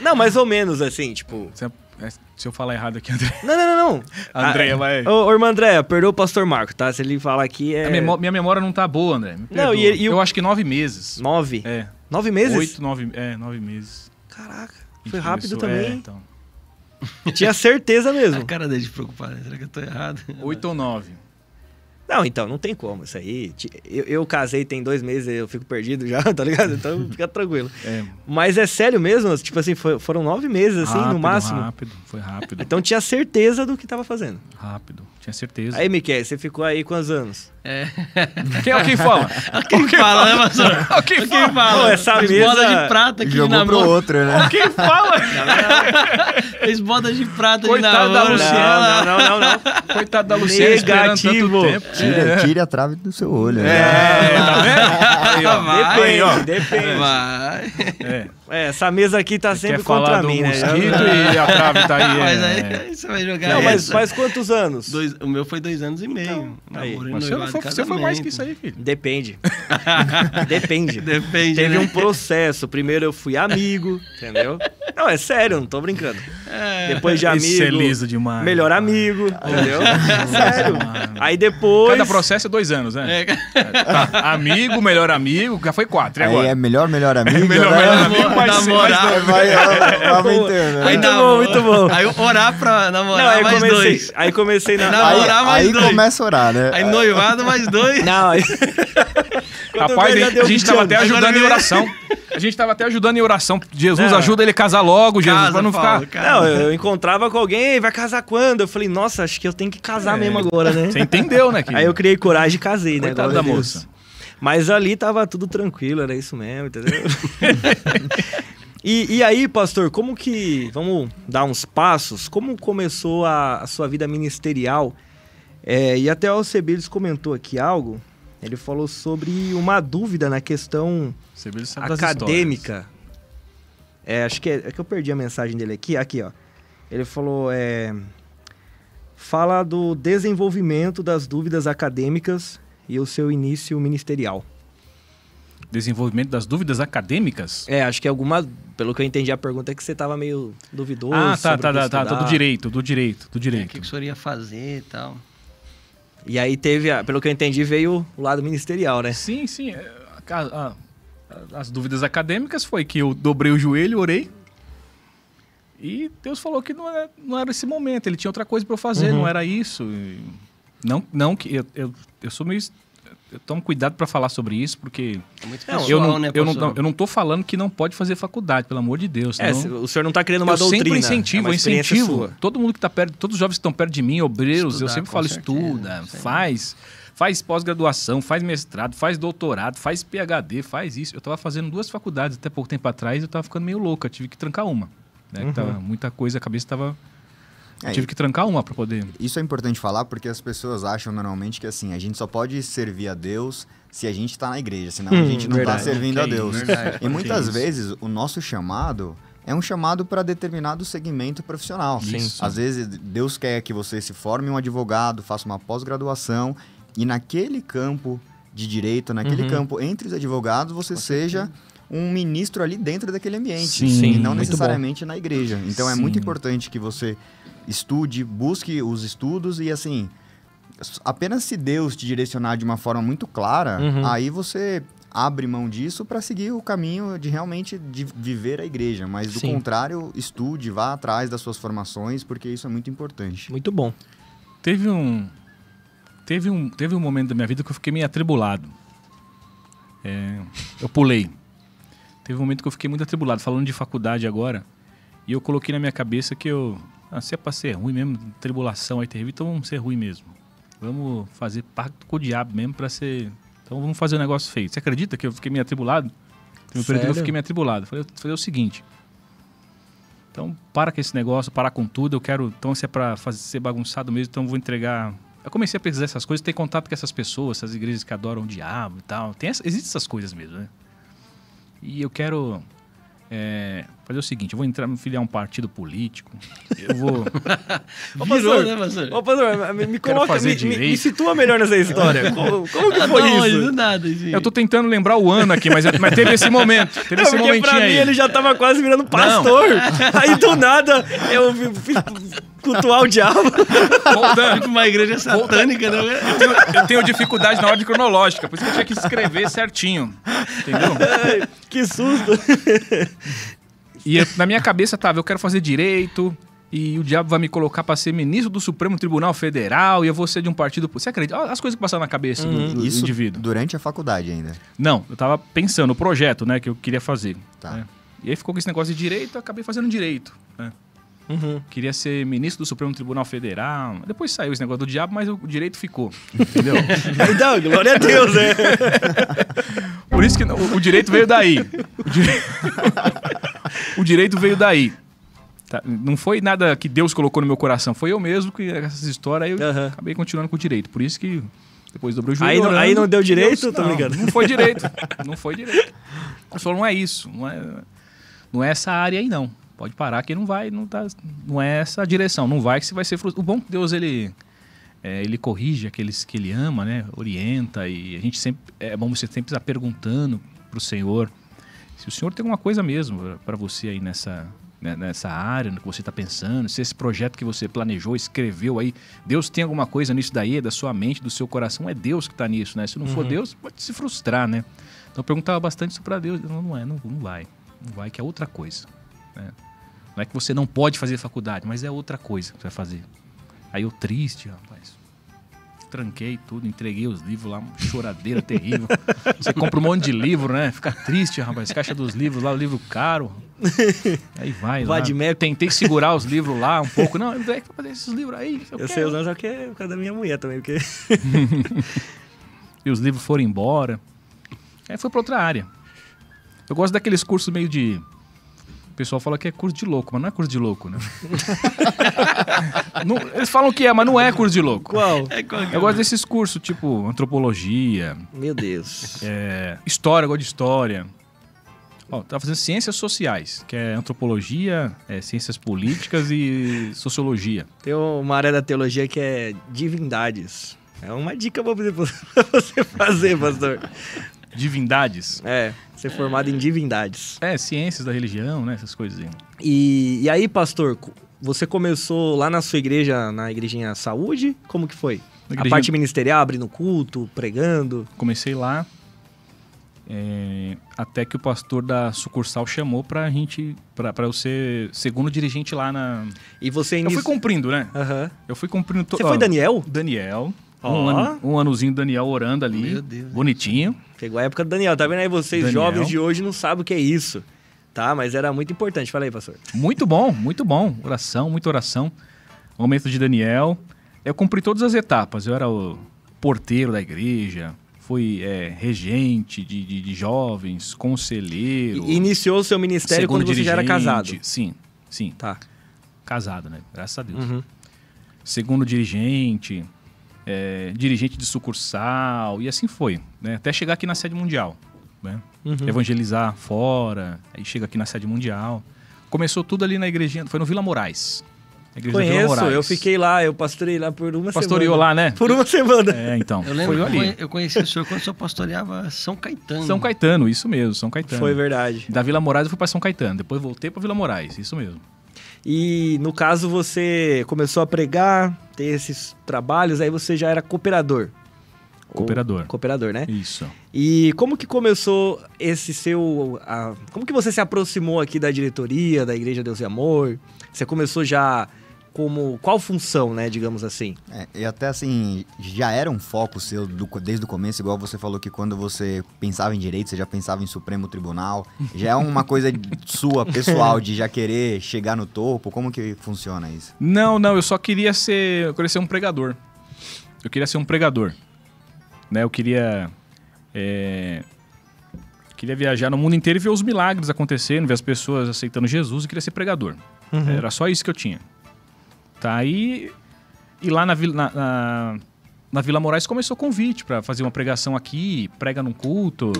Não, mais ou menos assim, tipo. você- é, Se eu falar errado aqui, André. Não, não, não, não. Andréia Ah, vai. Ô, ô, irmã Andréia, perdoa o pastor Marco, tá? Se ele falar aqui é. Memó- minha memória não tá boa, André. Não, e- e o- Eu acho que nove meses. Nove? É. Nove meses? Oito, nove. É, nove meses. Caraca, foi rápido começou- é, também. então. Tinha certeza mesmo. A cara dele de preocupado. Será que eu tô errado? Oito ou nove. Não, então, não tem como isso aí. Eu, eu casei tem dois meses, eu fico perdido já, tá ligado? Então fica tranquilo. É, Mas é sério mesmo? Tipo assim, foi- foram nove meses, assim, rápido, no máximo? Rápido, foi rápido. Então tinha certeza do que tava fazendo. Rápido, tinha certeza. Aí, Miquel, você ficou aí quantos anos? É. Quem é o que fala? Quem fala, né, pastor? O que Quem fala? Pô, essa Fez mesa- boda de prata aqui de Jogou pro namoro. outro, né? Quem fala? Fez boda de prata Coitado de da namoro. Luciana. Não, não, não, não. Coitado da Luciana esperando tanto Negativo. tempo. Tira, tire a trave do seu olho. né? É, tá vendo? Aí, ó. Vai. Depende, ó. depende. Vai. É. É, essa mesa aqui tá Você sempre quer falar contra do mim, né? mosquito e a trave tá aí. Mas é. aí, você vai jogar Não, mas essa. faz quantos anos? Dois, o meu foi dois anos e meio. Então, aí. Mas você, foi, você foi mais que isso aí, filho. Depende. Depende. Depende, Teve né? um processo. Primeiro eu fui amigo, entendeu? Não, é sério, não tô brincando. É. Depois de amigo. Isso é liso demais. Melhor amigo, entendeu? É sério. Aí depois. Cada processo é dois anos, né? É, Tá. Amigo, melhor amigo, já foi quatro. E Aí agora? é melhor, melhor amigo. melhor, né? melhor amigo, mais namorar. Vai, vai, vai aumentando. né? Aí Muito bom, muito bom. Aí orar pra Não, namorar aí mais comecei. dois. Aí comecei na. Não, Aí, namorar mais aí dois. começa a orar, né? Aí noivado mais dois. Não, aí. Rapaz, a gente 20 tava até ajudando em oração. A gente tava até ajudando em oração. Jesus Não. ajuda ele a casar logo, Jesus, Casa, pra não Paulo, ficar. Não, eu encontrava com alguém, "Ei, vai casar quando? Eu falei, nossa, acho que eu tenho que casar É. mesmo agora, né? Você entendeu, né? Que... Aí eu criei coragem e casei, né? Coitado Glória da Deus. moça. Mas ali tava tudo tranquilo, era isso mesmo, entendeu? e, e aí, pastor, como que. Vamos dar uns passos. Como começou a, a sua vida ministerial? É, e até o Alcebides comentou aqui algo. Ele falou sobre uma dúvida na questão acadêmica. É, acho que é, é que eu perdi a mensagem dele aqui. Aqui, ó. Ele falou, é, fala do desenvolvimento das dúvidas acadêmicas e o seu início ministerial. Desenvolvimento das dúvidas acadêmicas? É, acho que alguma, pelo que eu entendi a pergunta é que você tava meio duvidoso. Ah, tá, sobre tá, o que tá, tá, tá, do direito, do direito, do O direito. que, que o senhor ia fazer e tal. E aí teve, a- pelo que eu entendi, veio o lado ministerial, né? Sim, sim. é, a a- as dúvidas acadêmicas foi que eu dobrei o joelho, orei. E Deus falou que não era, não era esse momento, ele tinha outra coisa para eu fazer, Uhum. não era isso. Não, não que eu, eu, eu sou meio. Eu tomo cuidado para falar sobre isso, porque É muito Não, pessoal, eu não, né, eu, não, eu não tô falando que não pode fazer faculdade, pelo amor de Deus. É, senão- o senhor não tá criando uma eu doutrina. sempre é incentivo, uma eu experiência incentivo. sua. Todo mundo que tá perto, todos os jovens que estão perto de mim, obreiros, eu Estudar, sempre com falo, certeza, estuda, faz, faz pós-graduação, faz mestrado, faz doutorado, faz PhD, faz isso. Eu tava fazendo duas faculdades até pouco tempo atrás, eu tava ficando meio louco, eu tive que trancar uma. Né? que Uhum. tava muita coisa, a cabeça tava. Eu É, tive que trancar uma para poder. Isso é importante falar porque as pessoas acham normalmente que assim, a gente só pode servir a Deus se a gente tá na igreja, senão a Hum, gente não verdade. tá servindo a Que Deus. verdade. E muitas isso. vezes o nosso chamado é um chamado para determinado segmento profissional. Sim. Às vezes Deus quer que você se forme um advogado, faça uma pós-graduação e naquele campo de direito, naquele Uhum. campo entre os advogados, você seja um ministro ali dentro daquele ambiente Sim, e não muito necessariamente na igreja. Então é muito Sim. importante que você estude, busque os estudos e assim, apenas se Deus te direcionar de uma forma muito clara, Uhum. aí você abre mão disso para seguir o caminho de realmente de viver a igreja. Mas do Sim. contrário, estude, vá atrás das suas formações, porque isso é muito importante. Muito bom. Teve um, teve um, teve um momento da minha vida que eu fiquei meio atribulado. É, eu pulei. Teve um momento que eu fiquei muito atribulado, falando de faculdade agora. E eu coloquei na minha cabeça que eu. Ah, se é pra ser ruim mesmo, tribulação aí terrível, então vamos ser ruim mesmo. Vamos fazer pacto com o diabo mesmo pra ser. Então vamos fazer um negócio feio. Você acredita que eu fiquei meio atribulado? Tem um período que eu fiquei meio atribulado. Falei, falei o seguinte. Então, para com esse negócio, parar com tudo. Eu quero. Então, se é pra fazer, ser bagunçado mesmo, então vou entregar. Eu comecei a pesquisar essas coisas, ter contato com essas pessoas, essas igrejas que adoram o diabo e tal. Tem essa, existem essas coisas mesmo, né? E eu quero é, fazer o seguinte: eu vou entrar, me filiar a um partido político. Eu vou. Ô, pastor, né, pastor? Ô, pastor, me, me coloca, me, me, me situa melhor nessa história. Como, como que Ah, foi não, isso? Do nada. Eu tô tentando lembrar o ano aqui, mas, mas teve esse momento. Teve Não, esse porque momentinho pra mim aí. ele já tava quase virando pastor. Aí do nada eu cultuar o diabo. Voltando. Uma igreja satânica, né? Eu tenho, eu tenho dificuldade na ordem cronológica, por isso que eu tinha que escrever certinho. Entendeu? Ai, que susto. E eu- na minha cabeça tava, eu quero fazer direito, e o diabo vai me colocar pra ser ministro do Supremo Tribunal Federal, e eu vou ser de um partido. Você acredita? Olha as coisas que passaram na cabeça do, do Isso indivíduo. durante a faculdade ainda. Não, eu tava pensando, o projeto, né, que eu queria fazer. Tá. né? E aí ficou com esse negócio de direito, eu acabei fazendo direito. né? Uhum. Queria ser ministro do Supremo Tribunal Federal. Depois saiu esse negócio do diabo, mas o direito ficou. Entendeu? Então, glória a Deus, né? Por isso que o, o direito veio daí. O, dire- O direito veio daí. Tá? Não foi nada que Deus colocou no meu coração. Foi eu mesmo que essas histórias eu Aham. acabei continuando com o direito. Por isso que depois dobrei o joelho. Aí não- aí não deu direito? Deus- Tô não, brincando. Não foi direito. Não foi direito. Falou, não é isso. Não é, não é essa área aí, não. Pode parar que não vai, não, tá, não é essa a direção. Não vai que você vai ser frustrado. O bom é que Deus, ele, é, ele corrige aqueles que ele ama, né? Orienta e a gente sempre, é bom você sempre estar perguntando pro Senhor se o Senhor tem alguma coisa mesmo para você aí nessa, né, nessa área, no que você está pensando, se esse projeto que você planejou, escreveu aí, Deus tem alguma coisa nisso daí, da sua mente, do seu coração, é Deus que está nisso, né? Se não for Deus, pode se frustrar, né? Então eu perguntava bastante isso para Deus, não, não é, não, não vai, não vai, que é outra coisa, né? Não é que você não pode fazer faculdade, mas é outra coisa que você vai fazer. Aí eu triste, rapaz. Tranquei tudo, entreguei os livros lá, uma choradeira terrível. Você compra um monte de livro, né? Fica triste, rapaz. Caixa dos livros lá, o livro caro. Aí vai lá. Vadimeco. Tentei segurar os livros lá um pouco. Não, é que vai fazer esses livros aí. não sei Eu quê. sei usar só que é por causa da minha mulher também, porque... E os livros foram embora. Aí foi pra outra área. Eu gosto daqueles cursos meio de. O pessoal fala que é curso de louco, mas não é curso de louco, né? Não- eles falam que é, mas não é curso de louco. Qual? É, qual é Eu gosto desses cursos, tipo antropologia, Meu Deus. é, história, eu gosto de história. Ó, tá fazendo ciências sociais, que é antropologia, é, ciências políticas e sociologia. Tem uma área da teologia que é divindades. É uma dica pra você- pra você fazer, pastor. Divindades. É, ser formado em divindades. É, ciências da religião, né? Essas coisas aí. E, e aí, pastor, você começou lá na sua igreja, na igrejinha Saúde? Como que foi? A parte ministerial, abrindo culto, pregando? Comecei lá, é, até que o pastor da sucursal chamou pra gente, pra, pra eu ser segundo dirigente lá na... E você Eu inici- fui cumprindo, né? Aham. Eu fui cumprindo... To... Você foi Daniel? Daniel. Ó. Um, ano, um anozinho Daniel orando ali. Meu Deus. Bonitinho. Pegou a época do Daniel. Tá vendo aí? Vocês Daniel. jovens de hoje não sabem o que é isso. Tá? Mas era muito importante. Fala aí, pastor. Muito bom, muito bom. Oração, muita oração. Momento de Daniel. Eu cumpri todas as etapas. Eu era o porteiro da igreja, fui é, regente de, de, de jovens, conselheiro. E iniciou o seu ministério quando você já era casado. Sim, sim. Tá. Casado, né? Graças a Deus. Uhum. Segundo dirigente, é, dirigente de sucursal, e assim foi. Né? Até chegar aqui na sede mundial. Né? Uhum. Evangelizar fora, aí chega aqui na sede mundial. Começou tudo ali na igrejinha, foi no Vila Moraes. Conheço, Moraes. eu fiquei lá, eu pastorei lá por uma Pastoreou semana. lá, né? Por uma semana. É, então. Eu lembro ali. eu conheci o senhor quando o senhor pastoreava São Caetano. São Caetano, isso mesmo, São Caetano. Foi verdade. Da Vila Moraes eu fui pra São Caetano, depois voltei pra Vila Moraes, isso mesmo. E no caso você começou a pregar, ter esses trabalhos, aí você já era cooperador. Cooperador. Cooperador, né? Isso. E como que começou esse seu. a- como que você se aproximou aqui da diretoria, da Igreja Deus e Amor? Você começou já como. Qual função, né, digamos assim? É, e até assim, já era um foco seu do- desde o começo, igual você falou que quando você pensava em direito, você já pensava em Supremo Tribunal. Já é uma coisa sua, pessoal, de já querer chegar no topo. Como que funciona isso? Não, não, eu só queria ser. Eu queria ser um pregador. Eu queria ser um pregador. Né? Eu queria. é, queria viajar no mundo inteiro e ver os milagres acontecendo, ver as pessoas aceitando Jesus e queria ser pregador. Era só isso que eu tinha. Tá aí. E lá na, na, na, na Vila Moraes começou convite para fazer uma pregação aqui, prega num culto,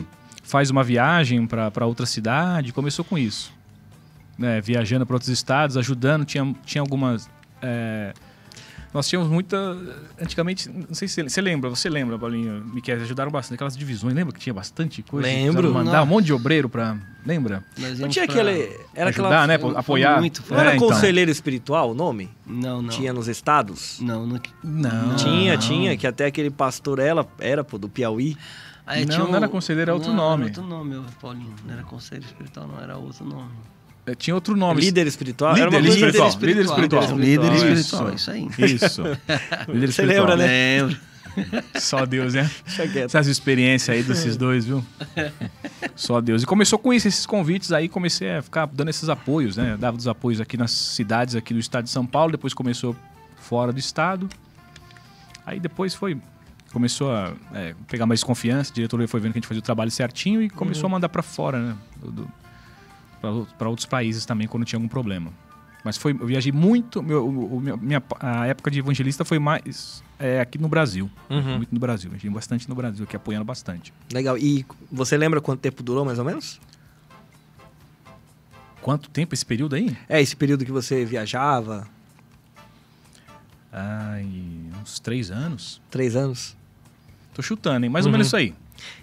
faz uma viagem para outra cidade. Começou com isso. Né, viajando para outros estados, ajudando. Tinha, tinha algumas. é, nós tínhamos muita. Antigamente, não sei se você lembra, você lembra, Paulinho, Miquel, ajudaram bastante aquelas divisões. Lembra que tinha bastante coisa? Lembro. Mandar um monte de obreiro para. Lembra? Não tinha aquele. Era Ajudar, aquela. né? foi- Apoiar. muito. Não era É, então. conselheiro espiritual o nome? Não, não. Tinha nos estados? Não, não. Não. Tinha, Não. tinha, que até aquele pastor ela era, pô, do Piauí. Aí Não, tinha não era conselheiro, era outro não, nome. Era outro nome, Paulinho. Não era conselho espiritual, não, era outro nome. É, Tinha outro nome. Líder espiritual? Líder era uma coisa- espiritual. Líder espiritual. Líder Isso. espiritual, isso aí. Isso. Líder Você lembra, né? Lembro. Só Deus, né? Essas experiências aí desses dois, viu? Só Deus. E começou com isso, esses convites aí, comecei a ficar dando esses apoios, né? Dava os apoios aqui nas cidades aqui do estado de São Paulo, depois começou fora do estado. Aí depois foi. Começou a é, pegar mais confiança, a diretoria foi vendo que a gente fazia o trabalho certinho e começou a mandar pra fora, né? Do, do, para outros países também quando tinha algum problema. Mas foi, eu viajei muito. Meu, minha, a época de evangelista foi mais é, aqui no Brasil. Uhum. Muito no Brasil. Viajei bastante no Brasil, aqui apoiando bastante. Legal. E você lembra quanto tempo durou, mais ou menos? Quanto tempo esse período aí? É, esse período que você viajava, Ai, uns três anos. três anos. Tô chutando, hein? Mais ou menos isso aí.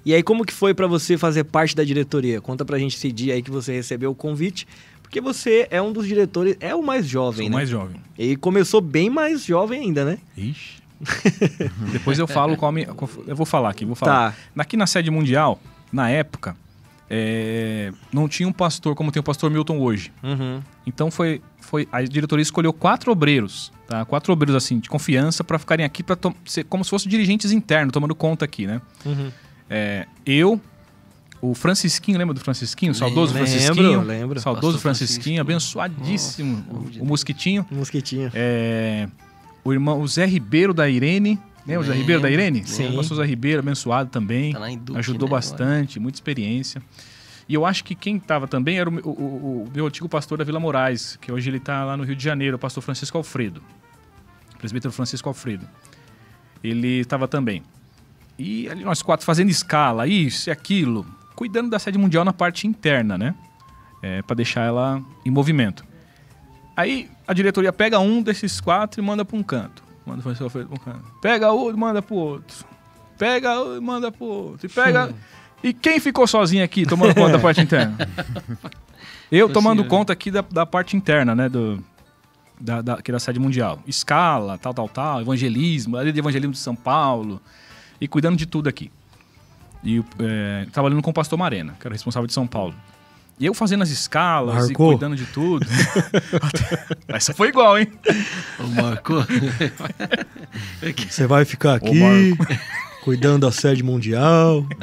E aí, como que foi pra você fazer parte da diretoria? Conta pra gente esse dia aí que você recebeu o convite, porque você é um dos diretores, é o mais jovem, Sou né? mais jovem. E começou bem mais jovem ainda, né? Ixi. Depois eu falo qual me, Eu vou falar aqui, vou falar. Tá. Aqui na sede mundial, na época, é, não tinha um pastor como tem o pastor Milton hoje. Uhum. Então foi, foi a diretoria escolheu quatro obreiros, tá? Quatro obreiros assim de confiança para ficarem aqui para ser como se fossem dirigentes internos, tomando conta aqui, né? Uhum. É, eu, o Francisquinho, lembra do Francisquinho? O saudoso Lembro, Francisquinho. lembro. Saudoso Pastor Francisquinho, Francisquinho. abençoadíssimo, Nossa, o- Deus. o, mosquitinho. Mosquitinho. É, o irmão, o Zé Ribeiro da Irene. Lembra o Zé Ribeiro da Irene? sim. O pastor Zé Ribeiro, abençoado também. Tá lá em Duque, ajudou né, bastante, muita experiência. E eu acho que quem estava também era o, meu- o- o- o meu antigo pastor da Vila Moraes, que hoje ele está lá no Rio de Janeiro, o pastor Francisco Alfredo. O presbítero Francisco Alfredo. Ele estava também. E ali nós quatro fazendo escala, isso e aquilo, cuidando da sede mundial na parte interna, né? É, para deixar ela em movimento. Aí a diretoria pega um desses quatro e manda para um canto. Manda para um canto. Pega outro e manda para outro. Pega outro e manda para outro. E pega. E quem ficou sozinho aqui tomando conta da parte interna? Eu Foi tomando senhor. conta aqui da, da parte interna, né? Do, da, da, aqui da sede mundial. Escala, tal, tal, tal, evangelismo, área de evangelismo de São Paulo. E cuidando de tudo aqui. E é, trabalhando com o pastor Marena, que era responsável de São Paulo. E eu fazendo as escalas e Marcou. cuidando de tudo. Essa foi igual, hein? O Marco. Você vai ficar aqui, Marco. Cuidando da sede mundial.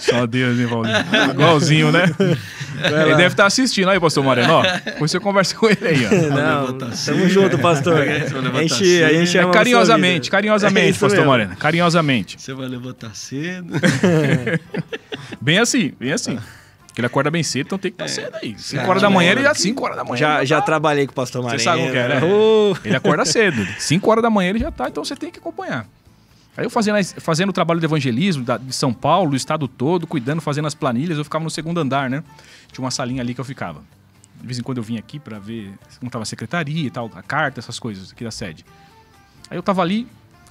Só Deus, hein, Paulinho? Igualzinho, né? Ele deve estar assistindo aí, pastor Mareno. Ó, depois você conversa com ele aí, ó. Não, tamo junto, pastor. A gente, a gente É carinhosamente, carinhosamente, É pastor mesmo. Moreno. Carinhosamente. Você vai levantar cedo. Bem assim, bem assim. Porque ele acorda bem cedo, então tem que estar cedo aí. 5 É, horas da manhã, ele já que- 5 horas da manhã. Já, já tá- trabalhei com o pastor Você Marena. sabe o que é, né? Ô, Ele acorda cedo. 5 horas da manhã ele já tá, então você tem que acompanhar. Aí eu fazendo, fazendo o trabalho de evangelismo da- de São Paulo, o estado todo, cuidando, fazendo as planilhas, eu ficava no segundo andar, né? Tinha uma salinha ali que eu ficava. De vez em quando eu vinha aqui pra ver como tava a secretaria e tal, a carta, essas coisas aqui da sede. Aí eu tava ali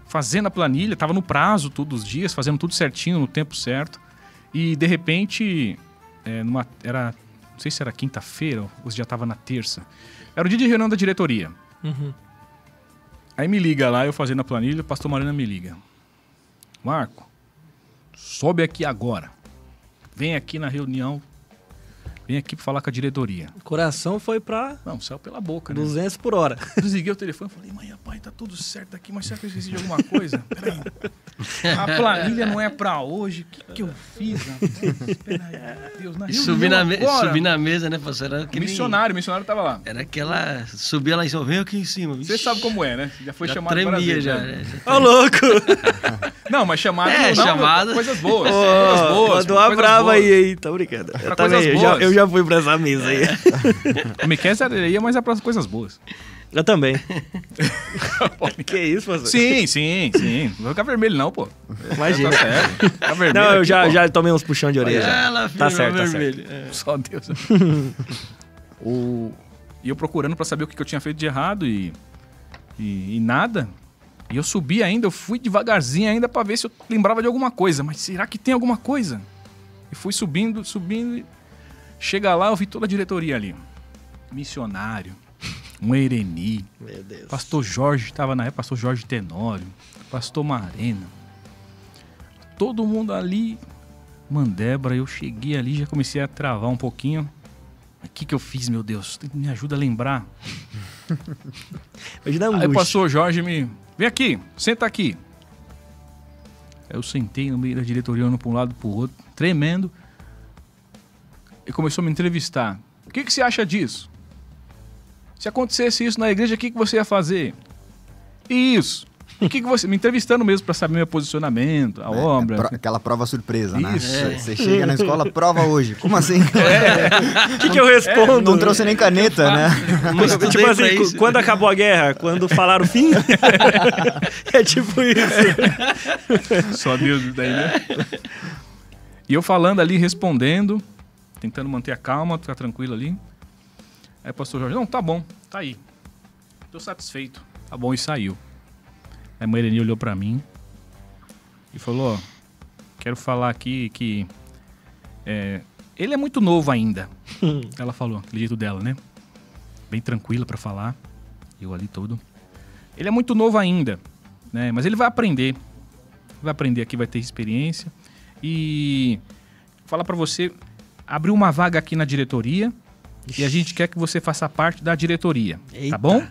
fazendo a planilha, tava no prazo todos os dias, fazendo tudo certinho, no tempo certo. E de repente, é, numa, era, não sei se era quinta-feira ou se já tava na terça. Era o dia de reunião da diretoria. Uhum. Aí me liga lá, eu fazendo a planilha, o pastor Marina me liga. Marco, sobe aqui agora. Vem aqui na reunião. Vem aqui pra falar com a diretoria. O coração foi pra Não, saiu pela boca, né? 200 por hora. Desliguei o telefone e falei, mãe, pai, tá tudo certo aqui, mas será que eu esqueci de alguma coisa? Peraí. A planilha não é pra hoje. O que, que eu fiz, rapaz? Peraí, meu Deus, na E subir na, me- subir na mesa, né, pastor? Era O que nem- missionário, o missionário tava lá. Era aquela. Subia lá em cima, vem aqui em cima. Você sabe como é, né? Já foi já chamado várias tremia vezes, já. né? né? Já Ô, louco! Não, mas chamado É, não, chamado. coisas boas. coisas boas. Mandou uma brava boas. aí, aí. Tá brincando. Eu, coisas também, eu, já, boas. eu já fui pra essa mesa aí. O Miquel areia, mas é para coisas boas. Eu também. que isso, pastor? Sim, sim, sim. Não vai ficar vermelho não, pô. Imagina. Tá sério. Tá vermelho Não, eu aqui, já, pô. já tomei uns puxão de orelha. já. Ela Tá certo, tá vermelho. É. Só Deus. o... E eu procurando pra saber o que que eu tinha feito de errado e... e... e nada. E eu subi ainda, eu fui devagarzinho ainda pra ver se eu lembrava de alguma coisa. Mas será que tem alguma coisa? E fui subindo, subindo. Chega lá, eu vi toda a diretoria ali. Missionário, um Ereni, Meu Deus. Pastor Jorge, estava na época, Pastor Jorge Tenório, Pastor Marena. Todo mundo ali. Mandébora, eu cheguei ali, já comecei a travar um pouquinho. O que, que eu fiz, meu Deus? Me ajuda a lembrar. Imagina Aí o pastor Jorge me. Vem aqui, senta aqui. Aí eu sentei no meio da diretoria, olhando para um lado para o outro, tremendo. E começou a me entrevistar. O que, que você acha disso? Se acontecesse isso na igreja, o que, que você ia fazer? Isso. O que, que você. Me entrevistando mesmo para saber meu posicionamento, a É, obra. pro- aquela prova surpresa, né? Isso. Você você chega na escola, prova hoje. Como assim? O que, que eu respondo? Não trouxe nem caneta, né? Não estudei Tipo assim, quando acabou a guerra? Quando falaram o fim? é tipo isso. Só Deus daí, né? E eu falando ali, respondendo, tentando manter a calma, ficar tranquilo ali. Aí o pastor Jorge, não, tá bom, tá aí. Tô satisfeito. Tá bom, e saiu. Aí a Mairene olhou pra mim e falou, ó, quero falar aqui que é, ele é muito novo ainda. Ela falou, aquele jeito dela, né? Bem tranquila pra falar. Eu ali todo. Ele é muito novo ainda, né? Mas ele vai aprender vai aprender aqui, vai ter experiência. E falar pra você, abriu uma vaga aqui na diretoria e a gente quer que você faça parte da diretoria, Eita. tá bom?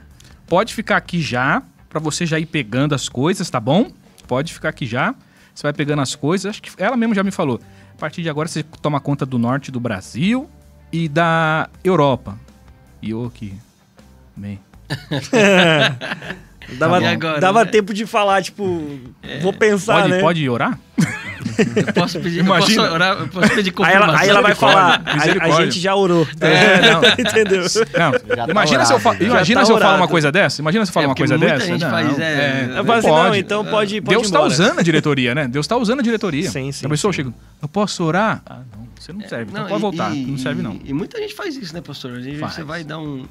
Pode ficar aqui já, pra você já ir pegando as coisas, tá bom? Pode ficar aqui já. Você vai pegando as coisas. Acho que ela mesmo já me falou. A partir de agora você toma conta do norte do Brasil e da Europa. E eu aqui. Bem. Dava, agora, dava né? tempo de falar, tipo, vou pensar, Pode, né? pode orar? Eu posso pedir, Imagina. eu posso orar, eu posso pedir Aí ela, aí ela vai falar, a, a gente já orou. É, não. Entendeu? Não, tá imagina se eu, fa- imagina Já se eu tá falo uma coisa dessa. Imagina se eu falo É, uma coisa muita dessa. gente não, faz, é, não falo assim, não, pode. então pode, pode Deus tá embora. usando a diretoria, né? Deus tá usando a diretoria. Sim, sim, A pessoa sim. chega, eu posso orar? Ah, não, você não serve. Então pode e- voltar. e- não serve, não. E, muita gente faz isso, né, pastor? Às vezes Faz. você vai dar um,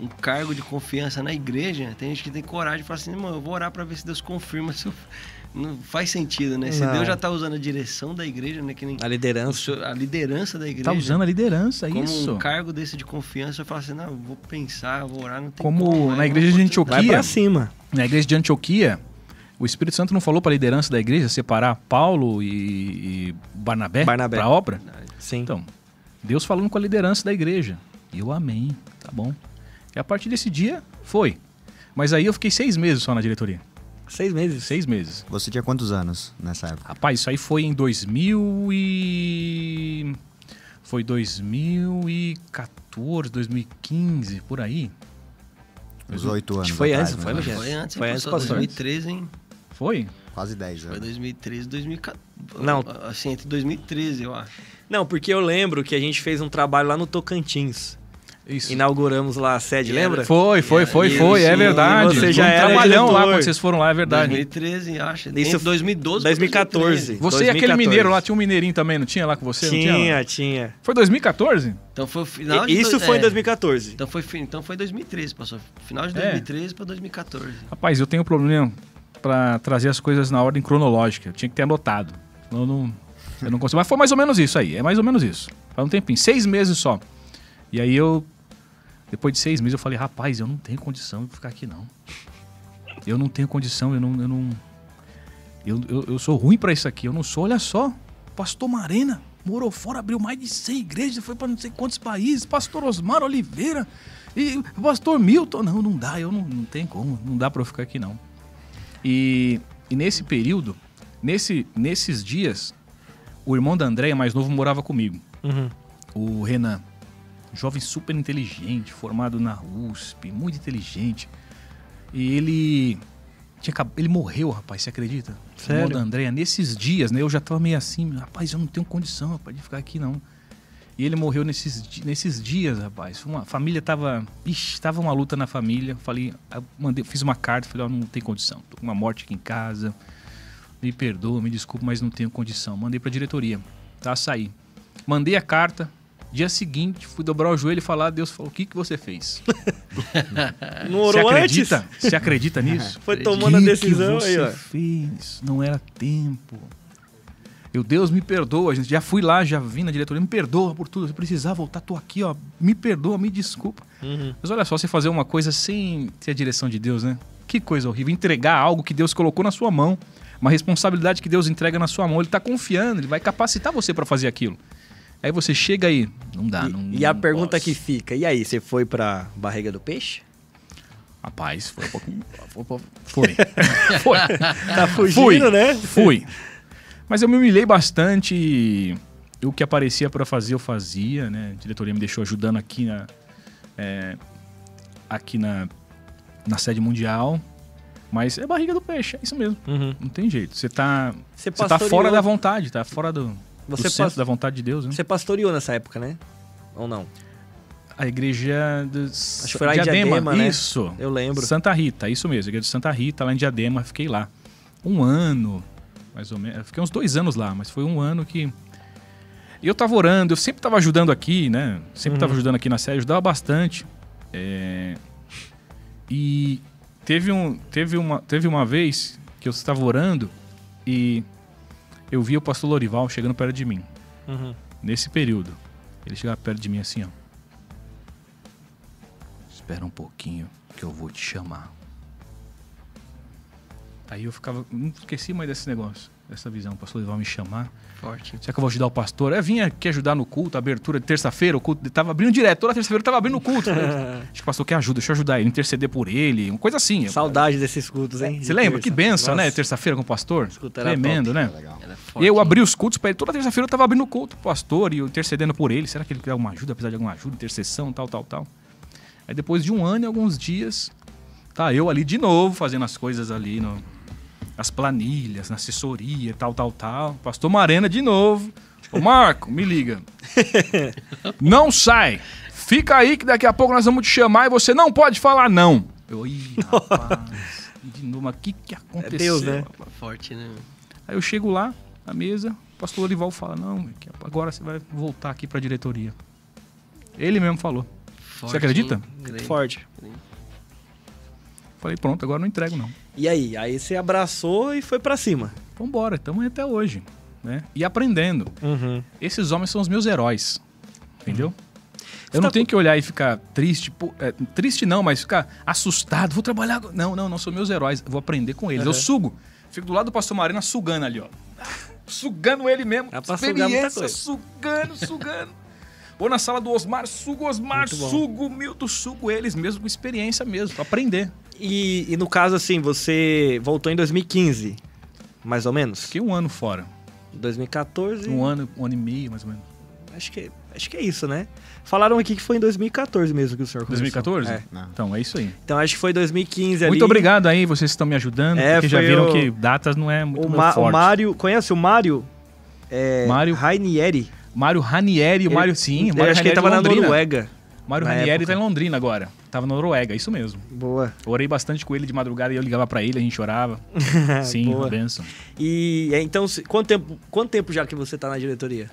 um cargo de confiança na igreja, tem gente que tem coragem de falar assim, mano, eu vou orar pra ver se Deus confirma se eu... Não faz sentido, né? Se Não. Deus já tá usando a direção da igreja, né? Que nem A liderança. senhor- a liderança da igreja. Tá usando a liderança, como isso. um cargo desse de confiança, eu falo assim, não, vou pensar, vou orar, não tem Como como, na é uma igreja de oportunidade. Vai Antioquia. pra cima. Na igreja de Antioquia, o Espírito Santo não falou para a liderança da igreja separar Paulo e, e Barnabé, Barnabé. para a obra? Sim. Então, Deus falando com a liderança da igreja. E eu amém, tá bom. E a partir desse dia, foi. Mas aí eu fiquei seis meses só na diretoria. Seis meses. Seis meses. Você tinha quantos anos nessa época? Rapaz, isso aí foi em 2000 e... Foi 2014, 2015, por aí. Uns oito anos. Acho que foi atrás, antes, foi, menos. Foi antes, Foi antes, pastor? pastor. 2013, hein? Foi? Quase dez Foi anos. 2013, 2014. Não. Assim, entre 2013, eu acho. Não, porque eu lembro que a gente fez um trabalho lá no Tocantins. Isso. Inauguramos lá a sede, E lembra? Foi, foi, É, foi, e foi, é verdade. você já um era trabalhão lá diretor. quando vocês foram lá, é verdade. 2013, acho. Isso Entre 2012 pra 2014. 2013. Você e aquele 2014. mineiro lá, tinha um mineirinho também, não tinha lá com você? Não tinha, Tinha, lá? tinha. Foi 2014? Então foi o final de Isso dois- foi em é. 2014. Então foi, então foi 2013, passou. Final de É. 2013 pra 2014. Rapaz, eu tenho um problema pra trazer as coisas na ordem cronológica. Eu tinha que ter anotado. Senão Eu não, eu não consigo. Mas foi mais ou menos isso aí. É mais ou menos isso. Faz um tempinho. Seis meses só. E aí eu. Depois de seis meses eu falei, rapaz, eu não tenho condição de ficar aqui não. eu não tenho condição, eu não. Eu, não, eu, eu, eu sou ruim pra isso aqui, eu não sou. Olha só, pastor Marena morou fora, abriu mais de 100 igrejas, foi pra não sei quantos países, pastor Osmar Oliveira e pastor Milton. Não, não dá, eu não, não tem como, não dá pra eu ficar aqui não. E, e nesse período, nesse, nesses dias, o irmão da Andréia, mais novo, morava comigo. Uhum. O Renan. Jovem super inteligente, formado na USP, muito inteligente. E ele. Tinha, ele morreu, rapaz, você acredita? Sério? da Andréia, nesses dias, né? Eu já tava meio assim, rapaz, eu não tenho condição, rapaz, de ficar aqui não. E ele morreu nesses, nesses dias, rapaz. Uma a família tava. Ixi, tava uma luta na família. Falei, mandei, fiz uma carta, falei, ó, não tem condição. Tô com uma morte aqui em casa. Me perdoa, me desculpa, mas não tenho condição. Mandei pra diretoria. Tá, saí. Mandei a carta. Dia seguinte, fui dobrar o joelho e falar, Deus falou, o que, que você fez? Não Você orou acredita? antes? Você acredita nisso? Foi tomando a que decisão que aí, você ó. fez? Não era tempo. Eu, Deus, me perdoa. gente. Já fui lá, já vim na diretoria. Me perdoa por tudo. Se precisar voltar, tô aqui, ó. Me perdoa, me desculpa. Uhum. Mas olha só, você fazer uma coisa sem ter a direção de Deus, né? Que coisa horrível. Entregar algo que Deus colocou na sua mão. Uma responsabilidade que Deus entrega na sua mão. Ele tá confiando, ele vai capacitar você para fazer aquilo. Aí você chega aí, não dá, E- não e, a não pergunta posso. que fica, e aí, você foi pra barriga do peixe? Rapaz, foi um pouquinho. Foi. Foi. Tá fugindo, Fui. né? Fui. Mas eu me humilhei bastante. e O que aparecia para fazer, eu fazia, né? A diretoria me deixou ajudando aqui na. é, aqui na, na sede mundial. Mas é barriga do peixe, é isso mesmo. Uhum. Não tem jeito. Você tá. Você Você tá fora da vontade, tá fora do. Você centro pas- da vontade de Deus, né? Você pastoreou nessa época, né? Ou não? A igreja dos Acho que foi lá em Diadema, né? Isso. Eu lembro. Santa Rita, isso mesmo. Igreja de Santa Rita, lá em Diadema. Fiquei lá. Um ano, mais ou menos. Fiquei uns dois anos lá, mas foi um ano que. E eu tava orando, eu sempre tava ajudando aqui, né? Sempre tava ajudando aqui na série, ajudava bastante. É, E teve, um, teve, uma, teve uma vez que eu estava orando e eu vi o pastor Lorival chegando perto de mim. Uhum. Nesse período. Ele chegava perto de mim assim, ó. Espera um pouquinho que eu vou te chamar. Aí eu ficava. Não esqueci mais desse negócio, dessa visão. O pastor Lorival me chamar. Forte. Será que eu vou ajudar o pastor? Eu vinha aqui ajudar no culto, abertura de terça-feira, o culto tava abrindo direto, toda terça-feira eu tava abrindo o culto. Acho que o pastor quer ajuda, deixa eu ajudar ele, interceder por ele, uma coisa assim. Saudade desses cultos, hein? Você lembra? Que Terça. benção, né? Terça-feira com o pastor. Escuta, era Tremendo, né? Legal. Ela é forte. Eu abri os cultos pra ele. Toda terça-feira eu tava abrindo o culto pro pastor e eu intercedendo por ele. Será que ele quer alguma ajuda? Precisar de alguma ajuda, intercessão, tal, tal, tal. Aí depois de um ano e alguns dias, tá eu ali de novo fazendo as coisas ali no, as planilhas, na assessoria, tal, tal, tal. Pastor Marena de novo. Ô Marco, me liga. Não sai. Fica aí que daqui a pouco nós vamos te chamar e você não pode falar não. Eu, ih, rapaz. De novo, mas o que que aconteceu? Deus, né? rapaz? Forte, né? Aí eu chego lá, na mesa, o pastor Olival fala, não, que agora você vai voltar aqui pra diretoria. Ele mesmo falou. Forte, acredita? hein? Forte. Falei, pronto, agora não entrego não. E aí? Aí você abraçou e foi pra cima. Vambora, estamos até hoje. Né? E aprendendo. Uhum. Esses homens são os meus heróis. Entendeu? Você Eu não tá tenho que olhar e ficar triste. pô, é, triste não, mas ficar assustado. Vou trabalhar. Não, não, não são meus heróis. Eu vou aprender com eles. Eu Uhum. sugo. Fico do lado do pastor Marina sugando ali, ó. Sugando ele mesmo. Dá pra sugar muita Experiência, coisa. sugando, sugando. Vou na sala do Osmar, sugo Osmar, sugo Milton, sugo eles mesmo, com experiência mesmo, pra aprender. E, e no caso, assim, você voltou em 2015, mais ou menos? Fiquei um ano fora. 2014. Um ano, um ano e meio, mais ou menos. Acho que, acho que é isso, né? Falaram aqui que foi em 2014 mesmo que o senhor começou. 2014? É. Não. Então, é isso aí. Então acho que foi 2015 ali. Muito obrigado aí, vocês estão me ajudando, É, porque já viram o- que datas não é muito O, Ma- o forte. Mário, conhece o Mário? É, Mário- Rainieri. Mário Ranieri, o Ele- Mário sim, o Ele, Mário acho que ele Ranieri tava na. Noruega. Mário na Ranieri época. tá em Londrina agora. Tava na Noruega, isso mesmo. Boa. Orei bastante com ele de madrugada e eu ligava pra ele, a gente chorava. Sim, Boa. uma benção. E é, então, se- quanto tempo, quanto tempo já que você tá na diretoria?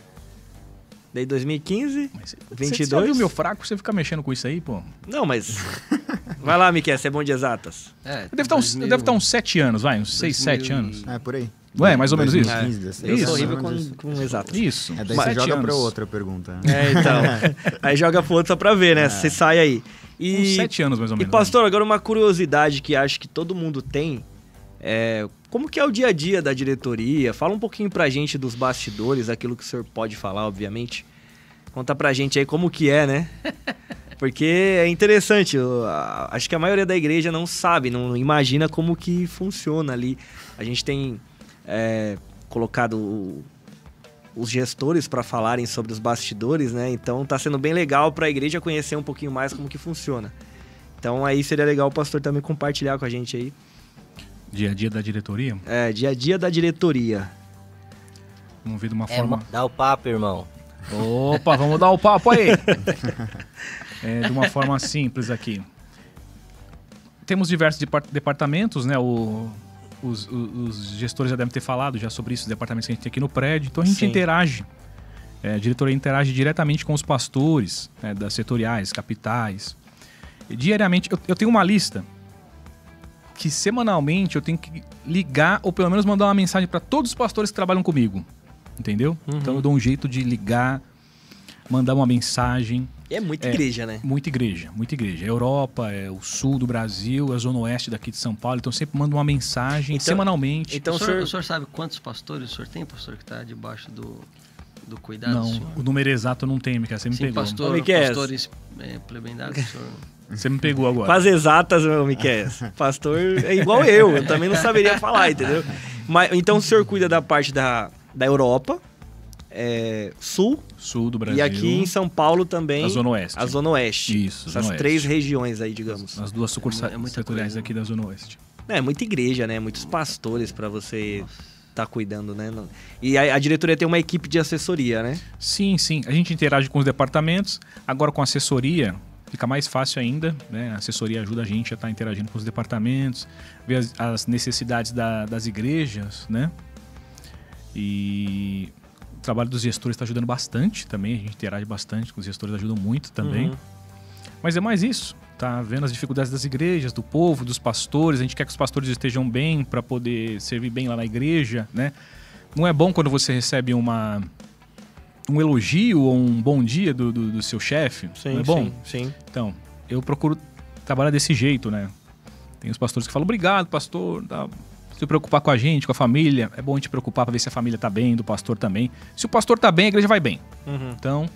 Desde 2015? Mas você- 22? Você viu meu fraco? Você fica mexendo com isso aí, pô? Não, mas. Vai lá, Miquel, você é bom de exatas. É, Eu devo estar uns, eu devo estar uns 7 anos, vai, uns 6, 7 anos. É, por aí. Ué, mais ou menos isso? 2015, Eu 16, Isso. sou mais ou horrível menos com, com exatas. Isso. É, daí sete você joga anos. pra outra pergunta. né? É, então. aí joga pro outro só pra ver, né? Você sai aí. E, Uns sete anos, mais ou e menos. pastor, agora uma curiosidade que acho que todo mundo tem. É, como que é o dia a dia da diretoria? Fala um pouquinho pra gente dos bastidores, aquilo que o senhor pode falar, obviamente. Conta pra gente aí como que é, né? Porque é interessante, eu, a- acho que a maioria da igreja não sabe, não imagina como que funciona ali. A gente tem é, colocado o- os gestores para falarem sobre os bastidores, né? Então tá sendo bem legal para a igreja conhecer um pouquinho mais como que funciona. Então aí seria legal o pastor também compartilhar com a gente aí. Dia a dia da diretoria. É, dia a dia da diretoria. Vamos ver de uma É, forma. dá o papo, irmão. Opa, vamos dar o papo aí. É, de uma forma simples aqui. Temos diversos depar- departamentos, né? O- os, o- os gestores já devem ter falado já sobre isso, os departamentos que a gente tem aqui no prédio. Então a gente Sim. interage. É, a diretoria interage diretamente com os pastores né, das setoriais, capitais. E diariamente, eu, eu tenho uma lista que semanalmente eu tenho que ligar ou pelo menos mandar uma mensagem para todos os pastores que trabalham comigo. Entendeu? Então eu dou um jeito de ligar, mandar uma mensagem. É muita É. igreja, né? Muita igreja, muita igreja. É Europa, é o sul do Brasil, a zona oeste daqui de São Paulo. Então sempre mando uma mensagem Então- semanalmente. Então o, senhor, senhor, o senhor sabe quantos pastores o senhor tem, pastor, que está debaixo do, do cuidado do não, senhor? o número exato eu não tenho, Miquel. Você me Sim, pegou. pastor, Ô, pastores é, plebendados, o senhor... Você me pegou agora. Quase exatas, meu Miquel. Pastor é igual eu, eu também não saberia falar, entendeu? Mas, então o senhor cuida da parte da, da Europa, é, sul, Sul do Brasil. e aqui em São Paulo também. A Zona Oeste. A Zona Oeste. Isso, Essas Zona três Oeste. regiões aí, digamos. As duas sucursais É muita setoriais coisa. aqui da Zona Oeste. É, muita igreja, né? Muitos pastores pra você estar cuidando, né? E a, a diretoria tem uma equipe de assessoria, né? Sim, sim. A gente interage com os departamentos. Agora com a assessoria fica mais fácil ainda. Né? A assessoria ajuda a gente a estar interagindo com os departamentos, ver as, as necessidades da- das igrejas, né? E trabalho dos gestores está ajudando bastante também. A gente interage bastante com os gestores, ajudam muito também. Uhum. Mas é mais isso. Tá vendo as dificuldades das igrejas, do povo, dos pastores. A gente quer que os pastores estejam bem para poder servir bem lá na igreja, né? Não é bom quando você recebe uma um elogio ou um bom dia do, do, do seu chefe? Sim, não é bom? sim, sim. Então, eu procuro trabalhar desse jeito, né? Tem os pastores que falam, obrigado, pastor, tá, se preocupar com a gente, com a família. É bom a gente preocupar para ver se a família tá bem, do pastor também. Se o pastor tá bem, a igreja vai bem. Uhum. Então,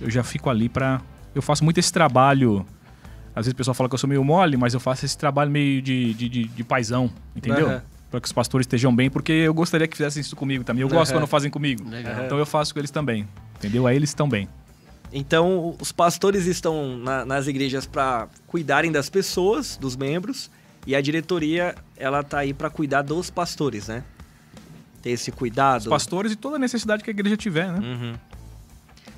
eu já fico ali pra. Eu faço muito esse trabalho. Às vezes o pessoal fala que eu sou meio mole, mas eu faço esse trabalho meio de, de, de, de paizão, entendeu? Aham. Pra que os pastores estejam bem, porque eu gostaria que fizessem isso comigo também. Eu gosto Aham. quando fazem comigo. Legal. Então eu faço com eles também. Entendeu? Aí eles estão bem. Então, os pastores estão na- nas igrejas para cuidarem das pessoas, dos membros, e a diretoria, ela tá aí para cuidar dos pastores, né? Ter esse cuidado. Os pastores e toda a necessidade que a igreja tiver, né? Uhum.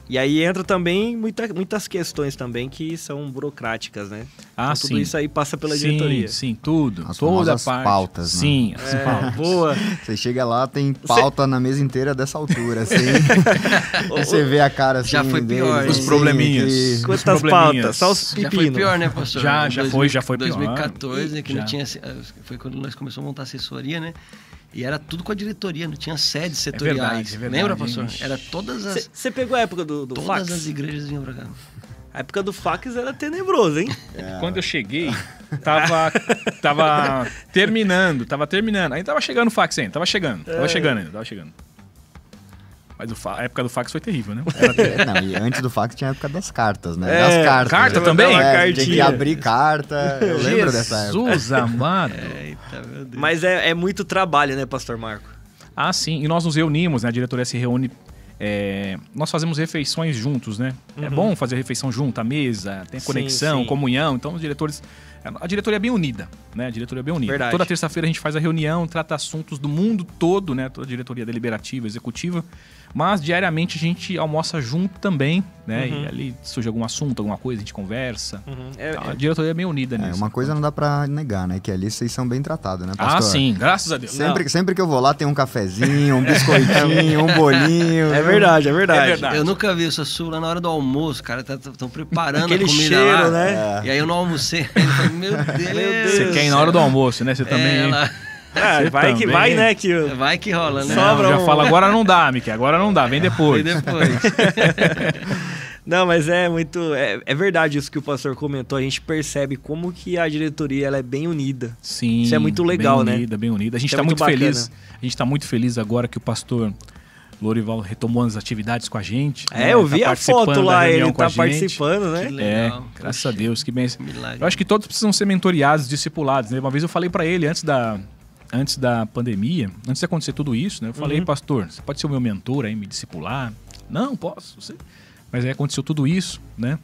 E aí entra também muita- muitas questões também que são burocráticas, né? Ah, Então, tudo sim. isso aí passa pela sim, diretoria. Sim, tudo. As toda a famosas parte. pautas, né? Sim, as É, pautas. boa. Você chega lá, tem pauta na mesa inteira dessa altura, assim. Você vê a cara assim. Já foi deles, pior, assim, Os probleminhas. que- Quantas probleminhas. pautas? Só os Já pepinos. foi pior, né, pastor? Já, já foi, já foi pior. 2014, que Já. não tinha... Foi quando nós começamos a montar assessoria, né? E era tudo com a diretoria, não tinha sedes setoriais. verdade, é verdade, Lembra, pastor? hein? Era todas as... Você pegou a época do, do Todas fax? as igrejas vinham pra cá. A época do fax era tenebroso, hein? Quando eu cheguei, tava, tava terminando, tava terminando. Aí tava chegando o fax ainda, tava chegando, tava chegando ainda, tava chegando. Mas o fa- a época do fax foi terrível, né? Era É, não, e antes do fax tinha a época das cartas, né? É, das cartas. carta né? também? É, Cartinha. tinha que abrir carta. Eu lembro dessa época. Jesus amado. Eita, meu Deus. Mas é, é muito trabalho, né, Pastor Marco? Ah, sim. E nós nos reunimos, né? A diretoria se reúne. é, nós fazemos refeições juntos, né? É bom fazer refeição junto, a mesa, tem Uhum. Sim, conexão, sim. comunhão. Então, os diretores. A diretoria é bem unida, né? A diretoria é bem unida. Verdade. Toda terça-feira a gente faz a reunião, trata assuntos do mundo todo, né? Toda a diretoria deliberativa, executiva. Mas diariamente a gente almoça junto também, né? Uhum. E ali surge algum assunto, alguma coisa, a gente conversa. É, Então, a diretoria é bem unida É, nisso. uma coisa não dá pra negar, né? Que ali vocês são bem tratados, né, Ah, pastor? sim, graças a Deus. Sempre, sempre que eu vou lá tem um cafezinho, um biscoitinho, um bolinho. é verdade, é verdade. É verdade. Eu nunca vi o Sassu lá na hora do almoço, cara. Estão preparando Aquele a comida cheiro, lá. né? E aí eu não almocei. Eu falei, meu Deus. Deus. Você quer ir na hora do almoço, né? Você também. É, vai que também. vai, né? Que Vai que rola, né? Sobra já um- fala, agora não dá, Mickey, agora não dá, vem depois. depois. Não, mas é muito. É, é verdade isso que o pastor comentou. A gente percebe como que a diretoria ela é bem unida. Sim. Isso é muito legal, bem né? unida, Bem unida. A gente Isso é está muito, muito feliz. A gente está muito feliz agora que o pastor Lorival retomou as atividades com a gente. É, né? eu Tá vi a participando foto lá, ele a tá participando, né? Que É, legal. graças Poxa, a Deus, que bem. milagre. Eu acho que todos precisam ser mentoriados, discipulados. Né? Uma vez eu falei para ele antes da antes da pandemia, antes de acontecer tudo isso, né? Eu falei, Uhum. pastor, você pode ser o meu mentor aí, me discipular? Não, posso. Você... Mas aí aconteceu tudo isso, né?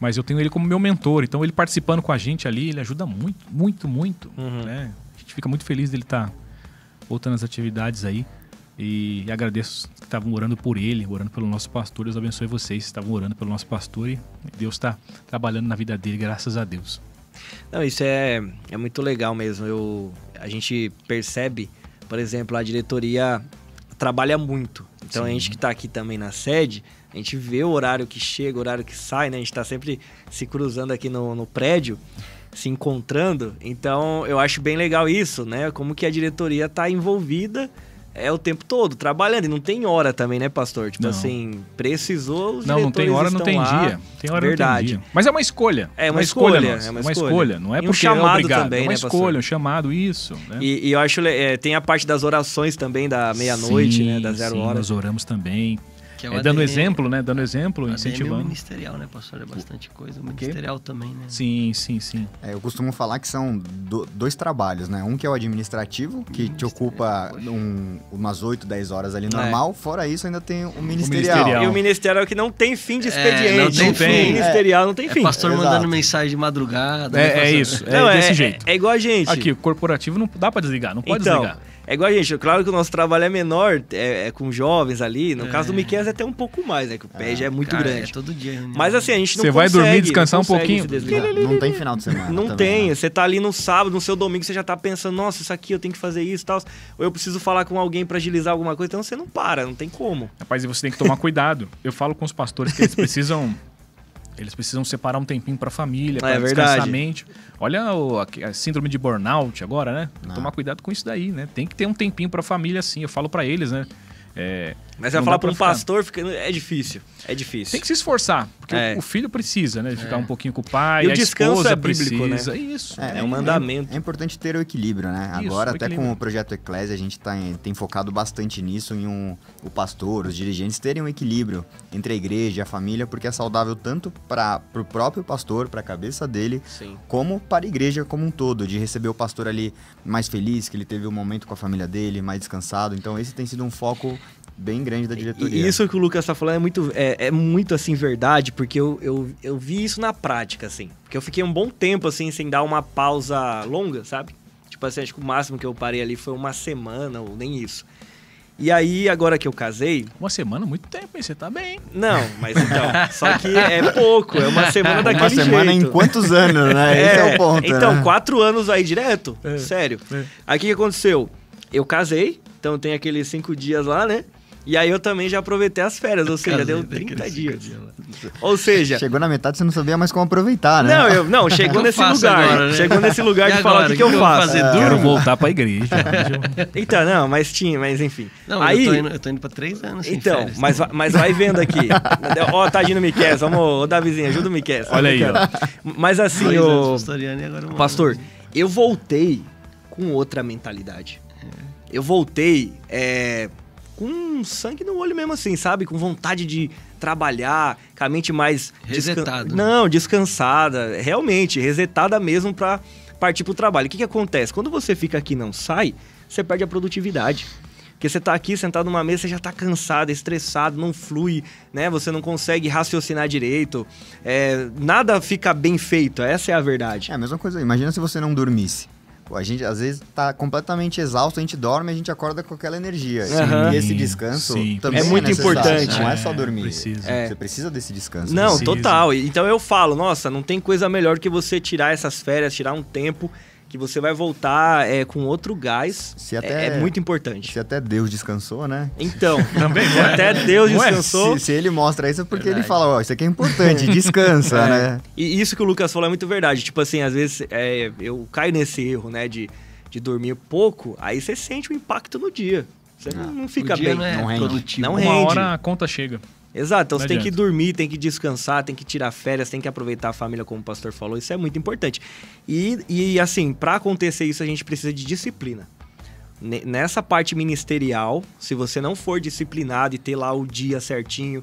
Mas eu tenho ele como meu mentor, então ele participando com a gente ali, ele ajuda muito, muito, muito, Uhum. né? A gente fica muito feliz dele estar voltando às atividades aí. E agradeço que estavam orando por ele, orando pelo nosso pastor. Deus abençoe vocês que estavam orando pelo nosso pastor e Deus está trabalhando na vida dele, graças a Deus. Não, isso é, é muito legal mesmo. Eu, a gente percebe, por exemplo, a diretoria trabalha muito. Então a gente que está aqui também na sede, a gente vê o horário que chega, o horário que sai, né? A gente está sempre se cruzando aqui no, no prédio, se encontrando. Então eu acho bem legal isso, né? Como que a diretoria está envolvida é o tempo todo, trabalhando. E não tem hora também, né, pastor? Tipo Não. assim, precisou, os Não, não tem hora, não tem lá. dia. Tem hora, Verdade. não tem dia. Mas é uma escolha. É uma escolha, nossa. é uma uma escolha. escolha. Não é E um porque chamado é obrigado. também, é uma né, escolha, pastor? um chamado, isso. Né? E, e eu acho, é, tem a parte das orações também, da meia-noite, né? Da zero sim, hora. Nós oramos também. Que é o É, dando ADM, exemplo, né? Dando exemplo, o ADM é o incentivando. ministerial, né, pastor? É bastante coisa. O ministerial também, né? Sim, sim, sim. É, eu costumo falar que são do- dois trabalhos, né? Um que é o administrativo, que te ocupa um- umas 8, 10 horas ali normal. Fora isso, ainda tem o ministerial. ministerial. E o ministério é o que não tem fim de É, expediente. não tem O fim. ministerial não tem É fim. pastor Exato. mandando mensagem de madrugada. né, É, é pastor? isso. É Não, desse é, jeito. É, é igual a gente. Aqui, o corporativo não dá pra desligar, não pode então, desligar. É igual a gente. Claro que o nosso trabalho é menor, é, é com jovens ali. No É. caso do Miquel é até um pouco mais, né? Que o pé já é muito Cara, grande. É todo dia. reunião. Mas assim, a gente não Você vai consegue, dormir, descansar um pouquinho. Não, tem final de semana. Não também, tem. né? Você tá ali no sábado, no seu domingo, você já tá pensando, nossa, isso aqui eu tenho que fazer isso e tal. Ou eu preciso falar com alguém pra agilizar alguma coisa. Então você não para, não tem como. Rapaz, e você tem que tomar cuidado. Eu falo com os pastores que eles precisam. Eles precisam separar um tempinho pra família, pra É descansar verdade. a mente. Olha o- a, a síndrome de burnout agora, né? Não. Tomar cuidado com isso daí, né? Tem que ter um tempinho pra família, sim. Eu falo pra eles, né? É, Mas você vai falar pra um ficar. pastor, fica... é difícil. É difícil. tem que se esforçar, porque É. o, filho precisa, né? Ficar um pouquinho com o pai, E o a descanso esposa é bíblico, né? precisa. Isso. É um mandamento. É importante ter o equilíbrio, né? Isso, Agora, até equilíbrio. com o projeto Eclésia, a gente tá em- tem focado bastante nisso, em um, o pastor, os dirigentes terem um equilíbrio entre a igreja e a família, porque é saudável tanto para o próprio pastor, para a cabeça dele, Sim. como para a igreja como um todo, de receber o pastor ali mais feliz, que ele teve um momento com a família dele, mais descansado. Então, esse tem sido um foco bem grande da diretoria. E isso que o Lucas tá falando é muito, é, é muito assim, verdade, porque eu, eu, eu vi isso na prática, assim. Porque eu fiquei um bom tempo, assim, sem dar uma pausa longa, sabe? Tipo assim, acho que o máximo que eu parei ali foi uma semana, ou nem isso. E aí, agora que eu casei, Uma semana, muito tempo, hein? Você tá bem. não, mas então, só que é pouco, é uma semana daquele Uma semana jeito. em quantos anos, né? Esse é o ponto, Então, né? quatro anos aí direto? É. Sério. É. Aí o que aconteceu? Eu casei, então tem aqueles cinco dias lá, né? E aí eu também já aproveitei as férias, ou seja, deu tem 30 aqueles dias. Ou seja, Chegou na metade, você não sabia mais como aproveitar, né? não, eu, não, chegou nesse lugar. agora, né? Chegou nesse lugar E de falar o agora? que, que eu eu vou faço. fazer? É. Durmo? Quero voltar pra igreja. Então, não, mas tinha, mas enfim. Não, aí, eu, tô indo, eu tô indo pra três anos sem então, férias. mas, vai- mas vai vendo aqui. ó, tadinho no Miquel, vamos, ô Davizinho, ajuda o Miquel. Olha aí, ó. Mas assim, Dois o agora um Pastor, eu voltei com outra mentalidade. Eu voltei é, com sangue no olho mesmo assim, sabe? Com vontade de trabalhar, com a mente mais... descan- Resetado. Não, descansada. Realmente, resetada mesmo pra partir pro trabalho. O que que acontece? Quando você fica aqui e não sai, você perde a produtividade. Porque você tá aqui sentado numa mesa, você já tá cansado, estressado, não flui, né? Você não consegue raciocinar direito. É, nada fica bem feito, essa é a verdade. É a mesma coisa. Imagina se você não dormisse. A gente às vezes tá completamente exausto, a gente dorme, a gente acorda com aquela energia. Aham. E esse descanso Sim, também é muito necessário, importante. Não é só É, dormir. precisa. É. Você precisa desse descanso. Não, Precisa. total. Então eu falo, nossa, não tem coisa melhor que você tirar essas férias, tirar um tempo que você vai voltar é, com outro gás. Se É- até- é, muito importante. Se até Deus descansou, né? Então, Também, se até Deus Não é? descansou. Se, se ele mostra isso é porque ele Verdade. fala, ó, isso aqui é importante, descansa, É. né? E isso que o Lucas falou é muito verdade. Tipo assim, às vezes é, eu caio nesse erro, né, de, de dormir pouco, aí você sente o impacto no dia. Você não, não fica o dia bem. não é não rende. produtivo. Não Uma rende. hora a conta chega. Exato, então Não você tem que dormir, tem que descansar, tem que tirar férias, tem que aproveitar a família, como o pastor falou. Isso é muito importante. E, e assim, para acontecer isso, a gente precisa de disciplina. Ne- Nessa parte ministerial, se você não for disciplinado e ter lá o dia certinho,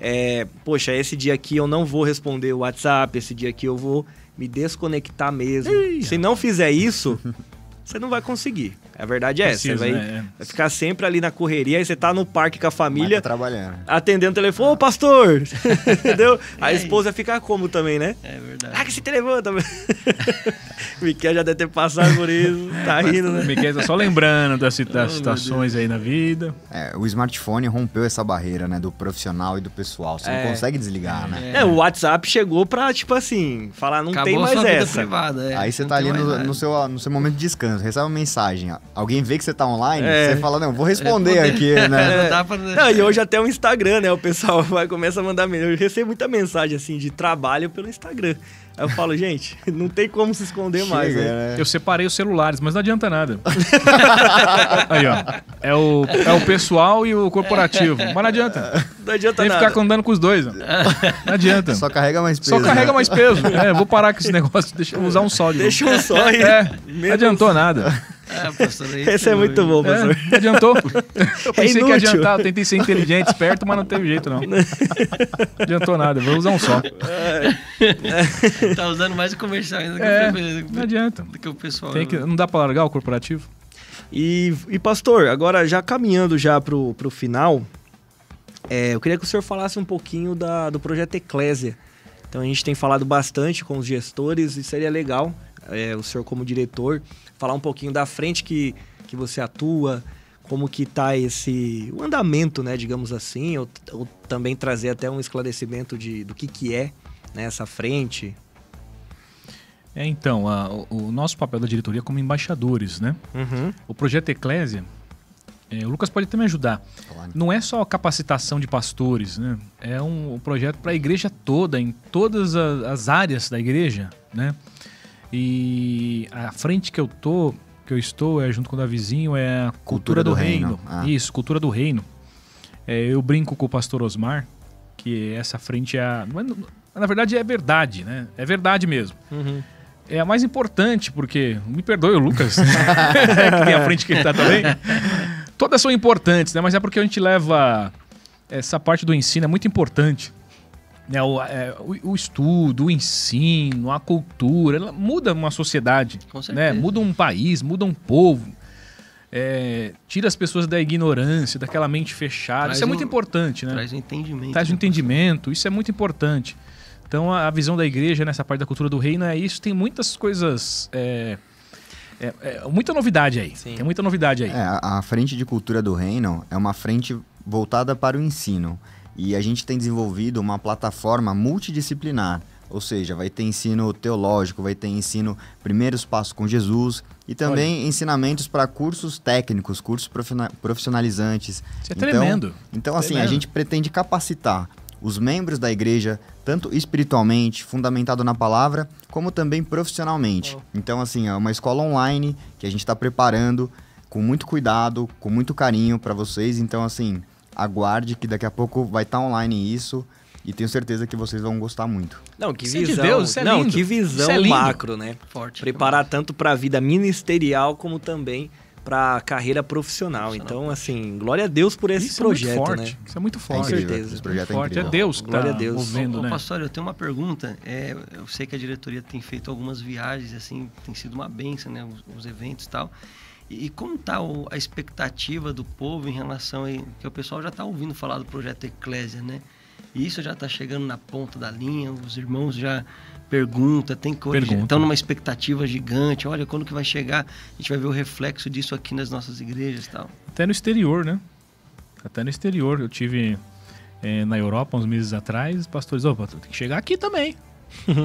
é, poxa, esse dia aqui eu não vou responder o WhatsApp, esse dia aqui eu vou me desconectar mesmo. se não fizer isso, você não vai conseguir. A verdade é essa. Você vai, né? vai ficar sempre ali na correria, aí você tá no parque com a Mas família, tá trabalhando. atendendo o telefone, ô pastor! Entendeu? A esposa fica como também, né? É verdade. Ah, que se te levanta! Miquel já deve ter passado por isso, tá rindo, né? Miguel tá só lembrando das, cita- Oh, situações aí na vida. É, o smartphone rompeu essa barreira, né? Do profissional e do pessoal. Você É. não consegue desligar, né? É, o WhatsApp chegou pra, tipo assim, falar, não Acabou tem mais sua vida essa. privada. é. Aí você Não tá ali no, no seu, no seu momento de descanso, recebe uma mensagem. Alguém vê que você tá online, É. você fala, não, vou responder Responder. aqui, né? Não dá pra... Não, e hoje até o Instagram, né? O pessoal vai começa a mandar mensagem. Eu recebo muita mensagem assim de trabalho pelo Instagram. Aí eu falo, gente, não tem como se esconder mais, Chega, né? né? Eu separei os celulares, mas não adianta nada. aí, ó. É o, é o pessoal e o corporativo. Mas não adianta. Não adianta Tem que nada. ficar andando com os dois. ó. Não adianta. Só carrega mais peso. Só carrega né? mais peso. É, vou parar com esse negócio. Deixa eu usar um só. de Deixa um só e... É, não adiantou nada. É, pastor, Esse é muito bom, É, pastor. não adiantou. Eu pensei que ia adiantar. Eu tentei ser inteligente, esperto, mas não teve jeito, não. Não adiantou nada. Vou usar um só. Tá usando mais o comercial ainda do que, É, o, não adianta. do que o pessoal. Tem que, não dá pra largar o corporativo? E, e, pastor, agora já caminhando já pro, pro final, é, eu queria que o senhor falasse um pouquinho da, do projeto Eclésia. Então a gente tem falado bastante com os gestores e seria legal, é, o senhor como diretor, falar um pouquinho da frente que, que você atua, como que tá esse o andamento, né, digamos assim, ou, ou também trazer até um esclarecimento de, do que que é né, essa frente. É, então, a- o, o nosso papel da diretoria é como embaixadores, né? Uhum. O projeto Eclésia, é, o Lucas pode até me ajudar. Claro. Não é só capacitação de pastores, né? É um, um projeto para a igreja toda, em todas a- as áreas da igreja, né? E a frente que eu tô, que eu estou, é junto com o Davizinho, é a cultura, do, reino. Ah. Isso, cultura do reino. É, eu brinco com o pastor Osmar que essa frente é a, é- na verdade é verdade, né? É verdade mesmo. Uhum. É a mais importante, porque. Me perdoe o Lucas, que tem a frente que ele tá também. Todas são importantes, né? Mas é porque a gente leva. Essa parte do ensino é muito importante. Né? O, é, o- o estudo, o ensino, a cultura, ela muda uma sociedade. Com Né? Muda um país, muda um povo. É, tira as pessoas da ignorância, daquela mente fechada. Traz Isso é muito um- importante, né? Traz um entendimento. traz um né, entendimento, isso é muito importante. Então a, a visão da igreja nessa parte da cultura do reino é isso, tem muitas coisas. é, é- é muita novidade aí. Sim. Tem muita novidade aí. É, a, a frente de cultura do reino é uma frente voltada para o ensino. E a gente tem desenvolvido uma plataforma multidisciplinar. Ou seja, vai ter ensino teológico, vai ter ensino primeiros passos com Jesus e também ensinamentos para cursos técnicos, cursos profissionalizantes. Isso é Então- tremendo. Então, assim, a Tremendo. gente pretende capacitar os membros da igreja, tanto espiritualmente, fundamentado na palavra, como também profissionalmente. Então, assim, é uma escola online que a gente está preparando com muito cuidado, com muito carinho para vocês. Então, assim, aguarde que daqui a pouco vai estar online isso e tenho certeza que vocês vão gostar muito. Não, que Isso é de visão. Deus, isso é não, lindo. que Isso visão é macro, né? Forte. Preparar tanto para a vida ministerial como também para a carreira profissional. Então, assim, glória a Deus por esse isso projeto, é muito forte. né? Isso é muito É forte. incrível, certeza. Esse projeto é forte. É. Deus que Glória tá a Deus. movendo, Ô, né? Pastor, eu tenho uma pergunta. É, eu sei que a diretoria tem feito algumas viagens, assim, tem sido uma benção, né? Os, os eventos e tal. E, como está a expectativa do povo em relação a... que o pessoal já está ouvindo falar do projeto Eclésia, né? E isso já está chegando na ponta da linha, os irmãos já perguntam, tem coisa, Perguntam. estão numa expectativa gigante. Olha, quando que vai chegar? A gente vai ver o reflexo disso aqui nas nossas igrejas e tal. Até no exterior, né? Até no exterior. Eu tive eh, na Europa uns meses atrás, pastores, opa, tem que chegar aqui também.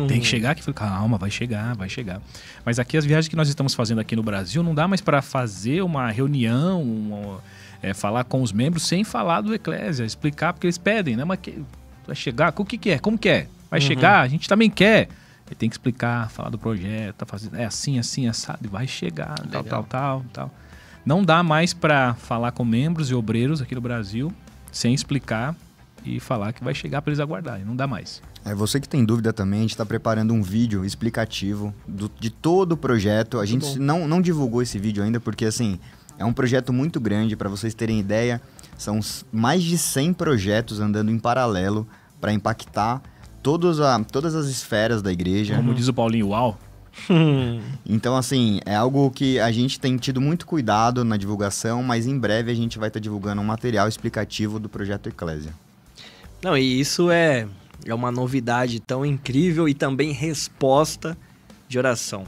Tem que chegar aqui. Falei, calma, vai chegar, vai chegar. Mas aqui as viagens que nós estamos fazendo aqui no Brasil não dá mais para fazer uma reunião, uma- eh, falar com os membros sem falar do Eclésia, explicar, porque eles pedem, né? Mas que, vai chegar, o que, que é? Como que é? Vai chegar, a gente também quer. Ele tem que explicar, falar do projeto, tá fazendo, é assim, assim, assado, e vai chegar, tal, Legal. tal, tal, tal. Não dá mais para falar com membros e obreiros aqui no Brasil sem explicar e falar que vai chegar para eles aguardarem, não dá mais. É, você que tem dúvida também, a gente está preparando um vídeo explicativo do- de todo o projeto. A gente não, não divulgou esse vídeo ainda porque, assim, é um projeto muito grande. Para vocês terem ideia, são mais de 100 projetos andando em paralelo para impactar todos a, todas as esferas da igreja. Como diz o Paulinho, uau, Então, assim, é algo que a gente tem tido muito cuidado na divulgação, mas em breve a gente vai estar divulgando um material explicativo do projeto Eclésia. Não, e isso é, é uma novidade tão incrível e também resposta de oração.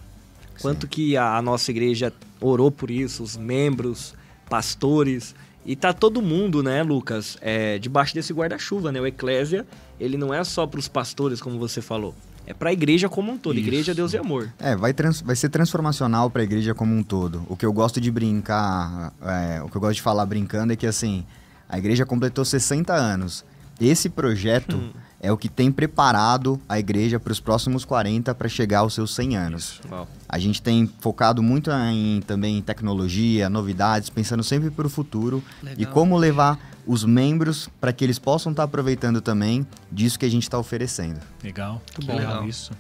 Quanto que a, a nossa igreja orou por isso, os membros, pastores, e tá todo mundo, né, Lucas, é, debaixo desse guarda-chuva, né? O Eclésia, ele não é só para os pastores, como você falou, é para a igreja como um todo. Isso. Igreja, Deus e amor. É, vai, trans- vai ser transformacional para a igreja como um todo. O que eu gosto de brincar, é, o que eu gosto de falar brincando é que, assim, a igreja completou 60 anos. Esse projeto é o que tem preparado a igreja para os próximos 40 para chegar aos seus 100 anos. A gente tem focado muito em também em tecnologia, novidades, pensando sempre para o futuro e Legal. como levar os membros para que eles possam estar aproveitando também disso que a gente está oferecendo. legal, que bom. legal Legal. isso,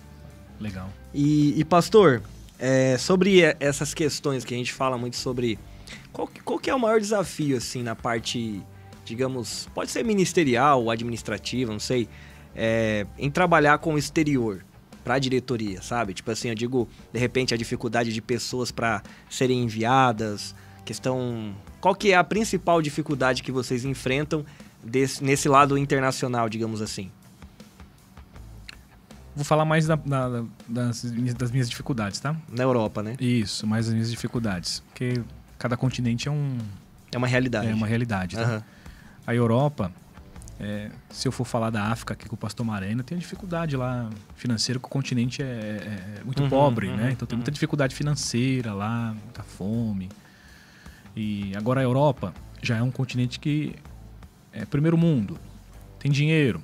legal. E, e, pastor, é, sobre e- essas questões que a gente fala muito sobre qual, que- qual que é o maior desafio assim na parte, digamos, pode ser ministerial ou administrativa, não sei, é, em trabalhar com o exterior para a diretoria, sabe? Tipo assim, eu digo, de repente a dificuldade de pessoas para serem enviadas, questão, qual que é a principal dificuldade que vocês enfrentam desse- nesse lado internacional, digamos assim? Vou falar mais da- da- das, minhas- das minhas dificuldades, tá? Na Europa, né? Isso, mais das minhas dificuldades. Porque cada continente é, um, É uma realidade. é uma realidade. Tá? Aham. A Europa, é, se eu for falar da África aqui com o pastor Marena, tem dificuldade lá financeira, que o continente é, é- é muito Uhum, pobre, uhum, né? Então tem muita dificuldade financeira lá, muita fome. E agora a Europa já é um continente que é primeiro mundo, tem dinheiro.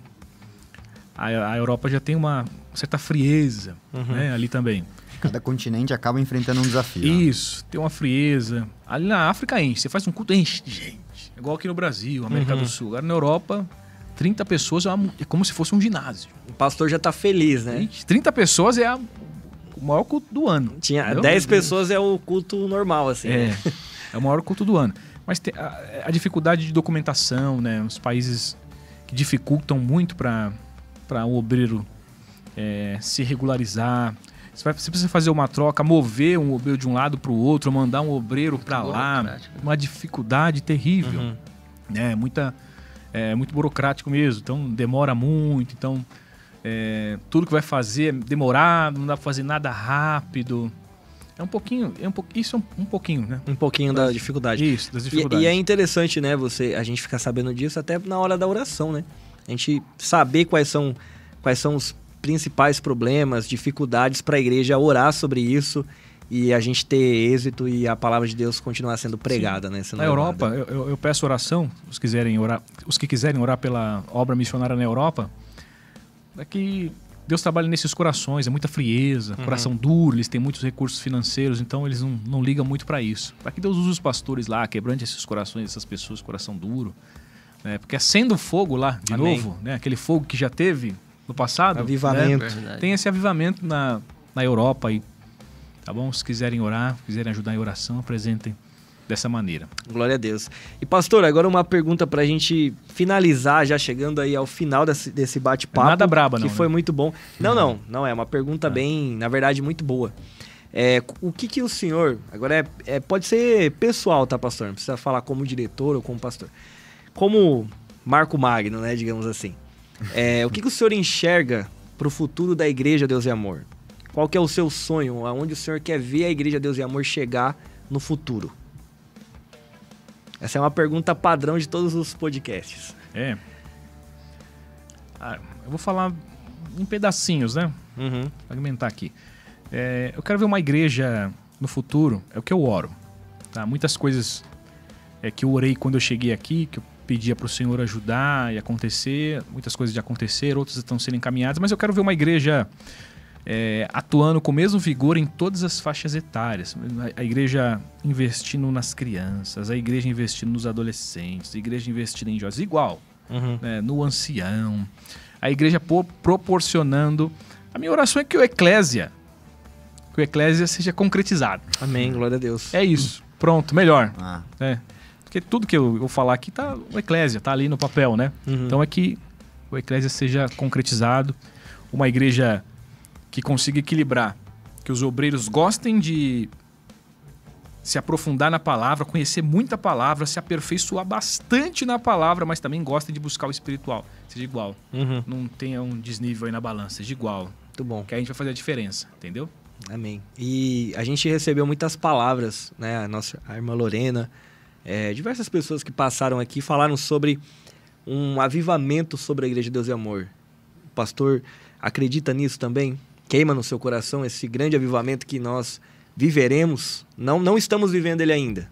A, a Europa já tem uma certa frieza Uhum. né, ali também. Cada continente acaba enfrentando um desafio. né? Isso, tem uma frieza. Ali na África enche, você faz um culto, enche de gente. Igual aqui no Brasil, América Uhum. do Sul. Agora na Europa, 30 pessoas é, uma- é como se fosse um ginásio. O pastor já tá feliz, né? Gente, 30 pessoas é a- o maior culto do ano. Tinha Entendeu? 10 pessoas é o culto normal, assim. É, né? é o maior culto do ano. Mas tem a, a dificuldade de documentação, né? Os países que dificultam muito para o obreiro é, se regularizar. Você, vai- você precisa fazer uma troca, mover um obreiro de um lado para o outro, mandar um obreiro para lá. Uma dificuldade terrível. Uhum. né? Muita, é muito burocrático mesmo, então demora muito, então é, tudo que vai fazer é demorado, não dá pra fazer nada rápido. É um pouquinho, é um po- isso é um, um pouquinho, né? Um pouquinho da dificuldade. Isso, das E, dificuldades. e é interessante, né, você, a gente ficar sabendo disso até na hora da oração, né? A gente saber quais são, quais são os principais problemas, dificuldades para a igreja orar sobre isso e a gente ter êxito e a palavra de Deus continuar sendo pregada, né? sendo Na levada. Europa, eu, eu- peço oração, os, quiserem orar, os que quiserem orar pela obra missionária na Europa, é que Deus trabalha nesses corações, é muita frieza, Uhum. coração duro, eles têm muitos recursos financeiros, então eles não, não ligam muito para isso. Para que Deus use os pastores lá, quebrante esses corações, essas pessoas, coração duro. Né? Porque acenda o fogo lá, de Amém. novo, né? aquele fogo que já teve no passado. Avivamento. né? Tem esse avivamento na, na Europa aí. Tá bom? Se quiserem orar, quiserem ajudar em oração, apresentem dessa maneira. Glória a Deus. E pastor, agora uma pergunta pra gente finalizar, já chegando aí ao final desse, desse bate-papo. Nada braba, Que não, foi né? muito bom. Não, não, não é uma pergunta bem, na verdade, muito boa. É, o que que o senhor, agora é, é- pode ser pessoal, tá, pastor? Não precisa falar como diretor ou como pastor. Como Marco Magno, né, digamos assim. É, o que que o senhor enxerga pro futuro da Igreja Deus e Amor? Qual que é o seu sonho? Aonde o senhor quer ver a Igreja Deus e Amor chegar no futuro? Essa é uma pergunta padrão de todos os podcasts. É. Ah, eu vou falar em pedacinhos, né? Uhum. Fragmentar aqui. É, eu quero ver uma igreja no futuro, é o que eu oro. Tá? Muitas coisas é, que eu orei quando eu cheguei aqui, que eu pedia para o Senhor ajudar e acontecer, muitas coisas já aconteceram, outras estão sendo encaminhadas, mas eu quero ver uma igreja é, atuando com o mesmo vigor em todas as faixas etárias. A, a igreja investindo nas crianças, a igreja investindo nos adolescentes, a igreja investindo em jovens, igual. Uhum. né, no ancião, a igreja po- proporcionando. A minha oração é que o eclésia, que o eclésia seja concretizado. Amém, glória a Deus. É isso. Pronto, melhor. Ah, É. Porque tudo que eu vou falar aqui tá o eclésia, tá ali no papel, né? Uhum. Então é que o eclésia seja concretizado, uma igreja que consiga equilibrar, que os obreiros gostem de se aprofundar na palavra, conhecer muita palavra, se aperfeiçoar bastante na palavra, mas também gostem de buscar o espiritual, seja igual. Uhum. Não tenha um desnível aí na balança, seja igual, Muito bom. que aí a gente vai fazer a diferença, entendeu? Amém. E a gente recebeu muitas palavras, né? A nossa a irmã Lorena, é, diversas pessoas que passaram aqui falaram sobre um avivamento sobre a Igreja de Deus e Amor. O pastor acredita nisso também? Queima no seu coração esse grande avivamento que nós viveremos? Não, não estamos vivendo ele ainda.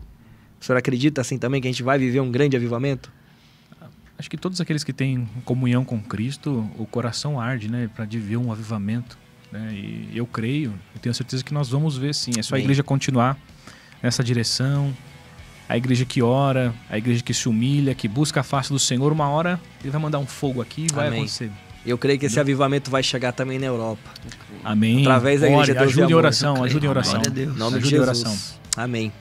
O senhor acredita assim também que a gente vai viver um grande avivamento? Acho que todos aqueles que têm comunhão com Cristo, o coração arde, né, para de ver um avivamento, né? E eu creio, eu tenho certeza que nós vamos ver sim. É só a Amém. igreja continuar nessa direção. A igreja que ora, a igreja que se humilha, que busca a face do Senhor, uma hora ele vai mandar um fogo aqui e vai Amém. acontecer. Eu creio que esse avivamento vai chegar também na Europa. Amém. Através da igreja Ore, Deus ajude em oração, ajude em oração. Glória a Deus. Nome de Ajude em Jesus. oração. Amém.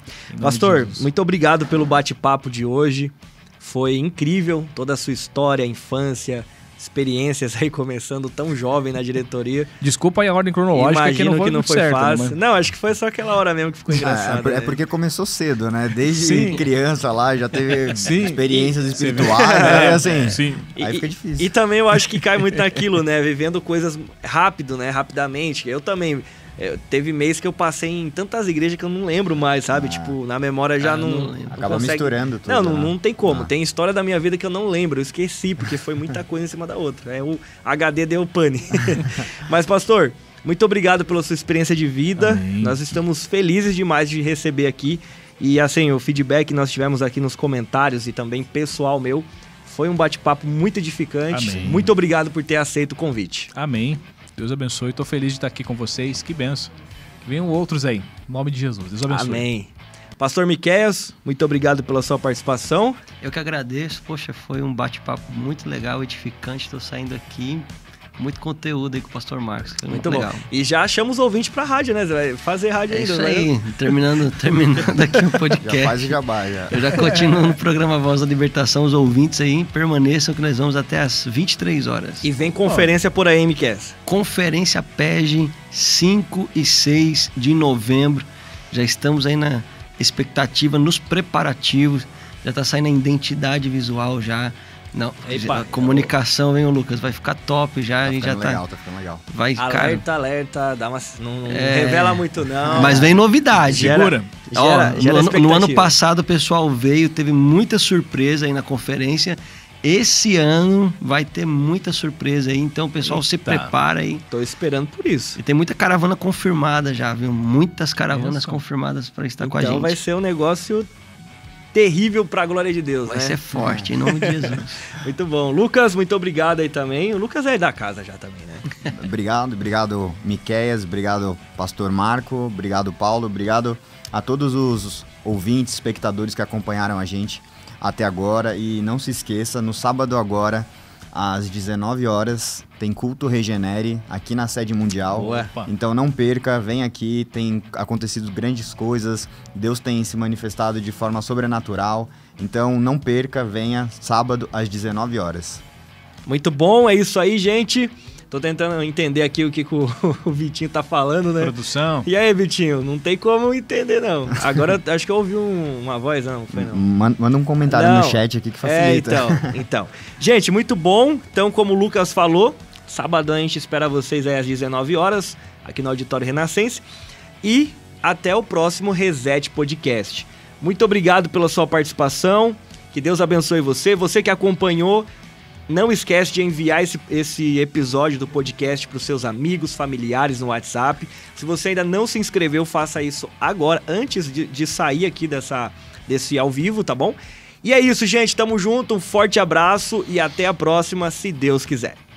Pastor, de muito obrigado pelo bate-papo de hoje. Foi incrível toda a sua história, infância, experiências aí começando tão jovem na diretoria. Desculpa aí a ordem cronológica que Imagino não foi, que não foi certo, fácil. mas- Não, acho que foi só aquela hora mesmo que ficou é, engraçado. é né? porque começou cedo, né? Desde Sim. criança lá já teve Sim. experiências espirituais, né? Assim, Sim. E- aí fica e- difícil. E também eu acho que cai muito naquilo, né? Vivendo coisas rápido, né? Rapidamente. Eu também. É, teve mês que eu passei em tantas igrejas que eu não lembro mais, sabe? Ah. Tipo, na memória já Ah, não. não não. Acaba consegue- misturando tudo. Não, não, né? não tem como. Ah. Tem história da minha vida que eu não lembro. Eu esqueci, porque foi muita coisa em cima da outra. É, o HD deu pane. Mas, pastor, muito obrigado pela sua experiência de vida. Amém. Nós estamos felizes demais de receber aqui. E, assim, o feedback que nós tivemos aqui nos comentários e também pessoal meu foi um bate-papo muito edificante. Amém. Muito obrigado por ter aceito o convite. Amém. Deus abençoe. Estou feliz de estar aqui com vocês. Que benção. Que venham outros aí. Em nome de Jesus. Deus abençoe. Amém. Pastor Miqueias, muito obrigado pela sua participação. Eu que agradeço. Poxa, foi um bate-papo muito legal, edificante. Estou saindo aqui. Muito conteúdo aí com o Pastor Marcos. Foi Muito muito, bom. legal. E já achamos ouvinte pra rádio, né? Você vai fazer rádio É ainda, isso né? aí. Terminando, terminando aqui o Já podcast. faz o jabá, já. Eu já continuo no programa Voz da Libertação. Os ouvintes aí permaneçam que nós vamos até às 23 horas. E vem conferência por aí, Miqueias. Conferência PEG 5 e 6 de novembro. Já estamos aí na expectativa, nos preparativos. Já tá saindo a identidade visual já. Não, Epa. a comunicação, vem o Lucas, vai ficar top já. Tá a gente já ficando tá. legal, tá ficando legal. Vai, cara. Alerta, alerta, dá uma. Não, não É. revela muito, não. Mas vem novidade. Gera- Segura. Gera, Ó, gera no, ano, no ano passado o pessoal veio, teve muita surpresa aí na conferência. Esse ano vai ter muita surpresa aí, então o pessoal se Eita. prepara aí. Tô esperando por isso. E tem muita caravana confirmada já, viu? Muitas caravanas confirmadas para estar com a então gente. vai ser um negócio terrível pra glória de Deus, Vai né? ser forte, em nome de Jesus. Muito bom. Lucas, muito obrigado aí também. O Lucas é da casa já também, né? Obrigado, obrigado Miqueias, obrigado Pastor Marco, obrigado Paulo, obrigado a todos os ouvintes, espectadores que acompanharam a gente até agora e não se esqueça, no sábado agora às 19 horas tem culto Regenere aqui na sede mundial. Opa. Então não perca, vem aqui, tem acontecido grandes coisas, Deus tem se manifestado de forma sobrenatural. Então não perca, venha sábado às 19 horas. Muito bom, é isso aí, gente. Tô tentando entender aqui o que, que o, o Vitinho tá falando, né? Produção. E aí, Vitinho, não tem como entender, não. Agora, acho que eu ouvi um- uma voz, não, foi não. Man- Manda um comentário Não. no chat aqui que É, facilita. então, então. Gente, muito bom. Então, como o Lucas falou, sabadão a gente espera vocês aí às 19 horas, aqui no Auditório Renascense. E até o próximo Reset Podcast. Muito obrigado pela sua participação. Que Deus abençoe você. Você que acompanhou, não esquece de enviar esse, esse episódio do podcast para os seus amigos, familiares no WhatsApp. Se você ainda não se inscreveu, faça isso agora, antes de, de sair aqui dessa, desse ao vivo, tá bom? E é isso, gente. Tamo junto. Um forte abraço e até a próxima, se Deus quiser.